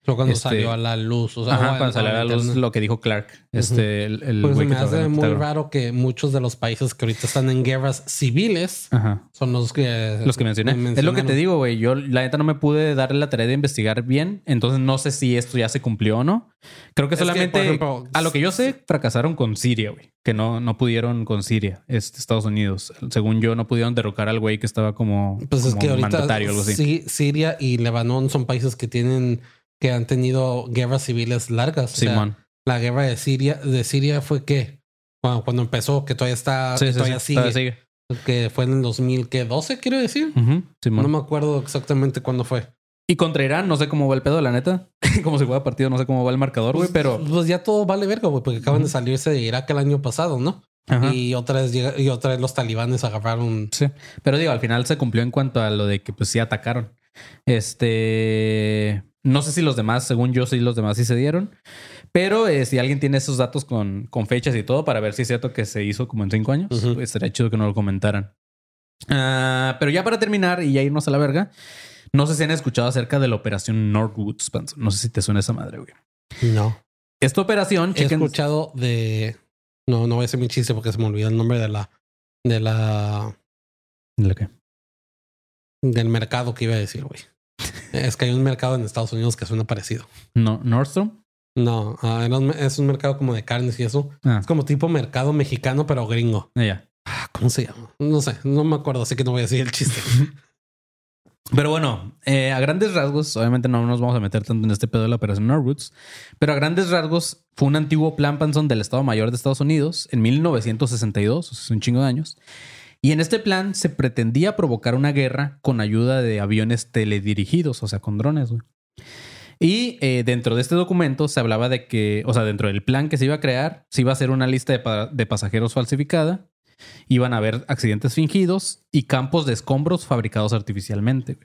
Speaker 4: Fue cuando
Speaker 1: este-
Speaker 4: sció a la luz. O sea,
Speaker 1: Ajá, cuando salió a la luz lo que dijo Clark, este, el, el
Speaker 4: Por eso
Speaker 1: güey
Speaker 4: me
Speaker 1: que
Speaker 4: hace
Speaker 1: el
Speaker 4: muy raro que muchos de los países que ahorita están en guerras civiles
Speaker 1: Ajá.
Speaker 4: son los que...
Speaker 1: Los que mencioné.
Speaker 4: me
Speaker 1: Es lo que te digo, güey. Yo la neta no me pude darle la tarea de investigar bien. Entonces no sé si esto ya se cumplió o no. Creo que
Speaker 4: Es que,
Speaker 1: solamente,
Speaker 4: por ejemplo,
Speaker 1: a lo que yo sé, fracasaron con Siria, güey. Que no, no pudieron con Siria, este, Estados Unidos. Según yo, no pudieron derrocar al güey que estaba como,
Speaker 4: Pues es
Speaker 1: como
Speaker 4: que ahorita
Speaker 1: mandatario o algo así.
Speaker 4: sí, Siria y Lebanón son países que tienen... Que han tenido guerras civiles largas. O sea,
Speaker 1: Simón.
Speaker 4: la guerra de Siria, de Siria fue que... Cuando, cuando empezó, que todavía está...
Speaker 1: Sí,
Speaker 4: que
Speaker 1: sí,
Speaker 4: todavía
Speaker 1: sí.
Speaker 4: sigue.
Speaker 1: Todavía sigue.
Speaker 4: Que fue en el 2012, quiero decir.
Speaker 1: Simón.
Speaker 4: No me acuerdo exactamente cuándo fue.
Speaker 1: Y contra Irán, no sé cómo va el pedo, la neta. [laughs] como se juega partido, no sé cómo va el marcador, güey,
Speaker 4: Pues,
Speaker 1: pero.
Speaker 4: Pues ya todo vale verga, güey, porque acaban de salirse de Irak el año pasado, ¿no?
Speaker 1: Ajá.
Speaker 4: Y otra vez y otra vez los talibanes agarraron.
Speaker 1: Sí. Pero digo, al final se cumplió en cuanto a lo de que pues sí atacaron. Este. No sé si los demás, según yo, sí los demás sí se dieron. Pero eh, si alguien tiene esos datos con, con fechas y todo para ver si es cierto que se hizo como en cinco años, pues, estaría chido que nos lo comentaran. Ah, pero ya para terminar y ya irnos a la verga, no sé si han escuchado acerca de la operación Northwoods. No sé si te suena esa madre, güey.
Speaker 4: No.
Speaker 1: Esta operación,
Speaker 4: He escuchado de. No, no voy a hacer mi chiste porque se me olvidó el nombre de la. De la.
Speaker 1: ¿La qué?
Speaker 4: Del mercado que iba a decir, güey. Es que hay un mercado en Estados Unidos que suena parecido.
Speaker 1: No, Nordstrom.
Speaker 4: No, ah, es un mercado como de carnes y eso.
Speaker 1: Ah,
Speaker 4: Es como tipo mercado mexicano, pero gringo.
Speaker 1: ya.
Speaker 4: Ah, ¿Cómo se llama? No sé, no me acuerdo, así que no voy a decir el chiste. [laughs]
Speaker 1: Pero bueno, eh, a grandes rasgos, obviamente no nos vamos a meter tanto en este pedo de la operación Norwoods, pero a grandes rasgos fue un antiguo plan Panson del Estado Mayor de Estados Unidos en 1962, o sea, hace un chingo de años. Y en este plan se pretendía provocar una guerra con ayuda de aviones teledirigidos, o sea, con drones. Y eh, dentro de este documento se hablaba de que, o sea, dentro del plan que se iba a crear, se iba a hacer una lista de, pa- de pasajeros falsificada, iban a haber accidentes fingidos y campos de escombros fabricados artificialmente.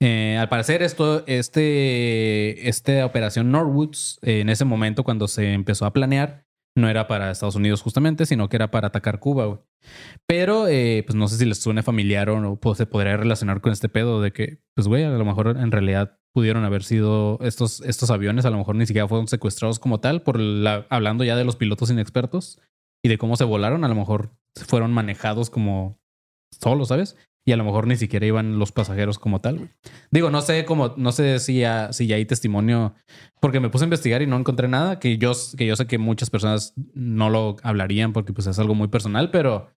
Speaker 1: Eh, al parecer, este, esta operación Norwoods, eh, en ese momento cuando se empezó a planear, no era para Estados Unidos justamente, sino que era para atacar Cuba. güey. Pero, eh, pues no sé si les suene familiar o no, pues, se podría relacionar con este pedo de que, pues, güey, a lo mejor en realidad pudieron haber sido estos, estos aviones, a lo mejor ni siquiera fueron secuestrados como tal, por la, hablando ya de los pilotos inexpertos y de cómo se volaron, a lo mejor fueron manejados como solos, ¿sabes? Y a lo mejor ni siquiera iban los pasajeros como tal. güey. Digo, no sé cómo, no sé si ya, si ya hay testimonio, porque me puse a investigar y no encontré nada, que yo, que yo sé que muchas personas no lo hablarían porque pues es algo muy personal, pero,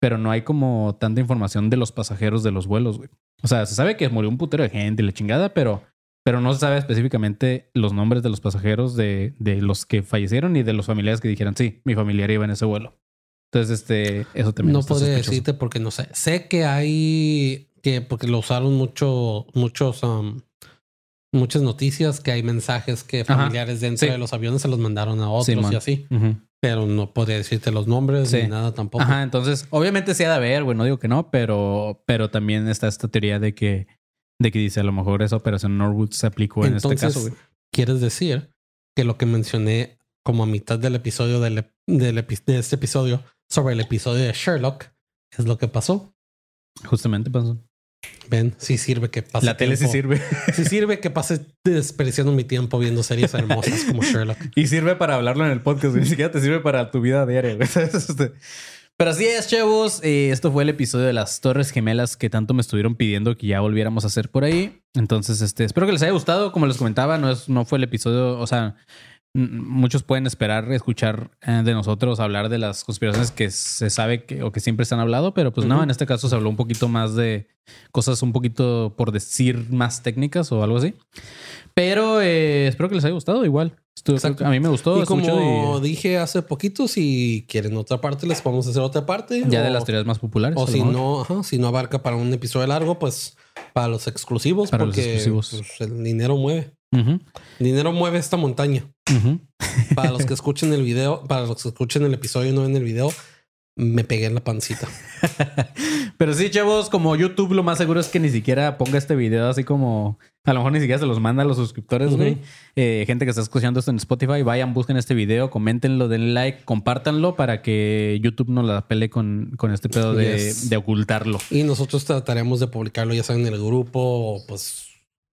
Speaker 1: pero no hay como tanta información de los pasajeros de los vuelos, güey. O sea, se sabe que murió un putero de gente y la chingada, pero, pero no se sabe específicamente los nombres de los pasajeros de, de los que fallecieron y de los familiares que dijeran, sí, mi familiar iba en ese vuelo. Entonces, este, eso también
Speaker 4: no podría decirte porque no sé. Sé que hay que porque lo usaron mucho, muchos, um, muchas noticias que hay mensajes que
Speaker 1: Ajá.
Speaker 4: familiares dentro
Speaker 1: Sí.
Speaker 4: de los aviones se los mandaron a otros y así. Pero no podría decirte los nombres
Speaker 1: Sí.
Speaker 4: ni nada tampoco.
Speaker 1: Ajá, entonces, obviamente sí ha de haber, güey, no digo que no, pero, pero también está esta teoría de que, de que dice a lo mejor esa operación Norwood se aplicó en este caso, güey.
Speaker 4: quieres decir que lo que mencioné como a mitad del episodio del, del epi- de este episodio sobre el episodio de Sherlock es lo que pasó.
Speaker 1: Justamente pasó.
Speaker 4: Ven, sí sirve que pase.
Speaker 1: La tele sí
Speaker 4: tiempo-
Speaker 1: sirve.
Speaker 4: Sí sirve que pase desperdiciando mi tiempo viendo series hermosas como Sherlock. [laughs]
Speaker 1: y sirve para hablarlo en el podcast. Ni siquiera te sirve para tu vida diaria. Este- Pero así es, chavos. Eh, esto fue el episodio de las Torres Gemelas que tanto me estuvieron pidiendo que ya volviéramos a hacer por ahí. Entonces, este, espero que les haya gustado. Como les comentaba, no, es, no fue el episodio, o sea, muchos pueden esperar escuchar eh, de nosotros hablar de las conspiraciones que se sabe que, o que siempre se han hablado, pero pues no,
Speaker 4: Ujú.
Speaker 1: en este caso se habló un poquito más de cosas un poquito, por decir, más técnicas o algo así. Pero eh, espero que les haya gustado igual. Estuvo- a mí me gustó.
Speaker 4: y como
Speaker 1: y-
Speaker 4: dije hace poquito, si quieren otra parte, les podemos hacer otra parte.
Speaker 1: ya
Speaker 4: o,
Speaker 1: de las teorías más populares.
Speaker 4: O si no, ajá, si no abarca para un episodio largo, pues para los exclusivos,
Speaker 1: Para los
Speaker 4: porque
Speaker 1: exclusivos.
Speaker 4: pues, el dinero mueve. Dinero mueve esta montaña. Para los que escuchen el video, para los que escuchen el episodio y no ven el video, me pegué en la pancita. [laughs]
Speaker 1: Pero sí, chavos, como YouTube lo más seguro es que ni siquiera ponga este video así como... A lo mejor ni siquiera se los manda a los suscriptores, güey. Eh, gente que está escuchando esto en Spotify, vayan, busquen este video, coméntenlo, denle like, compártanlo para que YouTube no la pele con, con este pedo de,
Speaker 4: Yes.
Speaker 1: de ocultarlo.
Speaker 4: Y nosotros trataremos de publicarlo ya sea en el grupo o pues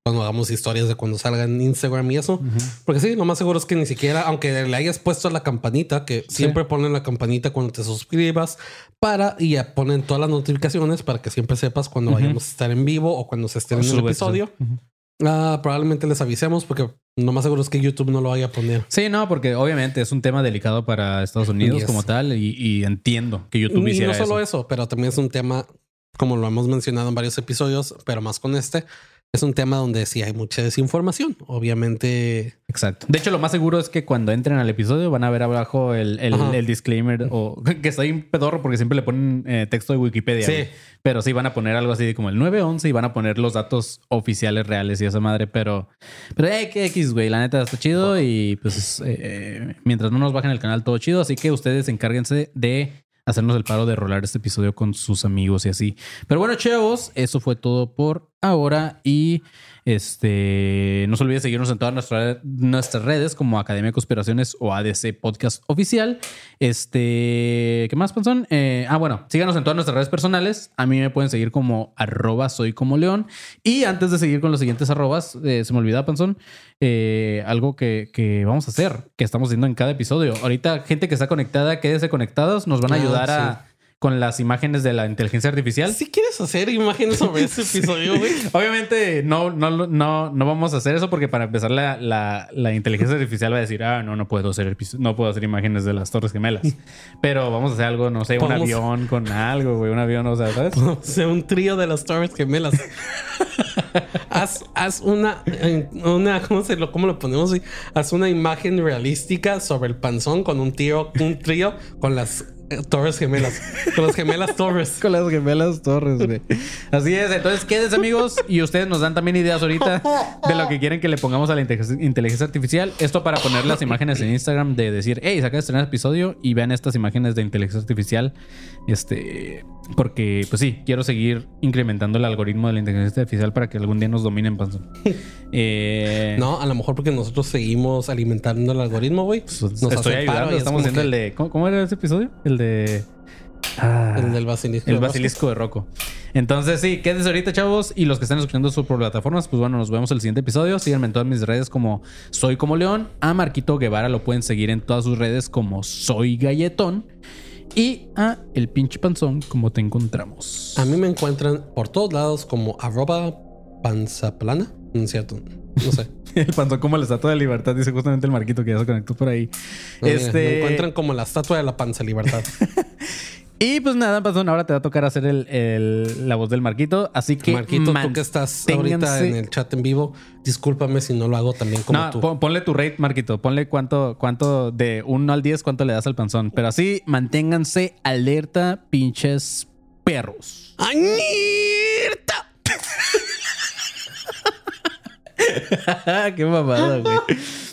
Speaker 4: cuando hagamos historias de cuando salga en Instagram y eso. Porque sí, lo más seguro es que ni siquiera, aunque le hayas puesto la campanita, que siempre ponen la campanita cuando te suscribas para y ya ponen todas las notificaciones para que siempre sepas cuando vayamos a estar en vivo o cuando se esté en el episodio.
Speaker 1: Ujú.
Speaker 4: Ah, probablemente les avisemos porque lo más seguro es que YouTube no lo vaya a poner.
Speaker 1: Sí, no, porque obviamente es un tema delicado para Estados Unidos
Speaker 4: Yes.
Speaker 1: como tal y, y entiendo que YouTube
Speaker 4: Y
Speaker 1: hiciera
Speaker 4: no solo
Speaker 1: eso.
Speaker 4: eso. pero también es un tema, como lo hemos mencionado en varios episodios, pero más con este, es un tema donde sí hay mucha desinformación. Obviamente,
Speaker 1: Exacto. De hecho, lo más seguro es que cuando entren al episodio van a ver abajo el, el- disclaimer o [laughs] que está bien pedorro porque siempre le ponen eh, texto de Wikipedia.
Speaker 4: Sí.
Speaker 1: Pero sí van a poner algo así como el 911 y van a poner los datos oficiales reales y esa madre. Pero, pero eh, que X, güey. La neta está chido y pues eh, mientras no nos bajen el canal, todo chido. Así que ustedes encárguense de hacernos el paro de rolar este episodio con sus amigos y así. Pero bueno, chavos, eso fue todo por ahora y este no se olviden seguirnos en todas nuestras nuestras redes como Academia de Conspiraciones o ADC Podcast Oficial. Este, ¿qué más, Panzón? Eh, ah, bueno, síganos en todas nuestras redes personales. A mí me pueden seguir como arroba soy como león. Y antes de seguir con los siguientes arrobas, eh, se me olvidaba, Panzón, eh, algo que, que vamos a hacer, que estamos haciendo en cada episodio. Ahorita, gente que está conectada, quédese conectados, nos van a
Speaker 4: Ah,
Speaker 1: ayudar
Speaker 4: sí.
Speaker 1: a con las imágenes de la inteligencia artificial.
Speaker 4: si quieres hacer imágenes sobre [laughs] este episodio, güey.
Speaker 1: Obviamente no, no, no, no vamos a hacer eso porque para empezar la, la, la inteligencia artificial va a decir, ah, no, no puedo hacer no puedo hacer imágenes de las Torres Gemelas. [laughs] Pero vamos a hacer algo, no sé, un
Speaker 4: Podemos-
Speaker 1: avión con algo, güey, un avión, o sea, ¿sabes?
Speaker 4: O sea, un trío de las Torres Gemelas. [laughs] haz, haz una, una, ¿cómo se lo, cómo lo ponemos? Haz una imagen realística sobre el panzón con un trío, un trío con las eh, Torres Gemelas, con las gemelas Torres. [laughs]
Speaker 1: Con las gemelas Torres, güey. Así es. Entonces, quédense, amigos. Y ustedes nos dan también ideas ahorita de lo que quieren que le pongamos a la inteligencia artificial. Esto para poner las imágenes en Instagram de decir, hey, saca este episodio y vean estas imágenes de inteligencia artificial. Este, porque, pues sí, quiero seguir incrementando el algoritmo de la inteligencia artificial para que algún día nos dominen, panzón. [laughs] Eh,
Speaker 4: No, a lo mejor porque nosotros seguimos alimentando el algoritmo, güey.
Speaker 1: pues,
Speaker 4: Nos
Speaker 1: estoy
Speaker 4: paro
Speaker 1: ayudando.
Speaker 4: y es
Speaker 1: Estamos
Speaker 4: como
Speaker 1: haciendo
Speaker 4: que-
Speaker 1: el de. ¿cómo, cómo era ese episodio? El de. Ah,
Speaker 4: El del basilisco.
Speaker 1: El
Speaker 4: de
Speaker 1: basilisco de Rocco. Entonces, sí, quédense ahorita, chavos. Y los que están escuchando sus plataformas, pues bueno, nos vemos en el siguiente episodio. Síganme en todas mis redes como Soy Como León. A Marquito Guevara lo pueden seguir en todas sus redes como Soy Galletón. Y a El Pinche Panzón como te encontramos.
Speaker 4: A mí me encuentran por todos lados como arroba panzaplana. No es cierto. No sé. [laughs]
Speaker 1: El Panzón como la estatua de libertad, dice justamente el Marquito que ya se conectó por ahí.
Speaker 4: No, mira,
Speaker 1: este.
Speaker 4: Me encuentran como la estatua de la panza libertad. [laughs]
Speaker 1: Y pues nada, Panzón, ahora te va a tocar hacer el, el- la voz del Marquito. Así que.
Speaker 4: Marquito, tú que estás ahorita en el chat en vivo, discúlpame si no lo hago también como
Speaker 1: no,
Speaker 4: tú.
Speaker 1: pon- ponle tu rate, Marquito. Ponle cuánto, cuánto de 1 al 10, cuánto le das al panzón. Pero así, manténganse alerta, pinches perros.
Speaker 4: ¡Añirta! [laughs]
Speaker 1: Qué mamada, güey. [laughs]